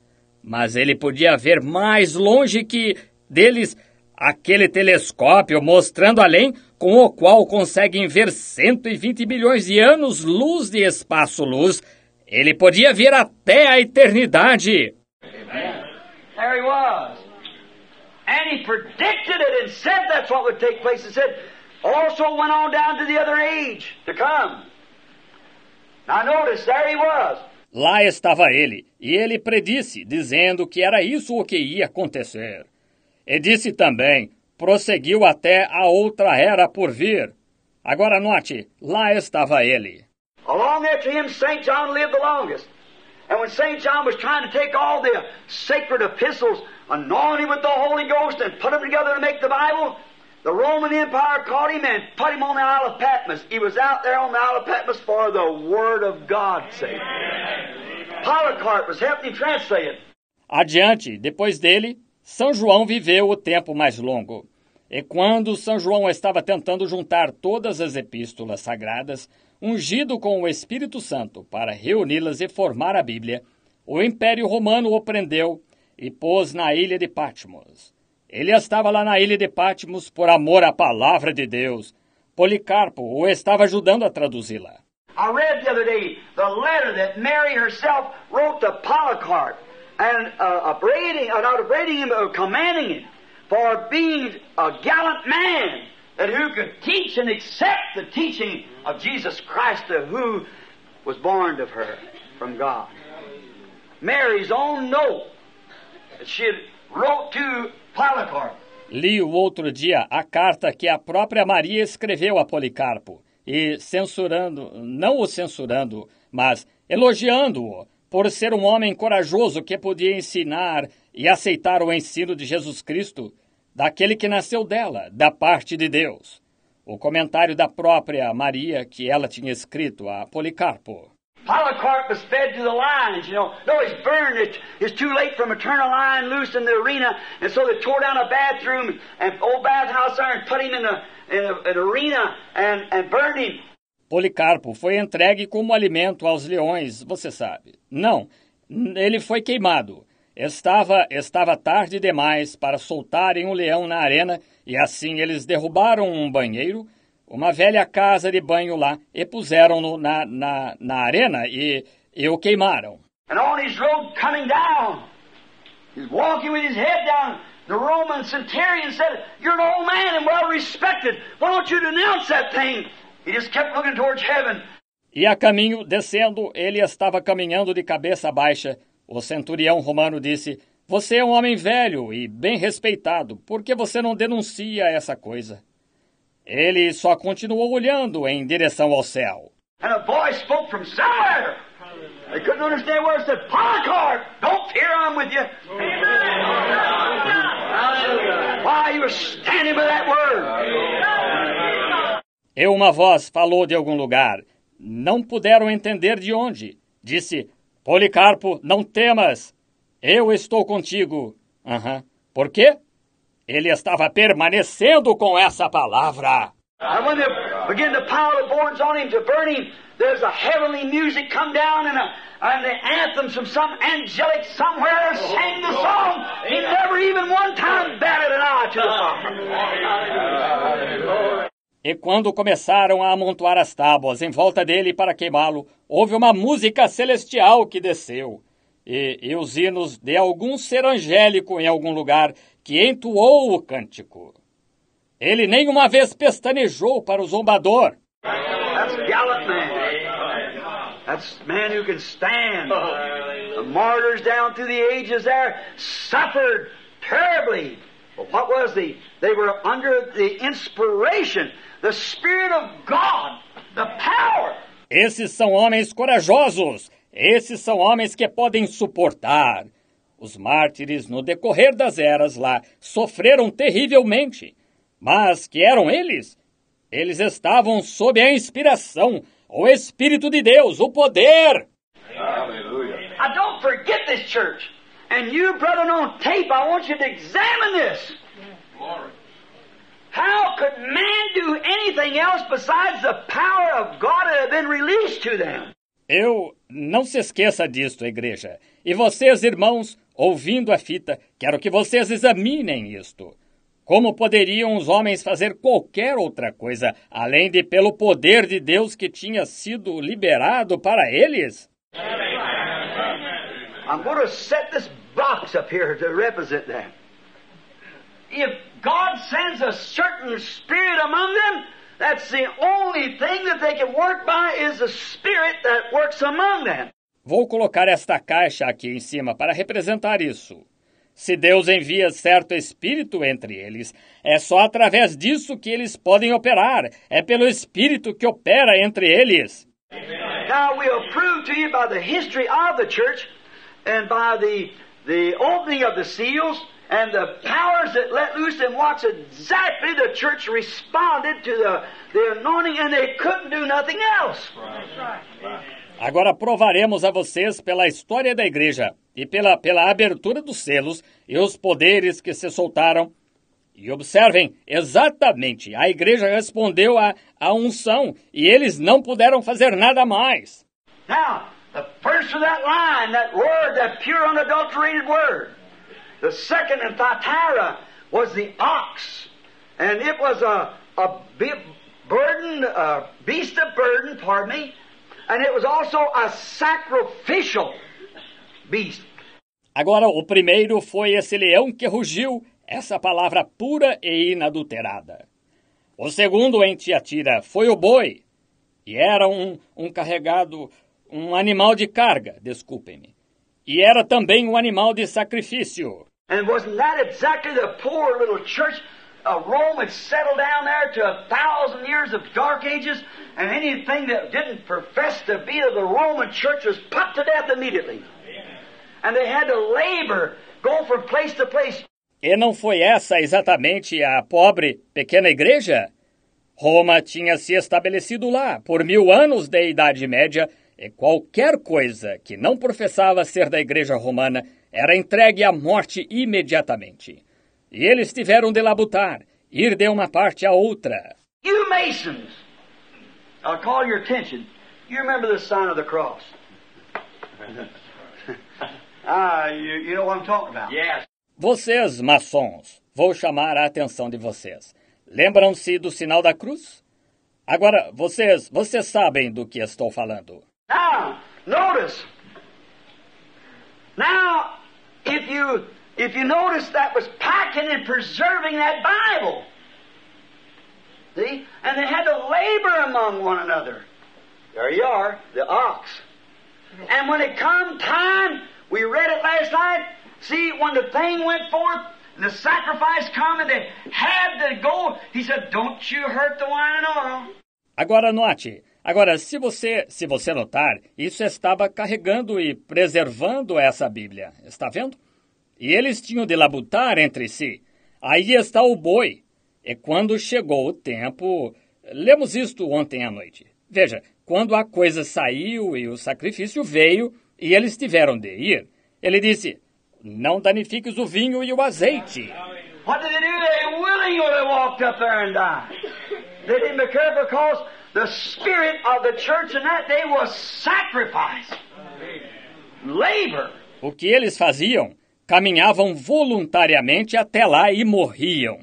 [SPEAKER 1] mas ele podia ver mais longe que deles aquele telescópio mostrando além com o qual conseguem ver 120 milhões de anos-luz de espaço-luz. Ele podia ver até a eternidade.
[SPEAKER 2] There he was. And he predicted it and said that's what would take place. And said, also went on down to the other age to come. Now notice, there he was.
[SPEAKER 1] Lá estava ele, e ele predisse, dizendo que era isso o que ia acontecer. E disse também, prosseguiu até a outra era por vir. Agora note, lá estava ele.
[SPEAKER 2] Along after him, St. John lived the longest. And when St. John was trying to take all the sacred epistles, anoint him with the Holy Ghost, and put them together to make the Bible, the Roman Empire caught him and put him on the Isle of Patmos. He was out there on the Isle of Patmos for the Word of God's sake. Polycarp was helping him translate it.
[SPEAKER 1] Adiante, depois dele, São João viveu o tempo mais longo. E quando São João estava tentando juntar todas as epístolas sagradas, ungido com o Espírito Santo para reuni-las e formar a Bíblia, o Império Romano o prendeu e pôs na ilha de Patmos. Ele estava lá na ilha de Patmos por amor à palavra de Deus, Policarpo o estava ajudando a traduzi-la.
[SPEAKER 2] I read the other day the letter that Mary herself wrote to Polycarp and uh, upbraiding, uh, not upbraiding him, but commanding him for being a gallant man that who could teach and accept the teaching of Jesus Christ, uh, who was born of her from God. Mary's own note that she wrote to Polycarp.
[SPEAKER 1] Li o outro dia a carta que a própria Maria escreveu a Policarpo e censurando, não o censurando, mas elogiando-o por ser um homem corajoso que podia ensinar e aceitar o ensino de Jesus Cristo, daquele que nasceu dela, da parte de Deus. O comentário da própria Maria que ela tinha escrito a Policarpo.
[SPEAKER 2] Polycarp was fed to the lions, you know. No, he's burned. It's, it's too late turn a lion loose in the arena, and so they tore down a bathroom and old bathhouse there and put him in the in arena and, and burned him.
[SPEAKER 1] Policarpo foi entregue como alimento aos leões, você sabe. Não, ele foi queimado. Estava, estava tarde demais para soltarem um leão na arena e assim eles derrubaram um banheiro, uma velha casa de banho lá e puseram-no na, na, na arena e, e o queimaram.
[SPEAKER 2] And on his road coming down, he's walking with his head down. The Roman centurion said, You're an old man and well respected. Why don't you denounce that thing? He just kept looking towards heaven.
[SPEAKER 1] E a caminho, descendo, ele estava caminhando de cabeça baixa. O centurião romano disse: Você é um homem velho e bem respeitado, por que você não denuncia essa coisa? Ele só continuou olhando em direção ao céu.
[SPEAKER 2] And a voice spoke from somewhere. They couldn't understand where it said, Polycarp, don't fear, I'm with you. Why, you were standing by that word.
[SPEAKER 1] E uma voz falou de algum lugar. Não puderam entender de onde. Disse: Policarpo, não temas. Eu estou contigo. Aham. Por quê? Ele estava permanecendo com essa palavra.
[SPEAKER 2] And when they begin to pile the boards on him to burn him, there's a heavenly music come down and, a, and the anthems from some angelic somewhere sang the song. He never even one time batted an eye to the fire.
[SPEAKER 1] E quando começaram a amontoar as tábuas em volta dele para queimá-lo, houve uma música celestial que desceu. E, e os hinos de algum ser angélico em algum lugar que entoou o cântico. Ele nem uma vez pestanejou para o zombador.
[SPEAKER 2] That's gallant man. That's man who can stand. The martyrs down through the ages there suffered terribly. But what was the? They were under the inspiration, the Spirit of God, the power.
[SPEAKER 1] Esses são homens corajosos. Esses são homens que podem suportar. Os mártires, no decorrer das eras lá, sofreram terrivelmente. Mas que eram eles? Eles estavam sob a inspiração, o Espírito de Deus, o poder.
[SPEAKER 3] Hallelujah.
[SPEAKER 2] Now don't forget this church. And you, brethren, on tape, I want you to examine this.
[SPEAKER 3] Glory.
[SPEAKER 2] How could man do anything else besides the power of God that had been released to them?
[SPEAKER 1] Eu não se esqueça disto, igreja. E vocês, irmãos, ouvindo a fita, quero que vocês examinem isto. Como poderiam os homens fazer qualquer outra coisa além de pelo poder de Deus que tinha sido liberado para eles?
[SPEAKER 2] I'm going to set this box up here to represent that. If God sends a certain spirit among them, that's the only thing that they can work by is the spirit that works among them.
[SPEAKER 1] Vou colocar esta caixa aqui em cima para representar isso. Se Deus envia certo espírito entre eles, é só através disso que eles podem operar. É pelo espírito que opera entre eles.
[SPEAKER 2] Now we'll prove to you by the history of the church and by the, the opening of the seals and the powers that let loose and watch exactly the church responded to the, the anointing and they couldn't do nothing else.
[SPEAKER 1] Agora provaremos a vocês pela história da igreja e pela, pela abertura dos selos e os poderes que se soltaram. E observem, exatamente, a igreja respondeu à, à unção e eles não puderam fazer nada mais.
[SPEAKER 2] Now, the first of that line, that word, that pure unadulterated word, the second in Thyatira was the ox. And it was a, a burden, uh, beast of burden, pardon me, and it was also a sacrificial beast.
[SPEAKER 1] Agora, o primeiro foi esse leão que rugiu, essa palavra pura e inadulterada. O segundo em Tiatira foi o boi, e era um, um carregado, um animal de carga, desculpem-me. E era também um animal de sacrifício.
[SPEAKER 2] And wasn't that exactly the poor little church? Uh, Rome had settled down there to a thousand years of dark ages, and anything that didn't profess to be of the Roman church was put to death immediately. And they had to labor, go from place to place.
[SPEAKER 1] E não foi essa exatamente a pobre pequena igreja? Roma tinha se estabelecido lá por mil anos da Idade Média e qualquer coisa que não professava ser da Igreja Romana era entregue à morte imediatamente. E eles tiveram de labutar, ir de uma parte à outra.
[SPEAKER 2] You Masons, I'll call your attention. You remember the sign of the cross? ah, you, you know what I'm talking about.
[SPEAKER 3] Yes.
[SPEAKER 1] Vocês, maçons, vou chamar a atenção de vocês. Lembram-se do sinal da cruz? Agora, vocês, vocês sabem do que estou falando.
[SPEAKER 2] Now, notice. Now, if you if you notice that was packing and preserving that Bible. See? And they had to labor among one another. There you are, the ox. And when it come time, we read it last night. See, when the thing went forth and the sacrifice come and they had to go, he said, Don't you hurt the wine and oil.
[SPEAKER 1] Agora note, agora se você, se você notar, isso estava carregando e preservando essa Bíblia. Está vendo? E eles tinham de labutar entre si. Aí está o boi. E quando chegou o tempo, lemos isto ontem à noite. Veja, quando a coisa saiu e o sacrifício veio e eles tiveram de ir, ele disse: Não danifiques o vinho e o azeite.
[SPEAKER 2] What did they do? They willingly walked up there and died. They didn't be careful because the spirit of the church in that day was sacrifice, labor.
[SPEAKER 1] O que eles faziam? Caminhavam voluntariamente até lá e morriam.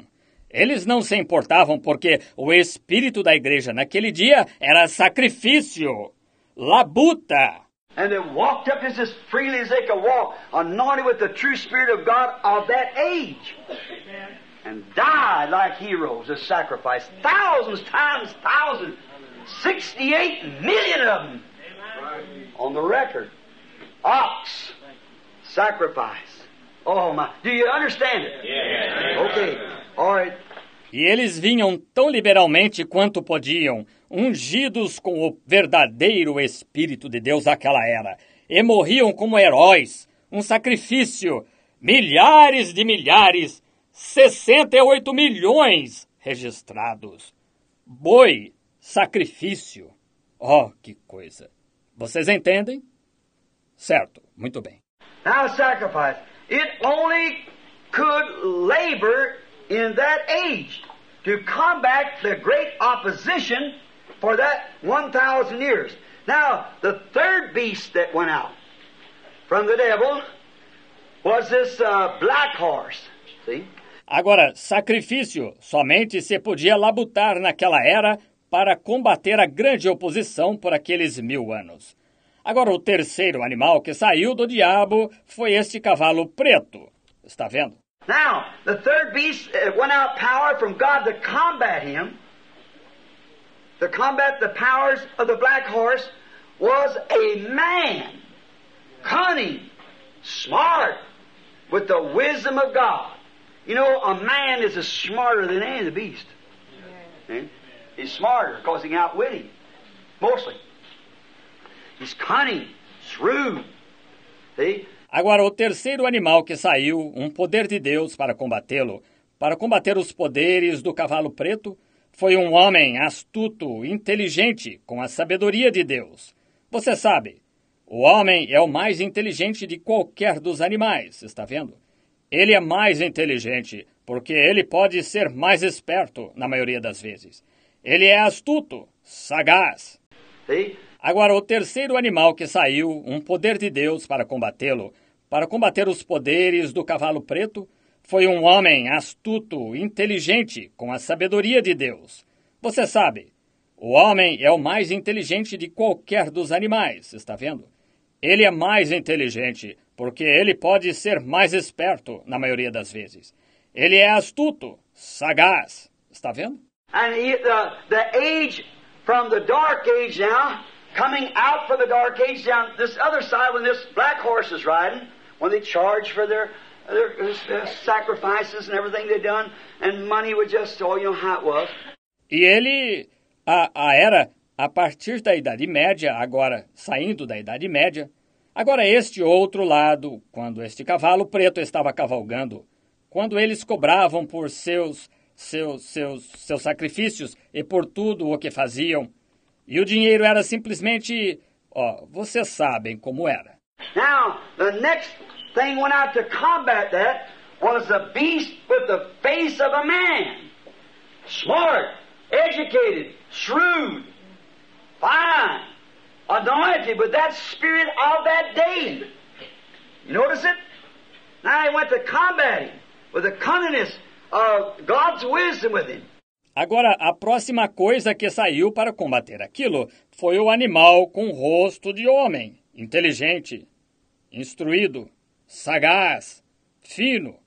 [SPEAKER 1] Eles não se importavam porque o espírito da igreja naquele dia era sacrifício, labuta.
[SPEAKER 2] And they walked up just as freely as they could walk, anointed with the true Spirit of God of that age. And died like heroes of sacrifice. Thousands times thousands. 68 million of them. On the record. Ox. Sacrifice. Oh my. Do you understand it? Okay. All right.
[SPEAKER 1] E eles vinham tão liberalmente quanto podiam, ungidos com o verdadeiro Espírito de Deus daquela era, e morriam como heróis, um sacrifício, milhares de milhares, 68 milhões registrados. Boi, sacrifício. Oh, que coisa! Vocês entendem? Certo, muito bem.
[SPEAKER 2] Now sacrifice. It only could labor in that age to combat the great opposition for that 1,000 years. Now, the third beast that went out from the devil was this uh, black horse. See?
[SPEAKER 1] Agora, sacrifício somente se podia labutar naquela era para combater a grande oposição por aqueles mil anos. Agora, o terceiro animal que saiu do diabo foi este cavalo preto. Está vendo?
[SPEAKER 2] Now, the third beast uh, went out power from God to combat him. To combat the powers of the black horse was a man, cunning, smart, with the wisdom of God. You know, a man is smarter than any of the beast. Eh? He's smarter because he outwit him, mostly. He's cunning, shrewd. See?
[SPEAKER 1] Agora, o terceiro animal que saiu, um poder de Deus para combatê-lo, para combater os poderes do cavalo preto, foi um homem astuto, inteligente, com a sabedoria de Deus. Você sabe, o homem é o mais inteligente de qualquer dos animais, está vendo? Ele é mais inteligente porque ele pode ser mais esperto na maioria das vezes. Ele é astuto, sagaz.
[SPEAKER 2] See?
[SPEAKER 1] Agora, o terceiro animal que saiu, um poder de Deus para combatê-lo, para combater os poderes do cavalo preto, foi um homem astuto, inteligente, com a sabedoria de Deus. Você sabe, o homem é o mais inteligente de qualquer dos animais, está vendo? Ele é mais inteligente porque ele pode ser mais esperto na maioria das vezes. Ele é astuto, sagaz, está vendo?
[SPEAKER 2] And he, the, the age from the dark age now, coming out from the dark age down this other side when this black horse is riding, when they charge for their, their uh, sacrifices and everything they done, and money was just, oh, you know how it was.
[SPEAKER 1] E ele, a, a era a partir da Idade Média, agora saindo da Idade Média, agora este outro lado, quando este cavalo preto estava cavalgando, quando eles cobravam por seus seus seus seus sacrifícios e por tudo o que faziam, e o dinheiro era simplesmente, ó, vocês sabem como era.
[SPEAKER 2] Now, the next thing went out to combat that was a beast with the face of a man. Smart, educated, shrewd, fine, anointed with that spirit of that day. You notice it? Now he went to combat him with the cunningness God's wisdom with him.
[SPEAKER 1] Agora, a próxima coisa que saiu para combater aquilo foi o animal com rosto de homem, inteligente, instruído, sagaz, fino,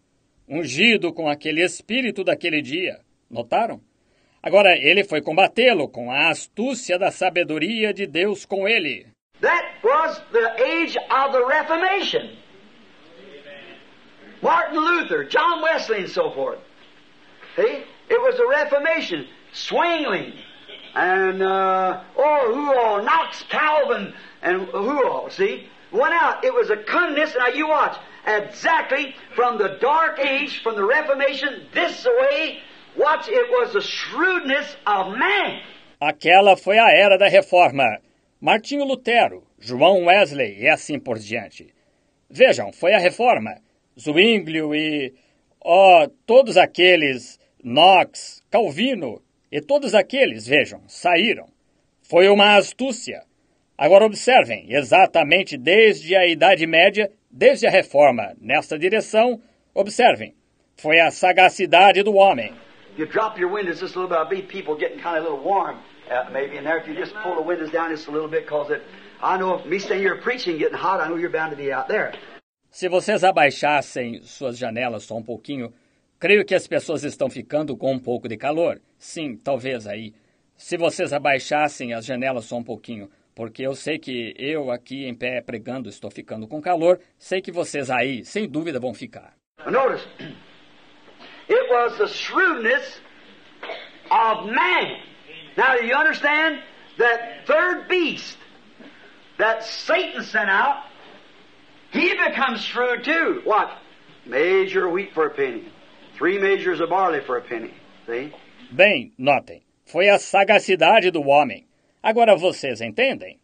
[SPEAKER 1] ungido com aquele espírito daquele dia. Notaram? Agora ele foi combatê-lo com a astúcia da sabedoria de Deus com ele.
[SPEAKER 2] That was the age of the Reformation. Martin Luther, John Wesley, and so forth. See? It was the Reformation. Zwingli, and, uh, oh, who all? Knox Calvin, and who all? See? Went out. It was a cunningness. Now you watch. Exactly from the Dark Age, from the Reformation, this way, watch, it was the shrewdness of man.
[SPEAKER 1] Aquela foi a era da reforma. Martinho Lutero, João Wesley e assim por diante. Vejam, foi a reforma. Zwinglio e. Oh, todos aqueles. Knox, Calvino e todos aqueles, vejam, saíram. Foi uma astúcia. Agora observem, exatamente desde a Idade Média, desde a Reforma, nesta direção, observem, foi a sagacidade do homem.
[SPEAKER 2] You drop your windows just a little bit. I believe people getting kind of a little warm, uh, maybe in there. If you just pull the windows down just a little bit, cause it. I know if me staying here preaching getting hot, I know you're bound to be out there.
[SPEAKER 1] Se vocês abaixassem suas janelas só um pouquinho, creio que as pessoas estão ficando com um pouco de calor. Sim, talvez aí. Se vocês abaixassem as janelas só um pouquinho, porque eu sei que eu aqui em pé pregando estou ficando com calor, sei que vocês aí, sem dúvida, vão ficar.
[SPEAKER 2] Notice, it was the shrewdness of man. Now, you understand that third beast that Satan sent out? He becomes shrewd too. What? Measure wheat for a penny. Three measures of barley for a penny. See?
[SPEAKER 1] Bem, notem, foi a sagacidade do homem. Agora vocês entendem?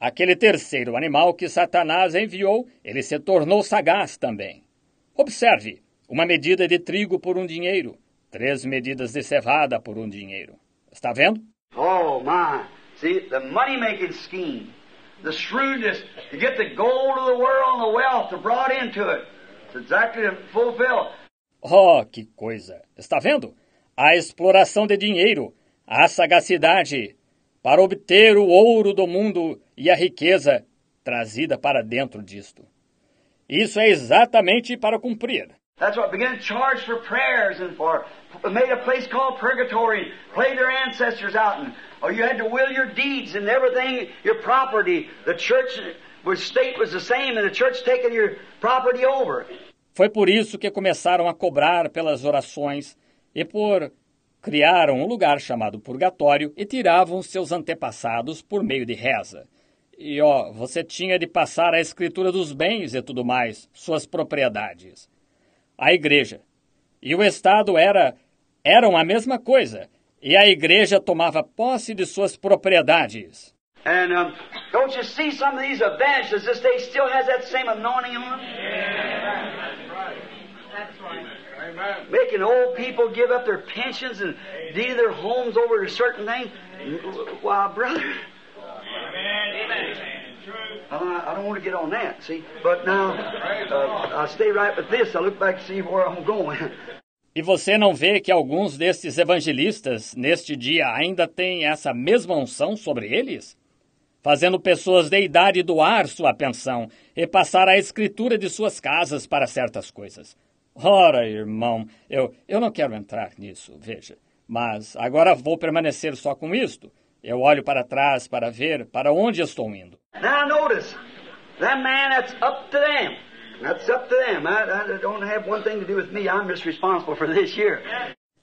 [SPEAKER 1] Aquele terceiro animal que Satanás enviou, ele se tornou sagaz também. Observe, uma medida de trigo por um dinheiro, três medidas de cevada por um dinheiro. Está vendo?
[SPEAKER 2] Oh my. See, the money making scheme, the shrewdness to get the gold of the world and the wealth brought into it. It's exactly to fulfill.
[SPEAKER 1] Oh, que coisa! Está vendo? A exploração de dinheiro, a sagacidade para obter o ouro do mundo e a riqueza trazida para dentro disto. Isso é exatamente para cumprir.
[SPEAKER 2] That's what began to charge for prayers and for made a place called purgatory, play their ancestors out, and or you had to will your deeds and everything, your property. The church was state was the same, and the church taking your property over.
[SPEAKER 1] Foi por isso que começaram a cobrar pelas orações e por criaram um lugar chamado purgatório e tiravam seus antepassados por meio de reza. E ó, você tinha de passar a escritura dos bens e tudo mais, suas propriedades. A igreja e o Estado era eram a mesma coisa, e a igreja tomava posse de suas propriedades.
[SPEAKER 2] And um, don't you see some of these evangelists this day still has that same anointing on them? Making old people give up their pensions and deed their homes over to certain things. Why, brother. I, I don't want to get on that, see. But now, uh, I stay right with this. I look back to see where I'm going.
[SPEAKER 1] E você não vê que alguns destes evangelistas, neste dia, ainda têm essa mesma unção sobre eles? Fazendo pessoas de idade doar sua pensão e passar a escritura de suas casas para certas coisas. Ora, irmão, eu, eu não quero entrar nisso, veja. Mas agora vou permanecer só com isto. Eu olho para trás para ver para onde estou indo.
[SPEAKER 2] Now notice, that man, that's up to them. That's up to them. I, I don't have one thing to do with me. I'm just responsible for this year.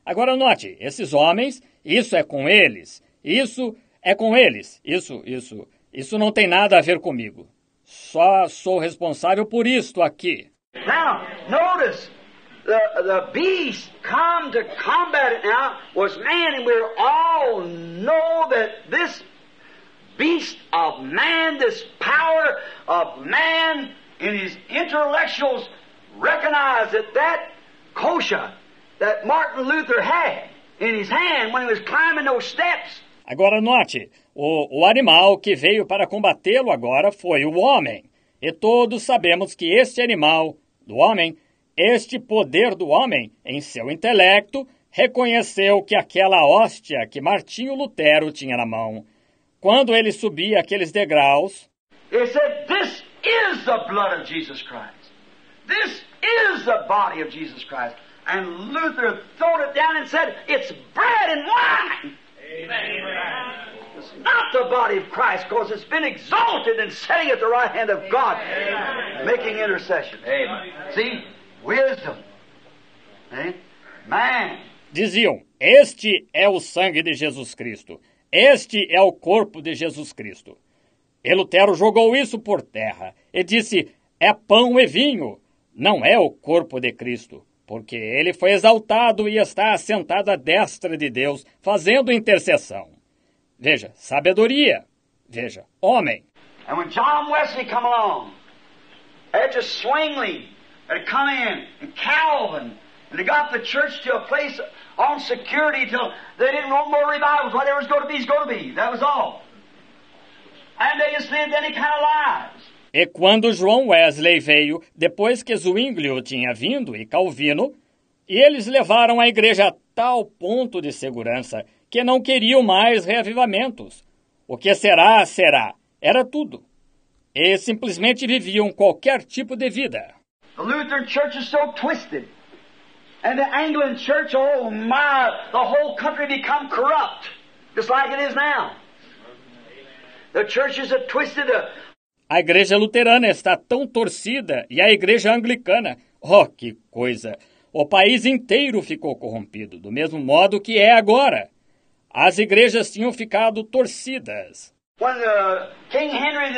[SPEAKER 1] Agora note, esses homens, isso é com eles. Isso é com eles. Isso, isso, isso não tem nada a ver comigo. Só sou responsável por isto aqui.
[SPEAKER 2] Now, notice, the, the beast come to combat it now was man, and we all know that this beast of man, this power of man in his intellectuals recognize that that kosher that Martin Luther had in his hand when he was climbing those steps
[SPEAKER 1] Agora note, o, o animal que veio para combatê-lo agora foi o homem. E todos sabemos que este animal, do homem, este poder do homem, em seu intelecto, reconheceu que aquela hóstia que Martinho Lutero tinha na mão, quando ele subia aqueles degraus,
[SPEAKER 2] This is the blood of Jesus Christ. This is the body of Jesus Christ. And Luther it down and said, It's bread and wine. It's not the body of Christ because it's been exalted and sitting at the right hand of God, making intercession. See? Wisdom. Eh? Man.
[SPEAKER 1] diziam: Este é o sangue de Jesus Cristo. Este é o corpo de Jesus Cristo. E Lutero jogou isso por terra e disse: É pão e vinho, não é o corpo de Cristo, porque ele foi exaltado e está assentado à destra de Deus, fazendo intercessão. Veja, sabedoria. Veja, homem.
[SPEAKER 2] And when John Wesley come along, after Zwingli had come in, and Calvin, and they got the church to a place on security till they didn't want more revivals. Was going to be is going to be. That was all. And they just lived any kind of lives.
[SPEAKER 1] E quando João Wesley veio, depois que Zwinglio tinha vindo e Calvino, e eles levaram a igreja a tal ponto de segurança que não queriam mais reavivamentos. O que será, será. Era tudo. E simplesmente viviam qualquer tipo de vida.
[SPEAKER 2] The Lutheran church is so twisted. And the Anglican church, oh my, the whole country become corrupt. Just like it is now. The churches are twisted up.
[SPEAKER 1] A igreja luterana está tão torcida e a igreja anglicana. Oh, que coisa! O país inteiro ficou corrompido, do mesmo modo que é agora. As igrejas tinham ficado torcidas.
[SPEAKER 2] When uh, King Henry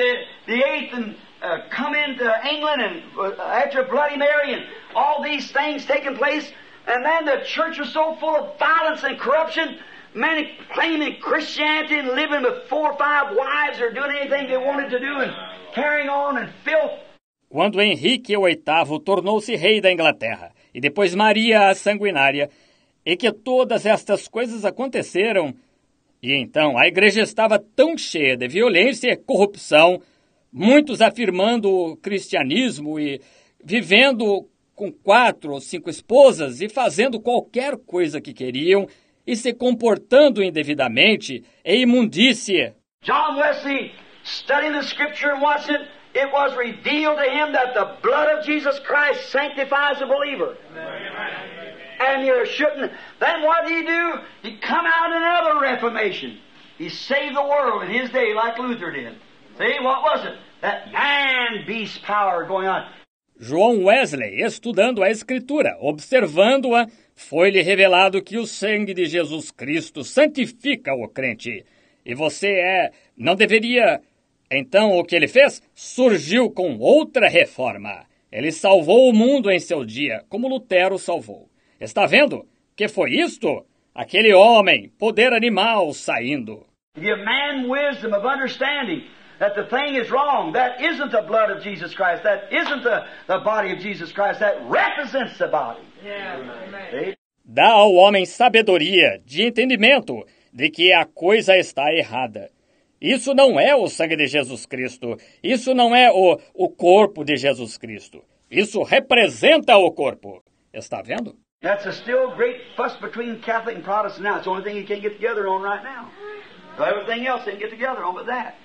[SPEAKER 2] Eighth and, uh, come into England and uh, after Bloody Mary and all these things taking place, and then the church was so full of violence and corruption, many claiming Christianity and living with four or five wives or doing anything they wanted to do and carrying on filth.
[SPEAKER 1] Quando Henrique VIII tornou-se rei da Inglaterra, e depois Maria a Sanguinária, e que todas estas coisas aconteceram, e então a igreja estava tão cheia de violência e corrupção, muitos afirmando o cristianismo e vivendo com quatro ou cinco esposas e fazendo qualquer coisa que queriam e se comportando indevidamente e imundície.
[SPEAKER 2] John Wesley, studying the scripture and watching it, it was revealed to him that the blood of Jesus Christ sanctifies the believer. And you shouldn't. Then what did he do? He come out another reformation. He saved the world in his day like Luther did. See, what was it? That man beast power going on.
[SPEAKER 1] João Wesley, estudando a Escritura, observando-a, foi-lhe revelado que o sangue de Jesus Cristo santifica o crente. E você é. não deveria. Então o que ele fez? Surgiu com outra reforma. Ele salvou o mundo em seu dia, como Lutero salvou. Está vendo? Que foi isto? Aquele homem, poder animal, saindo.
[SPEAKER 2] Give man wisdom of understanding that the thing is wrong. That isn't the blood of Jesus Christ. That isn't the, the body of Jesus Christ. That represents the body.
[SPEAKER 1] Dá ao homem sabedoria, de entendimento, de que a coisa está errada. Isso não é o sangue de Jesus Cristo. Isso não é o, o corpo de Jesus Cristo. Isso representa o corpo. Está vendo?
[SPEAKER 2] That's a still great fuss between Catholic and Protestant now. It's the only thing you can't get together on right now. Everything else they can get together on but that.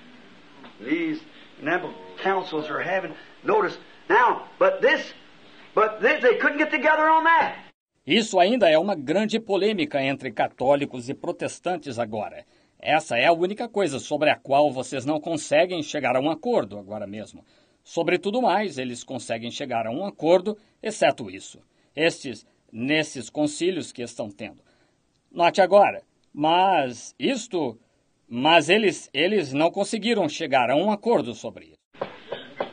[SPEAKER 2] These example councils are having notice now, but this
[SPEAKER 1] Isso ainda é uma grande polêmica entre católicos e protestantes agora. Essa é a única coisa sobre a qual vocês não conseguem chegar a um acordo agora mesmo. Sobre tudo mais, eles conseguem chegar a um acordo, exceto isso. Estes, nesses concílios que estão tendo. Note agora, mas isto, mas eles, eles não conseguiram chegar a um acordo sobre isso.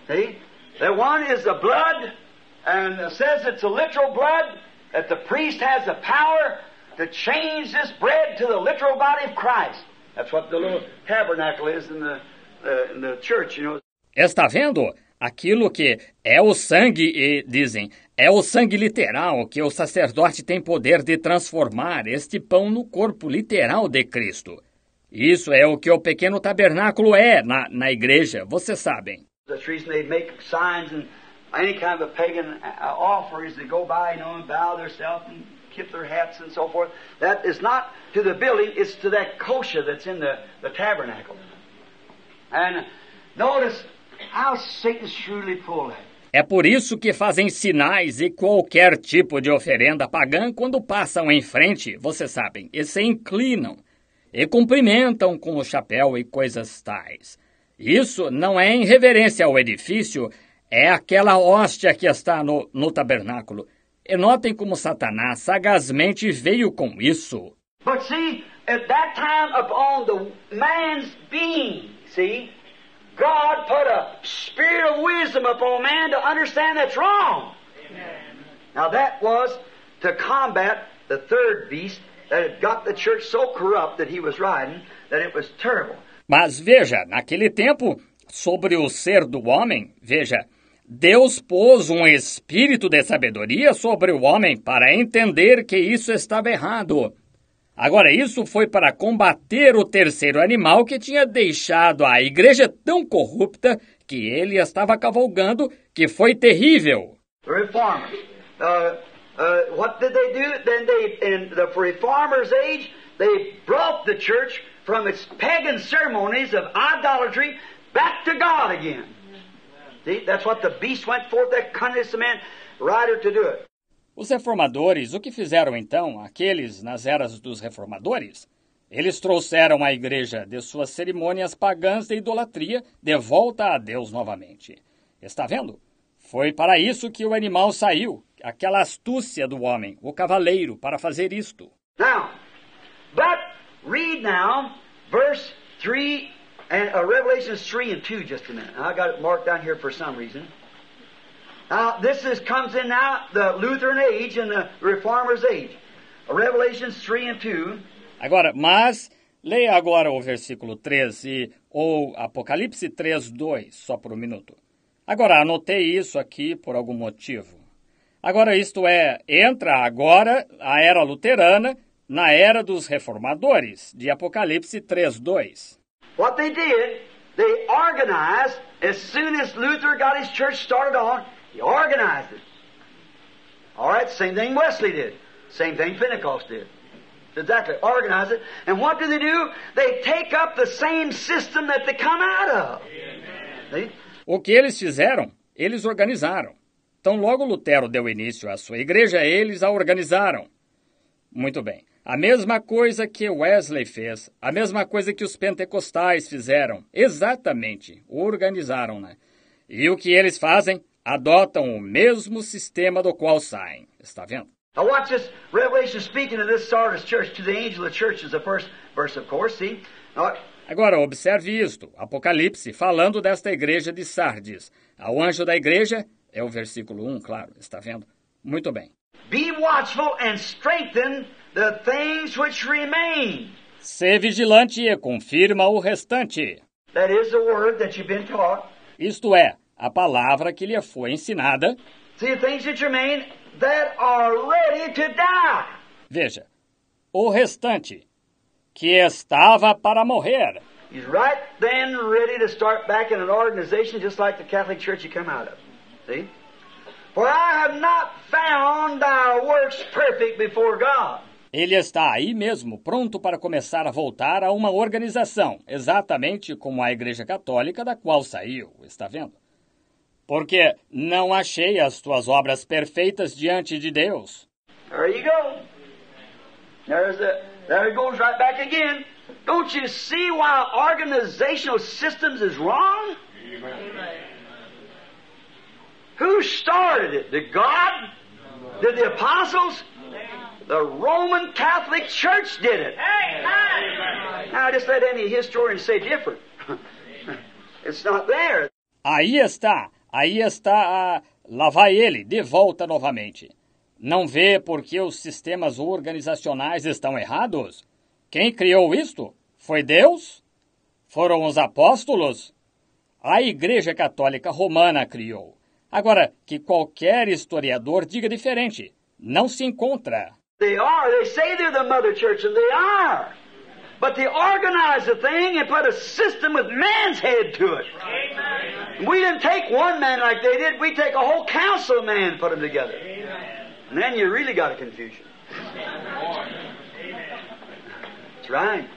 [SPEAKER 2] See? That one is the blood, and it says it's a literal blood, that the priest has the power to change this bread to the literal body of Christ. That's what the little tabernacle is in the, uh, in the church, you know.
[SPEAKER 1] Está vendo? Aquilo que é o sangue, e dizem, é o sangue literal que o sacerdote tem poder de transformar este pão no corpo literal de Cristo. Isso é o que o pequeno tabernáculo é na, na igreja, vocês sabem.
[SPEAKER 2] The reason they make signs and any kind of a pagan uh, offerings that go by, you know, and bow themselves and tip their hats and so forth. That is not to the building, it's to that kosher that's in the, the tabernacle. And notice how Satan's shrewdly pulled that.
[SPEAKER 1] É por isso que fazem sinais e qualquer tipo de oferenda pagã quando passam em frente, vocês sabem, e se inclinam, e cumprimentam com o chapéu e coisas tais. Isso não é em reverência ao edifício, é aquela hóstia que está no, no tabernáculo. E notem como Satanás sagazmente veio com isso.
[SPEAKER 2] But see, at that time upon the man's being, see, God put a spirit of wisdom upon man to understand that's wrong. Now that was to combat the third beast that had got the church so corrupt that he was riding that it was terrible.
[SPEAKER 1] Mas veja, naquele tempo, sobre o ser do homem, veja, Deus pôs um espírito de sabedoria sobre o homem para entender que isso estava errado. Agora, isso foi para combater o terceiro animal que tinha deixado a igreja tão corrupta que ele estava cavalgando, que foi terrível.
[SPEAKER 2] Reformers. Uh, uh, what did they do? Then they, in the reformers' age, they brought the church from its pagan ceremonies of idolatry back to God again. See, that's what the beast went forth, that cunning man rider to do it.
[SPEAKER 1] Os reformadores, o que fizeram então, aqueles nas eras dos reformadores? Eles trouxeram a igreja de suas cerimônias pagãs de idolatria de volta a Deus novamente. Está vendo? Foi para isso que o animal saiu, aquela astúcia do homem, o cavaleiro, para fazer isto.
[SPEAKER 2] Now, but read now verse 3 and uh, Revelations 3 and 2 just a minute. I got it marked down here for some reason. Now, this is, comes in now the Lutheran age and the Reformers age. Revelations 3 and 2.
[SPEAKER 1] Agora, mas leia agora o versículo 13 ou Apocalipse 3, 2, só por um minuto. Agora, anotei isso aqui por algum motivo. Agora, isto é, entra agora a era luterana na era dos reformadores, de Apocalipse 3, 2.
[SPEAKER 2] What they did, they organized, as soon as Luther got his church started on, he organized it. All right, same thing Wesley did. Same thing Pentecost did. Exactly, organize it. And what do they do? They take up the same system that they come out of. See?
[SPEAKER 1] O que eles fizeram? Eles organizaram. Então, logo Lutero deu início à sua igreja, eles a organizaram. Muito bem. A mesma coisa que Wesley fez, a mesma coisa que os pentecostais fizeram. Exatamente. Organizaram, né? E o que eles fazem? Adotam o mesmo sistema do qual saem. Está vendo?
[SPEAKER 2] Now watch this Revelation speaking to this Sardis church, to the angel of the church is the first verse, of course, see? Now,
[SPEAKER 1] Agora, observe isto. Apocalipse, falando desta igreja de Sardes. Ao anjo da igreja, é o versículo 1, claro. Está vendo? Muito bem.
[SPEAKER 2] Be watchful and strengthen the things which remain.
[SPEAKER 1] Sê vigilante e confirma o restante.
[SPEAKER 2] That is the word that you've been taught.
[SPEAKER 1] Isto é, a palavra que lhe foi ensinada.
[SPEAKER 2] See the things that remain that are ready to die.
[SPEAKER 1] Veja, o restante, que estava para morrer.
[SPEAKER 2] He's right then ready to start back in an organization just like the Catholic Church you come out of. See? For I have not found thy works perfect before God.
[SPEAKER 1] Ele está aí mesmo, pronto para começar a voltar a uma organização, exatamente como a Igreja Católica da qual saiu, está vendo? Porque não achei as tuas obras perfeitas diante de Deus.
[SPEAKER 2] There you go. There's the, there it goes right back again. Don't you see why organizational systems is wrong? Who started it? Did God? Did the apostles? The Roman Catholic Church did it. Now just let any historian say different. it's not there.
[SPEAKER 1] Aí está, aí está a. Lá vai ele, de volta novamente. Não vê por que os sistemas organizacionais estão errados? Quem criou isto? Foi Deus? Foram os apóstolos? A Igreja Católica Romana criou. Agora, que qualquer historiador diga diferente, não se encontra.
[SPEAKER 2] They are. They say they're the mother church, and they are. But they organize the thing and put a system with man's head to it. We didn't take one man like they did. We take a whole council of men and put them together. And then you really got a confusion. That's right.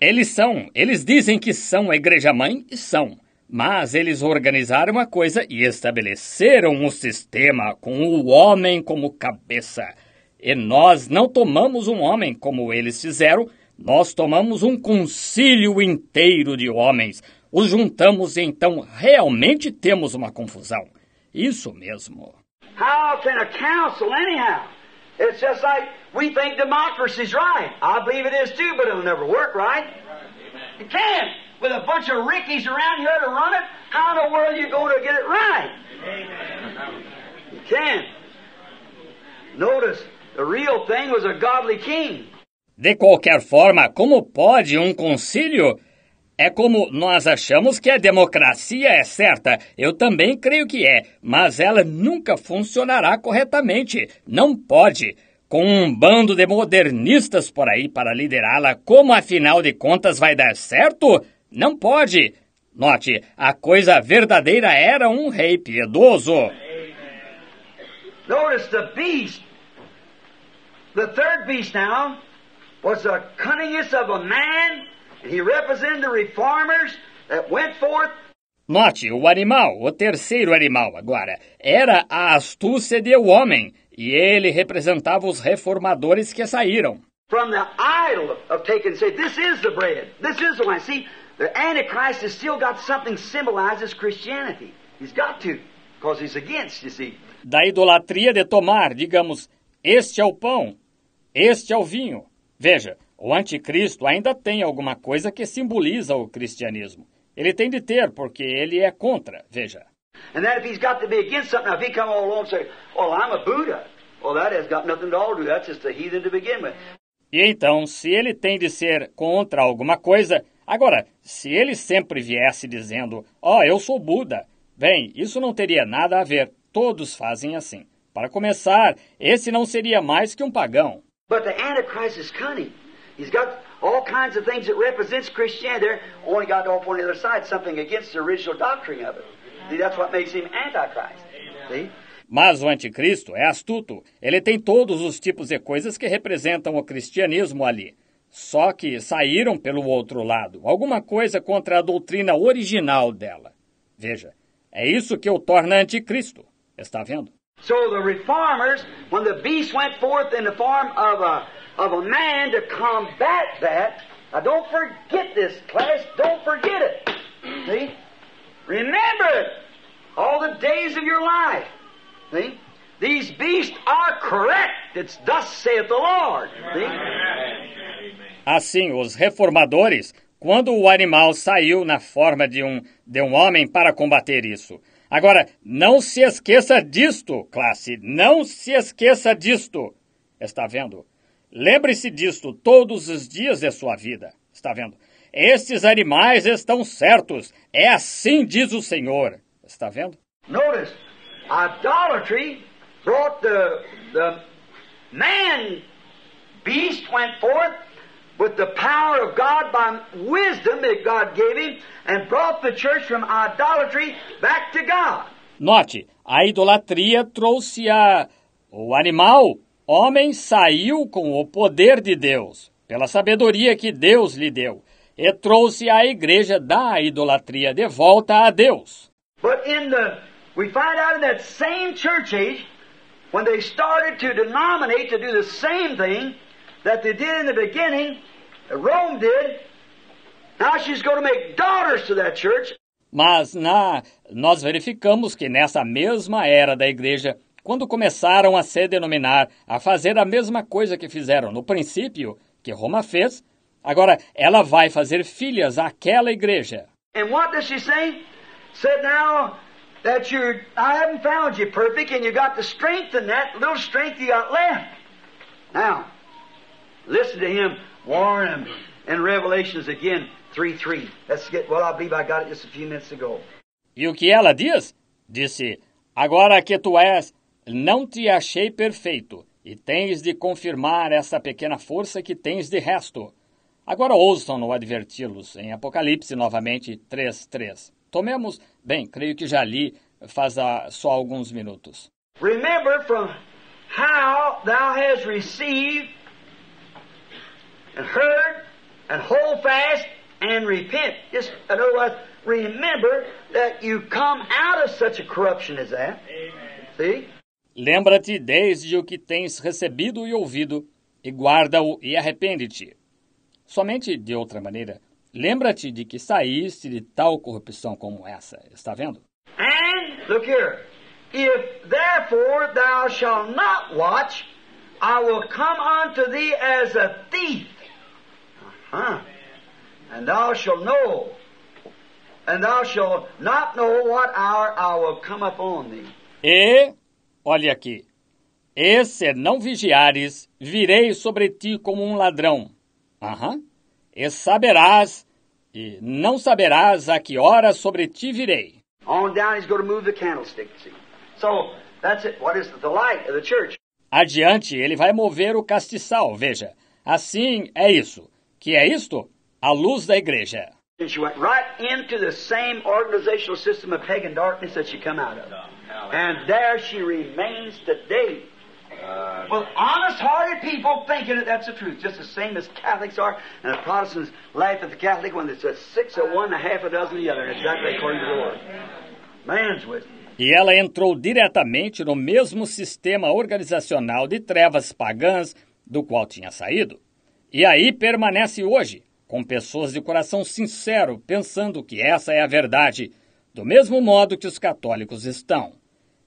[SPEAKER 1] Eles são, eles dizem que são a Igreja Mãe e são. Mas eles organizaram a coisa e estabeleceram um sistema com o homem como cabeça. E nós não tomamos um homem como eles fizeram, nós tomamos um concílio inteiro de homens. Os juntamos e então realmente temos uma confusão. Isso mesmo.
[SPEAKER 2] How can a council, anyhow? It's just like we think democracy's right. I believe it is too, but it'll never work right. It can't. With a bunch of rickies around here to run it, how in the world are you going to get it right? You can't. Notice, the real thing was a godly king.
[SPEAKER 1] De qualquer forma, como pode um concílio? É como nós achamos que a democracia é certa. Eu também creio que é, mas ela nunca funcionará corretamente. Não pode. Com um bando de modernistas por aí para liderá-la, como afinal de contas vai dar certo? Não pode. Note, a coisa verdadeira era um rei piedoso.
[SPEAKER 2] Notice the beast. The third beast now was the cunningest of a man, and he represented the reformers that went forth.
[SPEAKER 1] Note, o animal, o terceiro animal agora, era a astúcia de um homem, e ele representava os reformadores que saíram.
[SPEAKER 2] From the idol of taking, say, this is the bread, this is the wine. See, the Antichrist has still got something symbolized as Christianity. He's got to, because he's against, you see.
[SPEAKER 1] Da idolatria de tomar, digamos, este é o pão, este é o vinho. Veja, o anticristo ainda tem alguma coisa que simboliza o cristianismo. Ele tem de ter, porque ele é contra, veja.
[SPEAKER 2] And if he's got to be against something, if he come along and say, oh, I'm a Buddha, well, that has got nothing to all do. That's just a heathen to begin with.
[SPEAKER 1] E então, se ele tem de ser contra alguma coisa, agora, se ele sempre viesse dizendo, ó, oh, eu sou Buda, bem, isso não teria nada a ver. Todos fazem assim. Para começar, esse não seria mais que um pagão.
[SPEAKER 2] But the Antichrist is cunning. He's got all kinds of things that represents Christianity. There, only got off on the other side something against the original doctrine of it. See, that's what makes him Antichrist. See?
[SPEAKER 1] Mas o anticristo é astuto. Ele tem todos os tipos de coisas que representam o cristianismo ali. Só que saíram pelo outro lado, alguma coisa contra a doutrina original dela. Veja, é isso que o torna anticristo. Está vendo?
[SPEAKER 2] So the reformers, when the beast went forth in the form of a, of a man to combat that, now don't forget this, class, don't forget it. See? Remember it all the days of your life. See? These beasts are correct. It's thus saith the Lord. See?
[SPEAKER 1] Assim, os reformadores, quando o animal saiu na forma de um, de um homem para combater isso. Agora, não se esqueça disto, classe, não se esqueça disto. Está vendo? Lembre-se disto todos os dias de sua vida. Está vendo? Estes animais estão certos. É assim diz o Senhor. Está vendo?
[SPEAKER 2] Notice, idolatry brought the, the man beast went forth with the power of God by wisdom that God gave him and brought the church from idolatry back to God.
[SPEAKER 1] Note, a idolatria trouxe a, o animal Homem saiu com o poder de Deus, pela sabedoria que Deus lhe deu, e trouxe a igreja da idolatria de volta a Deus.
[SPEAKER 2] But in the, we find out in that same church age, when they started to denominate to do the same thing that they did in the beginning, Rome did, now she's going to make daughters to that church.
[SPEAKER 1] Mas na, nós verificamos que nessa mesma era da igreja, quando começaram a se denominar, a fazer a mesma coisa que fizeram no princípio, que Roma fez, agora ela vai fazer filhas àquela igreja.
[SPEAKER 2] And what does she say? Said now that you're, I haven't found you perfect and you got the strength in that little strength you got left. Now, listen to him warn him in Revelations again, 3 3. Let's get, well, I believe I got it just a few minutes ago.
[SPEAKER 1] E o que ela diz? Disse: Agora que tu és, não te achei perfeito, e tens de confirmar essa pequena força que tens de resto. Agora ouçam-no adverti-los em Apocalipse novamente 3.3. Tomemos, bem, creio que já li faz ah, só alguns minutos.
[SPEAKER 2] Remember from how thou hast received and heard and hold fast and repent. Just, in other words, remember that you come out of such a corruption as that. See?
[SPEAKER 1] Lembra-te desde o que tens recebido e ouvido, e guarda-o e arrepende-te. Somente de outra maneira, lembra-te de que saíste de tal corrupção como essa. Está vendo?
[SPEAKER 2] And, look here, if therefore thou shalt not watch, I will come unto thee as a thief. Uh-huh. And thou shalt know, and thou shalt not know what hour I will come upon thee.
[SPEAKER 1] E, olhe aqui, e se não vigiares, virei sobre ti como um ladrão. Aham. E saberás, e não saberás a que hora sobre ti virei.
[SPEAKER 2] On down, he's going to move the candlestick, see. So, that's it. What is the light of the church?
[SPEAKER 1] Adiante, ele vai mover o castiçal, veja. Assim é isso. Que é isto? A luz da igreja.
[SPEAKER 2] And she went right into the same organizational system of pagan darkness that she come out of. And there she remains today. With honest-hearted people thinking that that's the truth, just the same as Catholics are, and the Protestants laugh at the Catholic when it's a six of one a half a dozen of the other, exactly according to the Lord. Man's wisdom.
[SPEAKER 1] E ela entrou diretamente no mesmo sistema organizacional de trevas pagãs do qual tinha saído. E aí permanece hoje, com pessoas de coração sincero pensando que essa é a verdade, do mesmo modo que os católicos estão.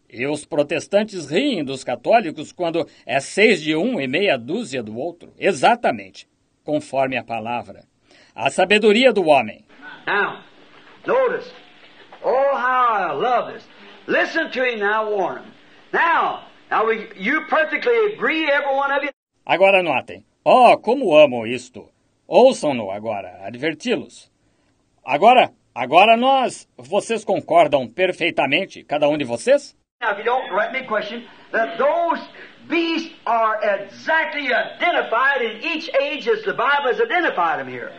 [SPEAKER 1] E os protestantes riem dos católicos quando é seis de um e meia dúzia do outro. Exatamente, conforme a palavra. A sabedoria do homem.
[SPEAKER 2] Now, notice. Oh, how I love this. Listen to him now, warn him. Now, now we, you perfectly agree, every one of you.
[SPEAKER 1] Agora notem. Oh, como amo isto. Ouçam-no agora, adverti-los. Agora, agora nós, vocês concordam perfeitamente, cada um de vocês?
[SPEAKER 2] Now, if you don't, let me question that those beasts are exactly identified in each age as the Bible has identified them here.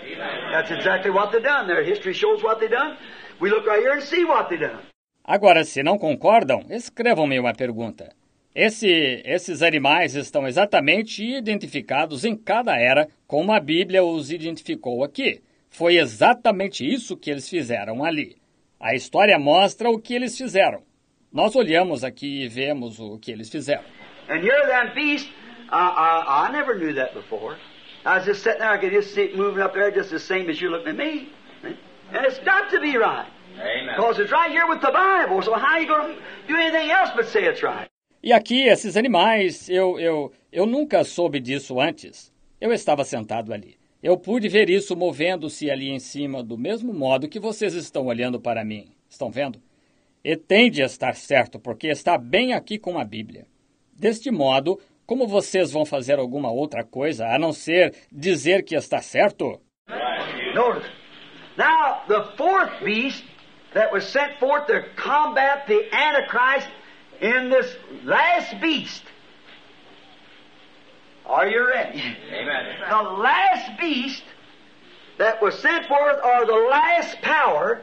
[SPEAKER 2] That's exactly what they've done. Their history shows what they've done. We look right here and see what they've done.
[SPEAKER 1] Agora, se não concordam, escrevam-me uma pergunta. Esse, esses animais estão exatamente identificados em cada era como a Bíblia os identificou aqui. Foi exatamente isso que eles fizeram ali. A história mostra o que eles fizeram. Nós olhamos aqui e vemos o que eles fizeram.
[SPEAKER 2] And you're that beast. Uh, I, I never knew that before. I was just sitting there, I could just see it moving up there just the same as you're looking at me. And it's got to be right.
[SPEAKER 3] Amen.
[SPEAKER 2] Because it's right here with the Bible. So how are you going to do anything else but say it's right?
[SPEAKER 1] E aqui, esses animais, eu, eu, eu nunca soube disso antes. Eu estava sentado ali. Eu pude ver isso movendo-se ali em cima, do mesmo modo que vocês estão olhando para mim. Estão vendo? E tem de estar certo, porque está bem aqui com a Bíblia. Deste modo, como vocês vão fazer alguma outra coisa a não ser dizer que está certo?
[SPEAKER 2] Notice. Now, the fourth beast that was sent forth to combat the Antichrist in this last beast. Are you ready?
[SPEAKER 3] Amen.
[SPEAKER 2] The last beast that was sent forth, or the last power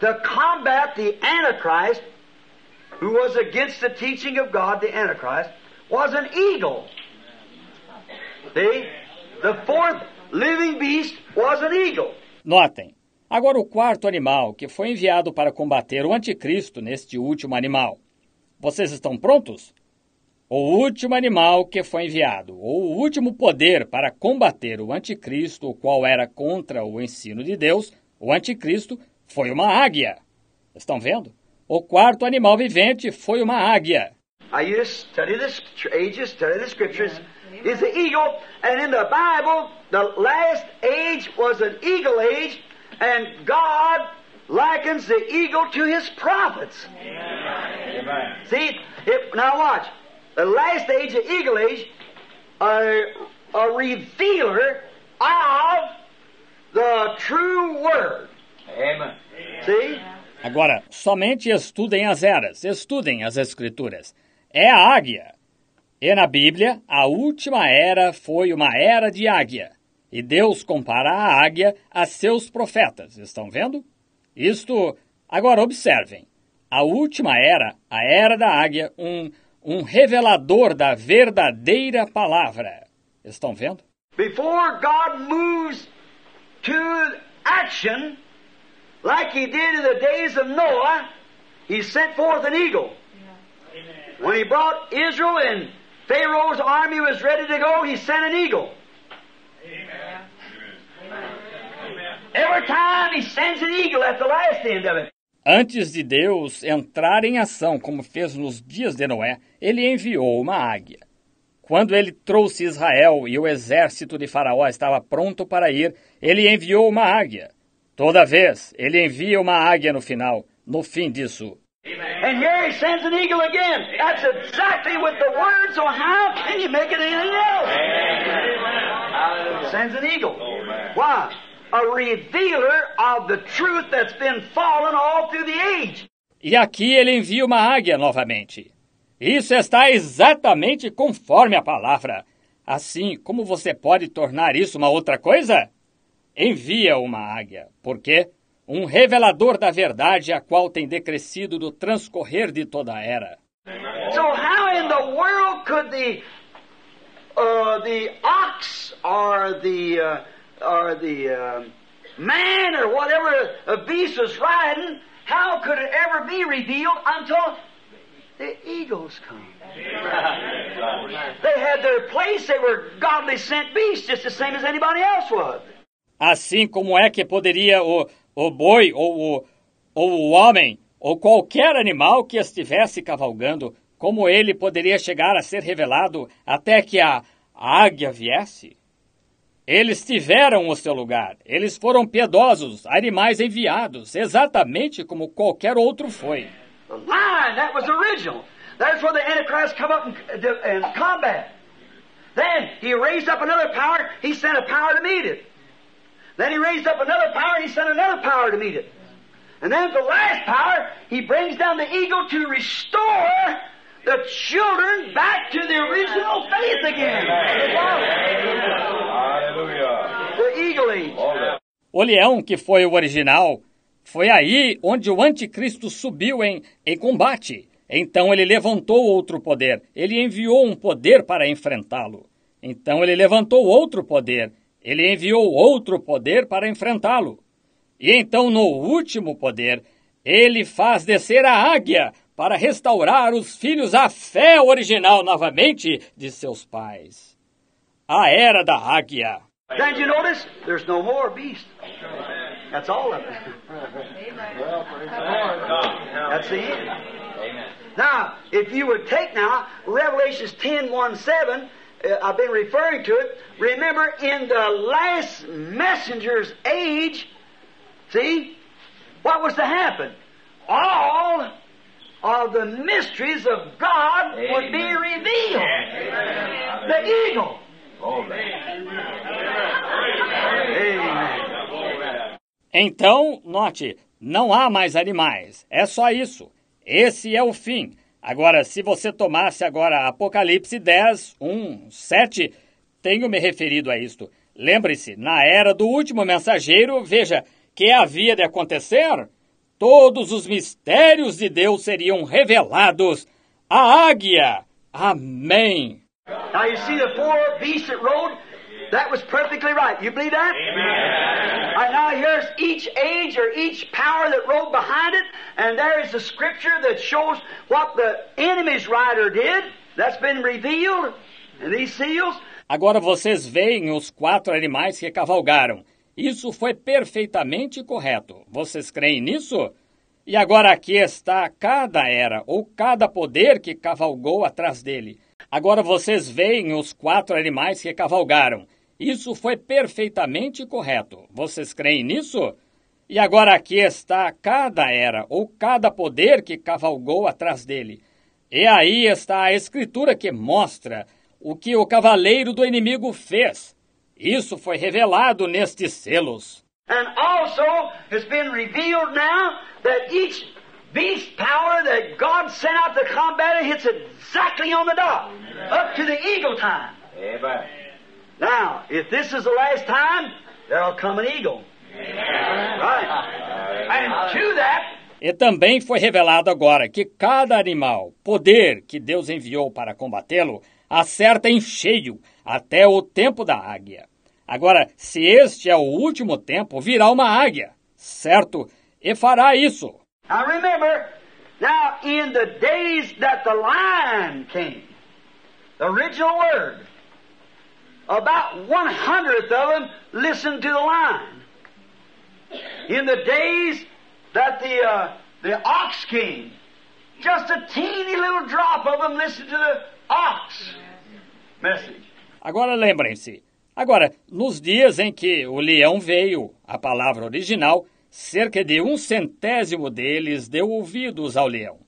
[SPEAKER 2] to combat the Antichrist, who was against the teaching of God, the Antichrist, was an eagle. See? The fourth living beast was an eagle.
[SPEAKER 1] Notem. Agora, o quarto animal que foi enviado para combater o anticristo neste último animal. Vocês estão prontos? O último animal que foi enviado, ou o último poder para combater o anticristo, o qual era contra o ensino de Deus, o anticristo, foi uma águia. Estão vendo? O quarto animal vivente foi uma águia.
[SPEAKER 2] Now you just study the ages, study the scriptures. Is the eagle, and in the Bible, the last age was an eagle age, and God likens the eagle to his prophets.
[SPEAKER 3] Amen.
[SPEAKER 2] See, if, now watch. The last age, the eagle age, a, a revealer of the true word.
[SPEAKER 3] Amen.
[SPEAKER 2] See?
[SPEAKER 1] Agora, somente estudem as eras, estudem as escrituras. É a águia. E na Bíblia, a última era foi uma era de águia. E Deus compara a águia a seus profetas. Estão vendo? Isto. Agora observem. A última era, a era da águia, um, um revelador da verdadeira palavra. Estão vendo?
[SPEAKER 2] Before God moves to action, like He did in the days of Noah, He sent forth an eagle. When He brought Israel and Pharaoh's army was ready to go, He sent an eagle. Every time
[SPEAKER 1] Antes de Deus entrar em ação, como fez nos dias de Noé, ele enviou uma águia. Quando ele trouxe Israel e o exército de Faraó estava pronto para ir, ele enviou uma águia. Toda vez, ele envia uma águia no final, no fim disso.
[SPEAKER 2] And here He sends an eagle again. That's exactly with the word, so how can you make it anything else? Sends an eagle. Why? A revealer of the truth that's been fallen all through the age.
[SPEAKER 1] E aqui ele envia uma águia novamente. Isso está exatamente conforme a palavra. Assim, como você pode tornar isso uma outra coisa? Envia uma águia. Por quê? Um revelador da verdade, a qual tem decrescido do transcorrer de toda a era.
[SPEAKER 2] So how in the world could the uh, the ox or the uh, or the uh, man or whatever a beast was riding, how could it ever be revealed until the eagles come? They had their place. They were godly sent beasts, just the same as anybody else was.
[SPEAKER 1] Assim como é que poderia o, o boi ou o, ou o homem ou qualquer animal que estivesse cavalgando, como ele poderia chegar a ser revelado até que a águia viesse? Eles tiveram o seu lugar, eles foram piedosos, animais enviados, exatamente como qualquer outro foi.
[SPEAKER 2] The lion, that was original. That's where the Antichrist come up and, and combat. Then he raised up another power, he sent a power to meet it. Then he raised up another power, he sent another power to meet it. And then the last power, he brings down the eagle to restore the children back to the original faith again. The eagle age.
[SPEAKER 3] Glory.
[SPEAKER 1] O leão, que foi o original, foi aí onde o anticristo subiu em, em combate. Então ele levantou outro poder. Ele enviou um poder para enfrentá-lo. Então ele levantou outro poder. Ele enviou outro poder para enfrentá-lo. E então, no último poder, ele faz descer a águia para restaurar os filhos à fé original novamente de seus pais. A era da águia.
[SPEAKER 2] Then you notice there's no more beast. That's all of it. That's the end. Now, if you would take now Revelations 10 1 7, uh, I've been referring to it. Remember, in the last messenger's age, see, what was to happen? All of the mysteries of God would be revealed. The eagle. Amen.
[SPEAKER 1] Então, note, não há mais animais. É só isso. Esse é o fim. Agora, se você tomasse agora Apocalipse 10, 1, 7, tenho me referido a isto. Lembre-se, na era do último mensageiro, veja, que havia de acontecer? Todos os mistérios de Deus seriam revelados à águia. Amém.
[SPEAKER 2] Now you see the four beasts that rode? That was perfectly right. You believe that?
[SPEAKER 3] Amen.
[SPEAKER 2] Right, now here's each age or each power that rode behind it, and there is the scripture that shows what the enemy's rider did. That's been revealed in these seals.
[SPEAKER 1] Agora vocês veem os quatro animais que cavalgaram. Isso foi perfeitamente correto. Vocês creem nisso? E agora aqui está cada era ou cada poder que cavalgou atrás dele. Agora vocês veem os quatro animais que cavalgaram. Isso foi perfeitamente correto. Vocês creem nisso? E agora aqui está cada era ou cada poder que cavalgou atrás dele. E aí está a escritura que mostra o que o cavaleiro do inimigo fez. Isso foi revelado nestes selos.
[SPEAKER 2] And also has been revealed now that each beast power that God sent out to combat it hits exactly on the dot, up to the eagle time.
[SPEAKER 3] Amen.
[SPEAKER 2] Now, if this is the last time, there'll come an eagle. Right. And to that,
[SPEAKER 1] E também foi revelado agora que cada animal, poder que Deus enviou para combatê-lo, acerta em cheio até o tempo da águia. Agora, se este é o último tempo, virá uma águia, certo? E fará isso.
[SPEAKER 2] now remember, now in the days that the lion came, the original word, about one hundredth of them listened to the lion. In the days that the uh, the ox came, just a teeny little drop of them listened to the ox message.
[SPEAKER 1] Agora lembrem-se. Agora, nos dias em que o leão veio, a palavra original, cerca de um centésimo deles deu ouvidos ao leão.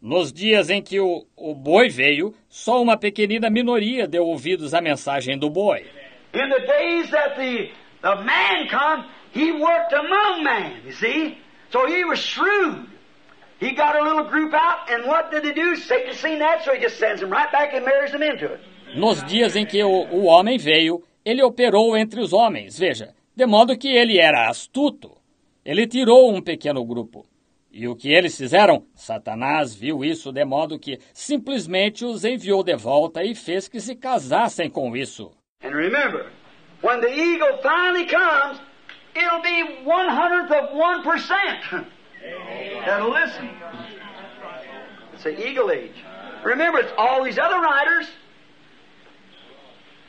[SPEAKER 1] Nos dias em que o, o boi veio, só uma pequenina minoria deu ouvidos à mensagem do boi.
[SPEAKER 2] In the days that the, the man come, he worked among man, you see? So he was shrewd. He got a little group out, and what did he do? Satan seen that, so he just sends them right back and marries them into it.
[SPEAKER 1] Nos dias em que o, o homem veio, ele operou entre os homens, veja, de modo que ele era astuto. Ele tirou um pequeno grupo. E o que eles fizeram? Satanás viu isso de modo que simplesmente os enviou de volta e fez que se casassem com isso.
[SPEAKER 2] And remember, when the eagle finally comes, it'll be one hundredth of one percent that'll listen. It's the eagle age. Remember, it's all these other riders.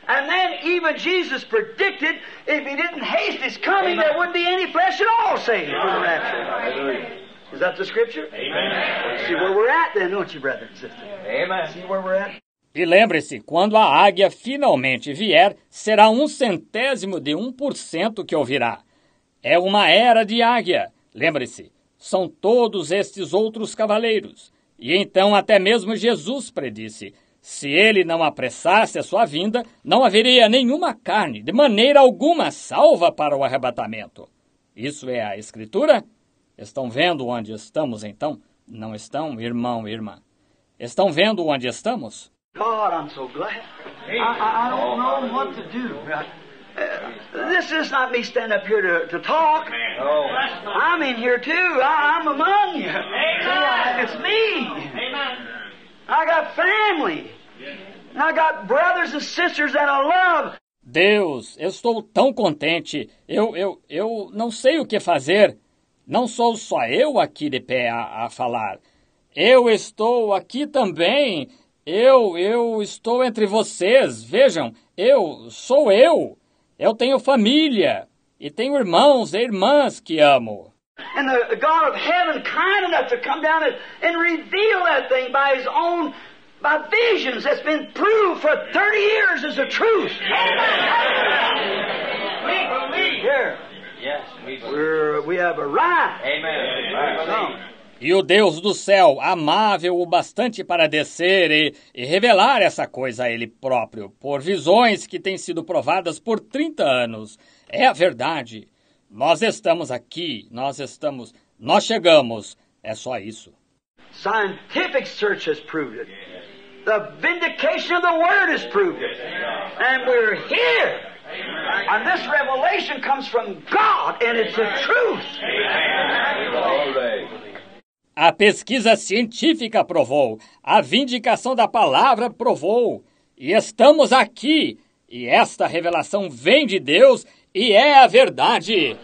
[SPEAKER 2] And then even Jesus predicted if he didn't haste his coming, there wouldn't be any flesh at all saved for the rapture.
[SPEAKER 3] Hallelujah.
[SPEAKER 2] Is that the scripture?
[SPEAKER 3] Amen.
[SPEAKER 2] See where we're at then, don't you, brother and sister?
[SPEAKER 3] Amen.
[SPEAKER 2] See where we're at?
[SPEAKER 1] E lembre-se, quando a águia finalmente vier, será um centésimo de um por cento que ouvirá. É uma era de águia. Lembre-se, são todos estes outros cavaleiros. E então até mesmo Jesus predisse: se ele não apressasse a sua vinda, não haveria nenhuma carne, de maneira alguma, salva para o arrebatamento. Isso é a Escritura? Estão vendo onde estamos então? Não estão, irmão e irmã? Estão vendo onde estamos?
[SPEAKER 2] God, I'm so glad. I, I, I don't know what to do. Uh, this is not me standing up here to, to talk.
[SPEAKER 3] Oh.
[SPEAKER 2] I'm in here too. I, I'm among you. See, I- it's me. I
[SPEAKER 1] Deus, eu estou tão contente. Eu, eu, eu não sei o que fazer. Não sou só eu aqui de pé a, a falar. Eu estou aqui também. Eu, eu estou entre vocês. Vejam, eu sou eu. Eu tenho família. E tenho irmãos e irmãs que amo.
[SPEAKER 2] And the God of heaven kind enough to come down and, and reveal that thing by His own, by visions that's been proved for 30 years as the truth. We believe. Here,
[SPEAKER 3] Yes, we believe.
[SPEAKER 2] we're, we have a right.
[SPEAKER 3] Amen.
[SPEAKER 2] Come.
[SPEAKER 1] E o Deus do céu, amável o bastante para descer e, e revelar essa coisa a ele próprio, por visões que têm sido provadas por 30 anos. É a verdade. Nós estamos aqui, nós estamos, nós chegamos. É só isso.
[SPEAKER 2] Scientific search has proved it. The vindication of the Word has proved it. And we're here. And this revelation comes from God, and it's the truth.
[SPEAKER 1] A pesquisa científica provou, a vindicação da palavra provou, e estamos aqui, e esta revelação vem de Deus e é a verdade.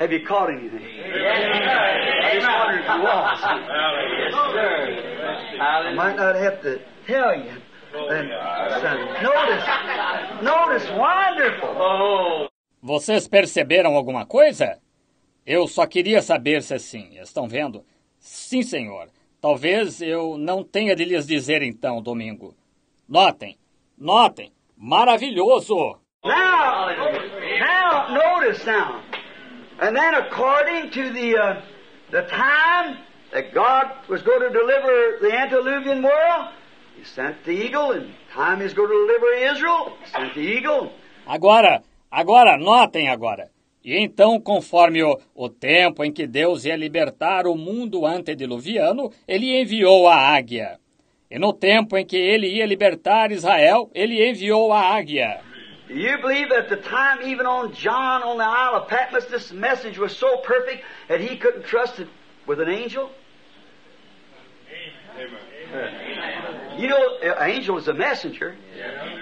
[SPEAKER 2] Have you caught anything? I just wondered if you was.
[SPEAKER 3] Yes, sir.
[SPEAKER 2] I might not have to tell you. Then, son, notice, notice, wonderful.
[SPEAKER 3] Oh.
[SPEAKER 1] Vocês perceberam alguma coisa? Eu só queria saber se sim. Estão vendo? Sim, senhor. Talvez eu não tenha de lhes dizer então, domingo. Notem, notem. Maravilhoso!
[SPEAKER 2] Now, notice now. And then, according to the uh, the time that God was going to deliver the antediluvian world, He sent the eagle, and time He's going to deliver Israel, He sent the eagle.
[SPEAKER 1] Agora, agora, notem agora. E então, conforme o, o tempo em que Deus ia libertar o mundo antediluviano, ele enviou a águia. E no tempo em que ele ia libertar Israel, ele enviou a águia.
[SPEAKER 2] Do you believe that the time, even on John on the Isle of Patmos, this message was so perfect that he couldn't trust it with an angel? You know, an angel is a messenger,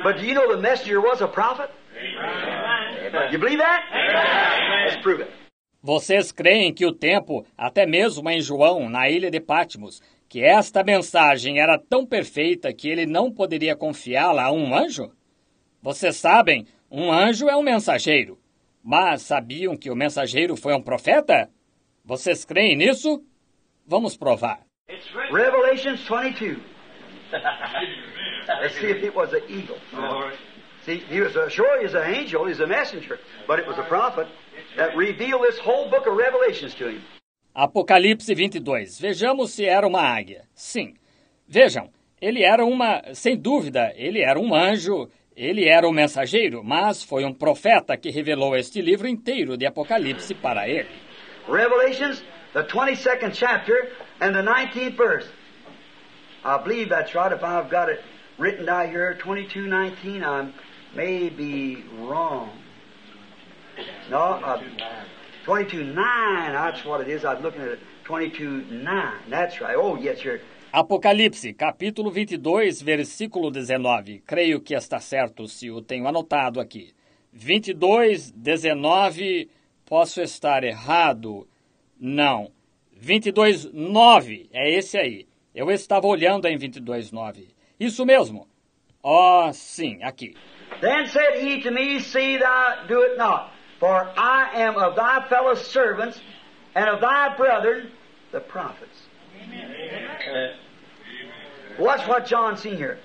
[SPEAKER 2] but do you know the messenger was a prophet? You believe that? Let's prove it.
[SPEAKER 1] Vocês creem que o tempo, até mesmo em João, na ilha de Patmos, que esta mensagem era tão perfeita que ele não poderia confiá-la a um anjo? Vocês sabem, um anjo é um mensageiro. Mas sabiam que o mensageiro foi um profeta? Vocês creem nisso? Vamos provar.
[SPEAKER 2] Revelations 22. Let's see if it was an eagle. See, he was a, sure he was an angel, he's a messenger, but it was a prophet that revealed this whole book of Revelations to him.
[SPEAKER 1] Apocalipse 22. Vejamos se era uma águia. Sim. Vejam, ele era uma, sem dúvida, ele era um anjo, ele era um mensageiro, mas foi um profeta que revelou este livro inteiro de Apocalipse para ele.
[SPEAKER 2] Revelations, the 22nd chapter and the 19th verse. I believe that's right. If I've got it written down here, 22:19, I may be wrong. No, uh, 22:9. That's what it is. I was looking at it. 22:9. That's right. Oh, yes, you're.
[SPEAKER 1] Apocalipse, capítulo 22, versículo 19. Creio que está certo se o tenho anotado aqui. 22, 19. Posso estar errado? Não. 22, 9. É esse aí. Eu estava olhando em 22, 9. Isso mesmo. Oh, sim, aqui.
[SPEAKER 2] Then said he to me, See thou do it not, for I am of thy fellow servants and of thy brethren, the prophets. Watch what John seen here.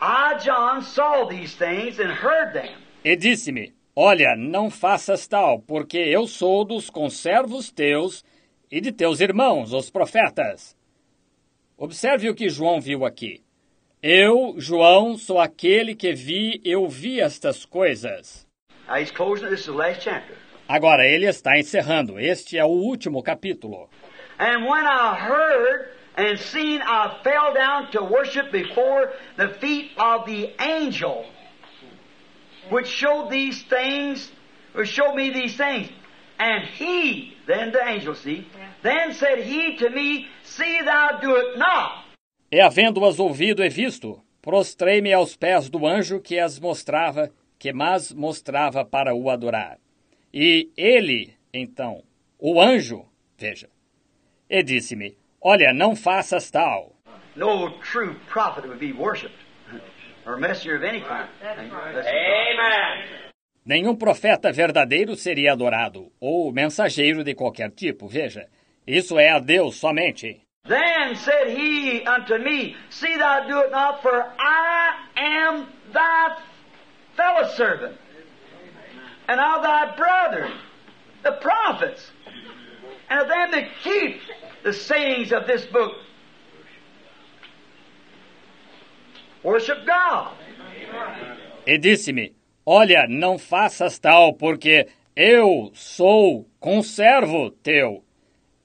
[SPEAKER 2] I, John, saw these things and heard them.
[SPEAKER 1] E disse-me: Olha, não faças tal, porque eu sou dos conservos teus e de teus irmãos, os profetas. Observe o que João viu aqui. Eu, João, sou aquele que vi, eu vi estas coisas.
[SPEAKER 2] Chapter.
[SPEAKER 1] Agora ele está encerrando. Este é o último capítulo.
[SPEAKER 2] And when I heard and seen, I fell down to worship before the feet of the angel, which showed these things, or showed me these things. And he, then the angel, see, then said he to me, See thou do it not.
[SPEAKER 1] E havendo-as ouvido e visto, prostrei-me aos pés do anjo que as mostrava, que mas mostrava para o adorar. E ele, então, o anjo, veja, e disse-me: Olha, não faças tal.
[SPEAKER 2] No true prophet would be worshipped, or messenger of any kind.
[SPEAKER 3] Amen.
[SPEAKER 1] Nenhum profeta verdadeiro seria adorado, ou mensageiro de qualquer tipo, veja. Isso é a Deus somente.
[SPEAKER 2] Then said he unto me, See thou do it not, for I am thy fellow servant, and of thy brethren, the prophets, and them that keep the sayings of this book. Worship God.
[SPEAKER 1] E disse-me: Olha, não faças tal, porque eu sou conservo teu,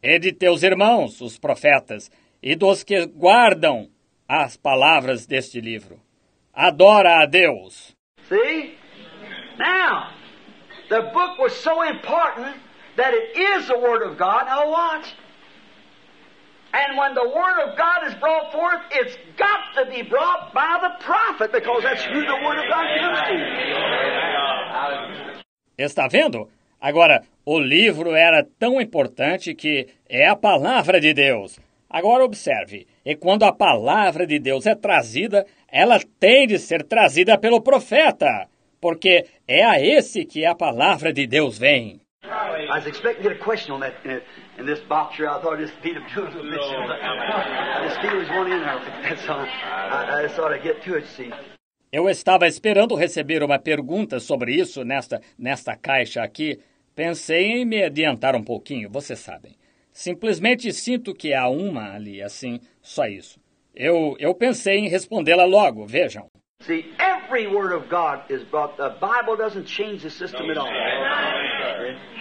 [SPEAKER 1] e de teus irmãos, os profetas, e dos que guardam as palavras deste livro. Adora a Deus.
[SPEAKER 2] See? Now, the book was so important that it is the Word of God. Now watch. And when the Word of God is brought forth, it's got to be brought by the prophet because that's who the Word of God comes to.
[SPEAKER 1] Está vendo? Agora, o livro era tão importante que é a palavra de Deus. Agora observe, e quando a palavra de Deus é trazida, ela tem de ser trazida pelo profeta, porque é a esse que a palavra de Deus vem.
[SPEAKER 2] I was expecting to get a question on that in, in this box here. I thought I'd just beat him to it a little bit. I just feel there's one in there. That's all. I, I just thought I'd get to it, see.
[SPEAKER 1] Eu estava esperando receber uma pergunta sobre isso nesta, nesta caixa aqui. Pensei em me adiantar um pouquinho, vocês sabem. Simplesmente sinto que há uma ali, assim, só isso. Eu, eu pensei em respondê-la logo, vejam.
[SPEAKER 2] See, every word of God is brought. The Bible doesn't change the system at all.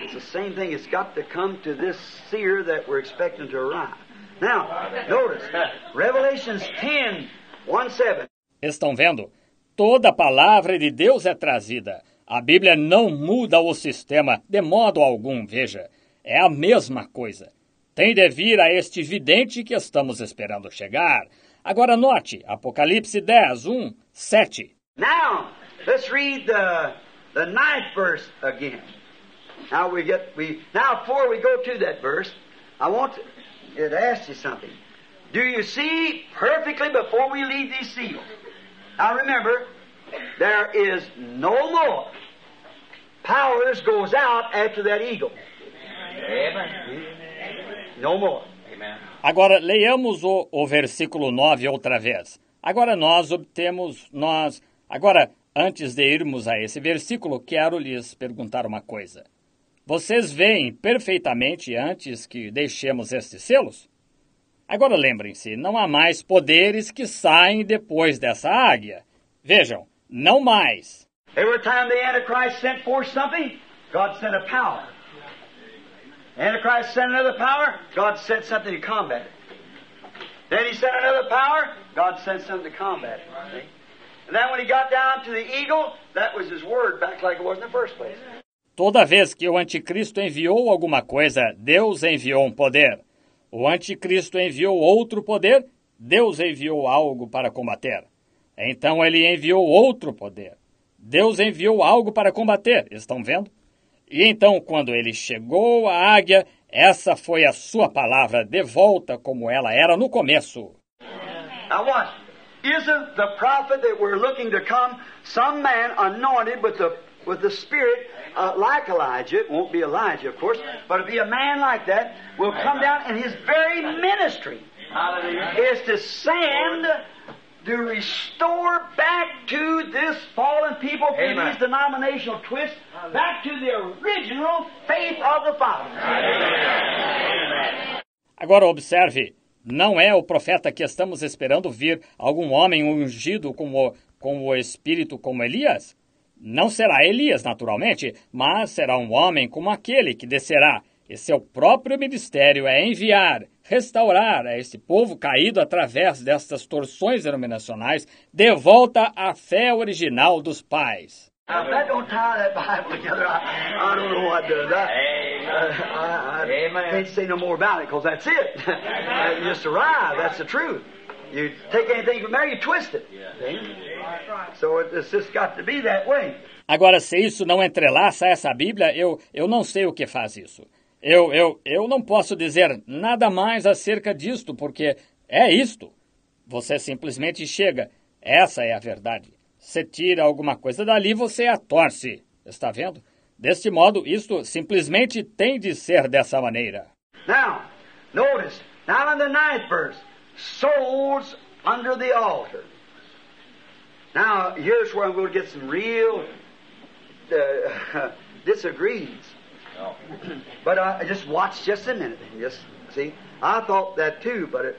[SPEAKER 2] It's the same thing. It's got to come to this seer that we're expecting to arrive. Now, notice, Revelations 10, 1 7.
[SPEAKER 1] Estão vendo? Toda a palavra de Deus é trazida. A Bíblia não muda o sistema de modo algum, veja. É a mesma coisa. Tem de vir a este vidente que estamos esperando chegar. Agora note, Apocalipse 10, 1, 7.
[SPEAKER 2] Now, let's read the, the ninth verse again. Now we get we now before we go to that verse, I want to, to ask you something. Do you see perfectly before we leave these seals? Now remember, there is no more powers goes out after that eagle. No more.
[SPEAKER 1] Agora leiamos o, o versículo 9 outra vez. Agora nós obtemos, nós. Agora, antes de irmos a esse versículo, quero lhes perguntar uma coisa. Vocês veem perfeitamente antes que deixemos estes selos? Agora lembrem-se, não há mais poderes que saem depois dessa águia. Vejam, não mais.
[SPEAKER 2] Every time the Antichrist sent forth something, God sent a power. Antichrist sent another power, God sent something to combat it. Then he sent another power, God sent something to combat it. See? And then when he got down to the eagle, that was his word back like it was in the first place.
[SPEAKER 1] Toda vez que o anticristo enviou alguma coisa, Deus enviou um poder. O anticristo enviou outro poder, Deus enviou algo para combater. Então ele enviou outro poder. Deus enviou algo para combater, estão vendo? E então, quando ele chegou à águia, essa foi a sua palavra de volta como ela era no começo.
[SPEAKER 2] Now watch. Isn't the prophet that we're looking to come some man anointed with the with the Spirit uh, like Elijah? It won't be Elijah, of course, but it'll be a man like that will come down and his very ministry is to send to restore back to this fallen people through
[SPEAKER 3] Amen.
[SPEAKER 2] these denominational twists back to the original faith of the fathers.
[SPEAKER 1] Agora observe, não é o profeta que estamos esperando vir algum homem ungido com o, com o Espírito como Elias? Não será Elias, naturalmente, mas será um homem como aquele que descerá. E seu próprio ministério é enviar, restaurar a esse povo caído através destas torções denominacionais de volta à fé original dos pais.
[SPEAKER 2] The truth. You take anything from there, you twist it. So it, it's just got to be that way.
[SPEAKER 1] Agora, se isso não entrelaça essa Bíblia, eu, eu não sei o que faz isso. Eu, eu, eu não posso dizer nada mais acerca disto, porque é isto. Você simplesmente chega. Essa é a verdade. Você tira alguma coisa dali, você a torce. Está vendo? Deste modo, isto simplesmente tem de ser dessa maneira.
[SPEAKER 2] Now, notice, now in the ninth verse, souls under the altar. Now, here's where I'm going to get some real uh, disagreements. But uh, just watch just a minute. Just see, I thought that too, but it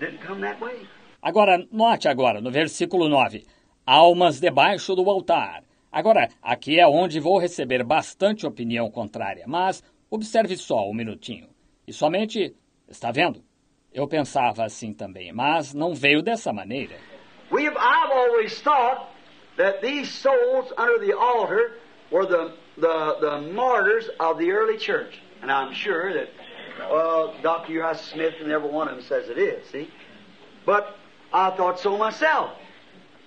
[SPEAKER 2] didn't come that way.
[SPEAKER 1] Agora, note agora, no versículo 9. Almas debaixo do altar. Agora, aqui é onde vou receber bastante opinião contrária, mas observe só um minutinho. E somente, está vendo? Eu pensava assim também, mas não veio dessa maneira.
[SPEAKER 2] We've, I've always thought that these souls under the altar were the, the, the martyrs of the early church. And I'm sure that Well, Dr. Uriah Smith and every one of them says it is, see? But I thought so myself.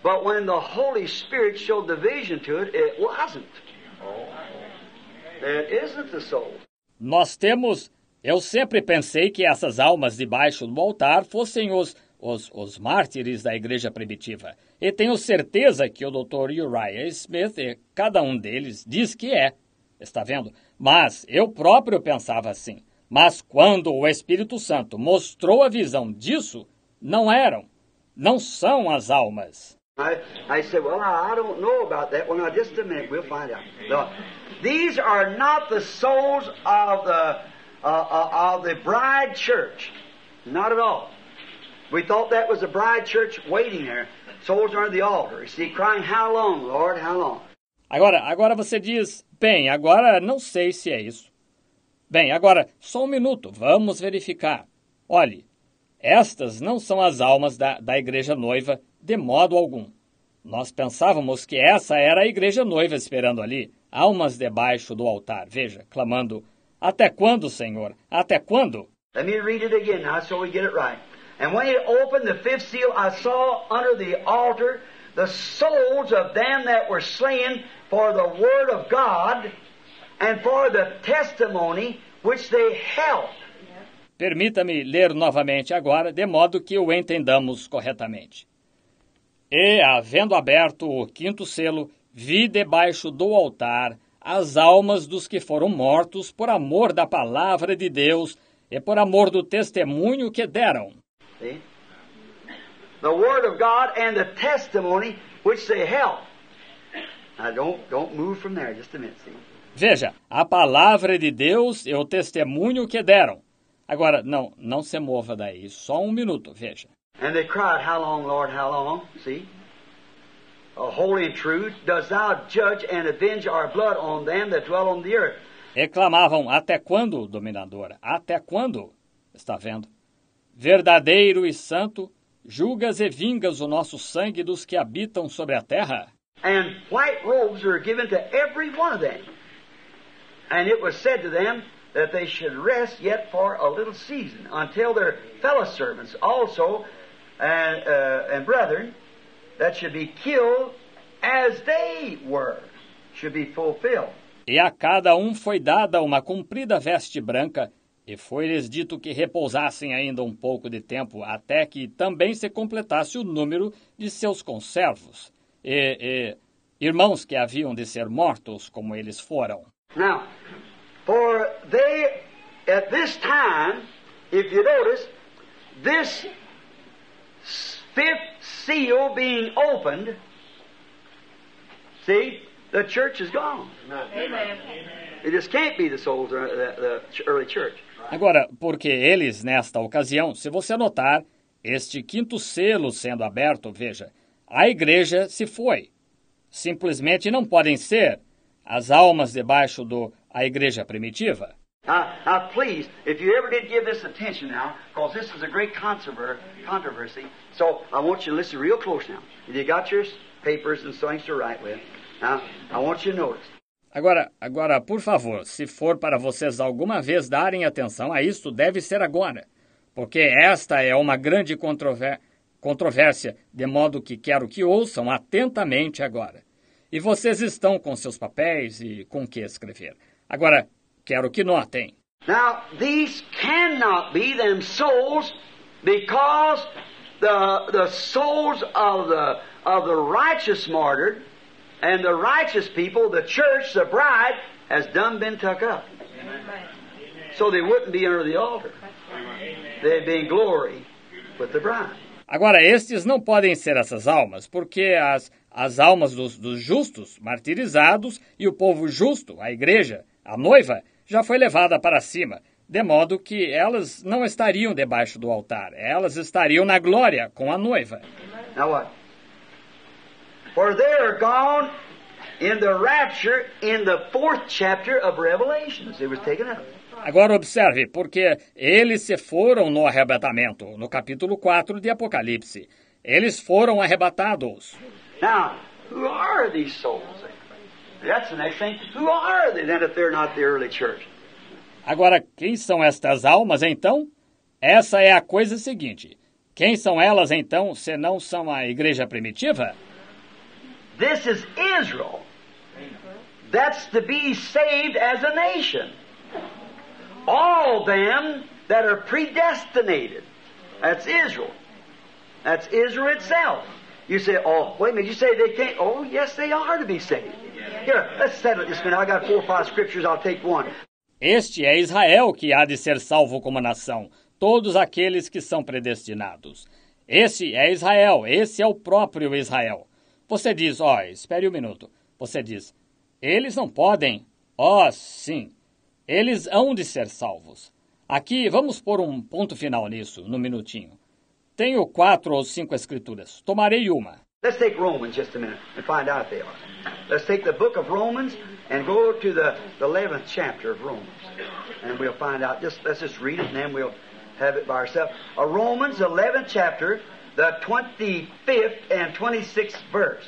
[SPEAKER 2] But when the Holy Spirit showed the vision to it, it wasn't. It isn't the soul.
[SPEAKER 1] Nós temos. Eu sempre pensei que essas almas debaixo do altar fossem os, os, os mártires da igreja primitiva. E tenho certeza que o Dr. Uriah Smith, e cada um deles, diz que é. Está vendo? Mas eu próprio pensava assim. Mas quando o Espírito Santo mostrou a visão disso, não eram, não são as almas.
[SPEAKER 2] I, I said, well, I, don't know about that. Well, now, just a minute, we'll find out. No, these are not the souls of the, uh, uh, of the bride church. Not at all. We thought that was the bride church waiting there. Souls are on the altar. You see, crying, how long, Lord, how long?
[SPEAKER 1] Agora, agora você diz, bem, agora não sei se é isso. Bem, agora, só um minuto, vamos verificar. Olhe, estas não são as almas da, da igreja noiva de modo algum. Nós pensávamos que essa era a igreja noiva esperando ali, almas debaixo do altar, veja, clamando: Até quando, Senhor? Até quando?
[SPEAKER 2] Let me read it again now so we get it right. And when he opened the fifth seal, I saw under the altar the souls of them that were slain for the word of God and for the testimony which they held.
[SPEAKER 1] Permita-me ler novamente agora, de modo que o entendamos corretamente. E, havendo aberto o quinto selo, vi debaixo do altar as almas dos que foram mortos por amor da palavra de Deus e por amor do testemunho que deram.
[SPEAKER 2] See? The word of God and the testimony which they held. Now don't don't move from there just a minute, see.
[SPEAKER 1] Veja, a palavra de Deus e o testemunho que deram. Agora, não, não se mova daí, só um minuto, veja.
[SPEAKER 2] And they cried, How long, Lord, how long? See? Uh, holy and true, dost thou judge and avenge our blood on them that dwell on the earth?
[SPEAKER 1] Reclamavam: Até quando, dominadora? Até quando? Está vendo? Verdadeiro e santo, julgas e vingas o nosso sangue dos que habitam sobre a terra?
[SPEAKER 2] And white robes were given to every one of them. And it was said to them that they should rest yet for a little season until their fellow servants also and, uh, and brethren that should be killed as they were should be fulfilled.
[SPEAKER 1] E a cada um foi dada uma comprida veste branca, e foi-lhes dito que repousassem ainda um pouco de tempo, até que também se completasse o número de seus conservos, e, e irmãos que haviam de ser mortos, como eles foram.
[SPEAKER 2] Now, for they, at this time, if you notice, this fifth seal being opened, see, the church is gone.
[SPEAKER 3] Amen.
[SPEAKER 2] It just can't be the souls of the, the early church.
[SPEAKER 1] Agora, porque eles, nesta ocasião, se você notar, este quinto selo sendo aberto, veja, a igreja se foi. Simplesmente não podem ser as almas debaixo do a igreja primitiva.
[SPEAKER 2] Now, now, please, if you ever did give this attention now, because this is a great controver- controversy, so I want you to listen real close now. You got your papers and things to write with. Now, I want you to notice.
[SPEAKER 1] Agora, agora, por favor, se for para vocês alguma vez darem atenção a isto, deve ser agora, porque esta é uma grande controvérsia, de modo que quero que ouçam atentamente agora. E vocês estão com seus papéis e com o que escrever. Agora, quero que notem.
[SPEAKER 2] Now, these cannot be them souls because the, the souls of the, of the righteous martyred and the righteous people, the church, the bride, has done been took up. So they wouldn't be under the altar. They'd be in glory with the bride.
[SPEAKER 1] Agora, estes não podem ser essas almas, porque as, as almas dos, dos justos, martirizados, e o povo justo, a igreja, a noiva, já foi levada para cima, de modo que elas não estariam debaixo do altar, elas estariam na glória com a noiva.
[SPEAKER 2] Now what? For they are gone in the rapture in the fourth chapter of Revelations. It was taken up.
[SPEAKER 1] Agora observe, porque eles se foram no arrebatamento, no capítulo 4 de Apocalipse. Eles foram arrebatados.
[SPEAKER 2] Now, who are these souls? That's the next thing. Who are they then if they're not the early church?
[SPEAKER 1] Agora, quem são estas almas então? Essa é a coisa seguinte. Quem são elas então, se não são a igreja primitiva?
[SPEAKER 2] This is Israel. That's to be saved as a nation. All them that are predestinated. That's Israel. That's Israel itself. You say, oh, wait a minute, you say they can't. Oh, yes, they are to be saved. Here, let's settle it this minute. I got four or five scriptures, I'll take one.
[SPEAKER 1] Este é Israel que há de ser salvo como nação, todos aqueles que são predestinados. Esse é Israel, esse é o próprio Israel. Você diz, ó, espere um minuto. Você diz, eles não podem. Ó, oh, sim, eles hão de ser salvos. Aqui, vamos pôr um ponto final nisso, no minutinho. Tenho quatro ou cinco escrituras. Tomarei uma.
[SPEAKER 2] Let's take Romans just a minute and find out they are. Let's take the book of Romans and go to the, the 11th chapter of Romans. And we'll find out. Just Let's just read it and then we'll have it by ourselves. A Romans 11th chapter, the 25th and 26th verse.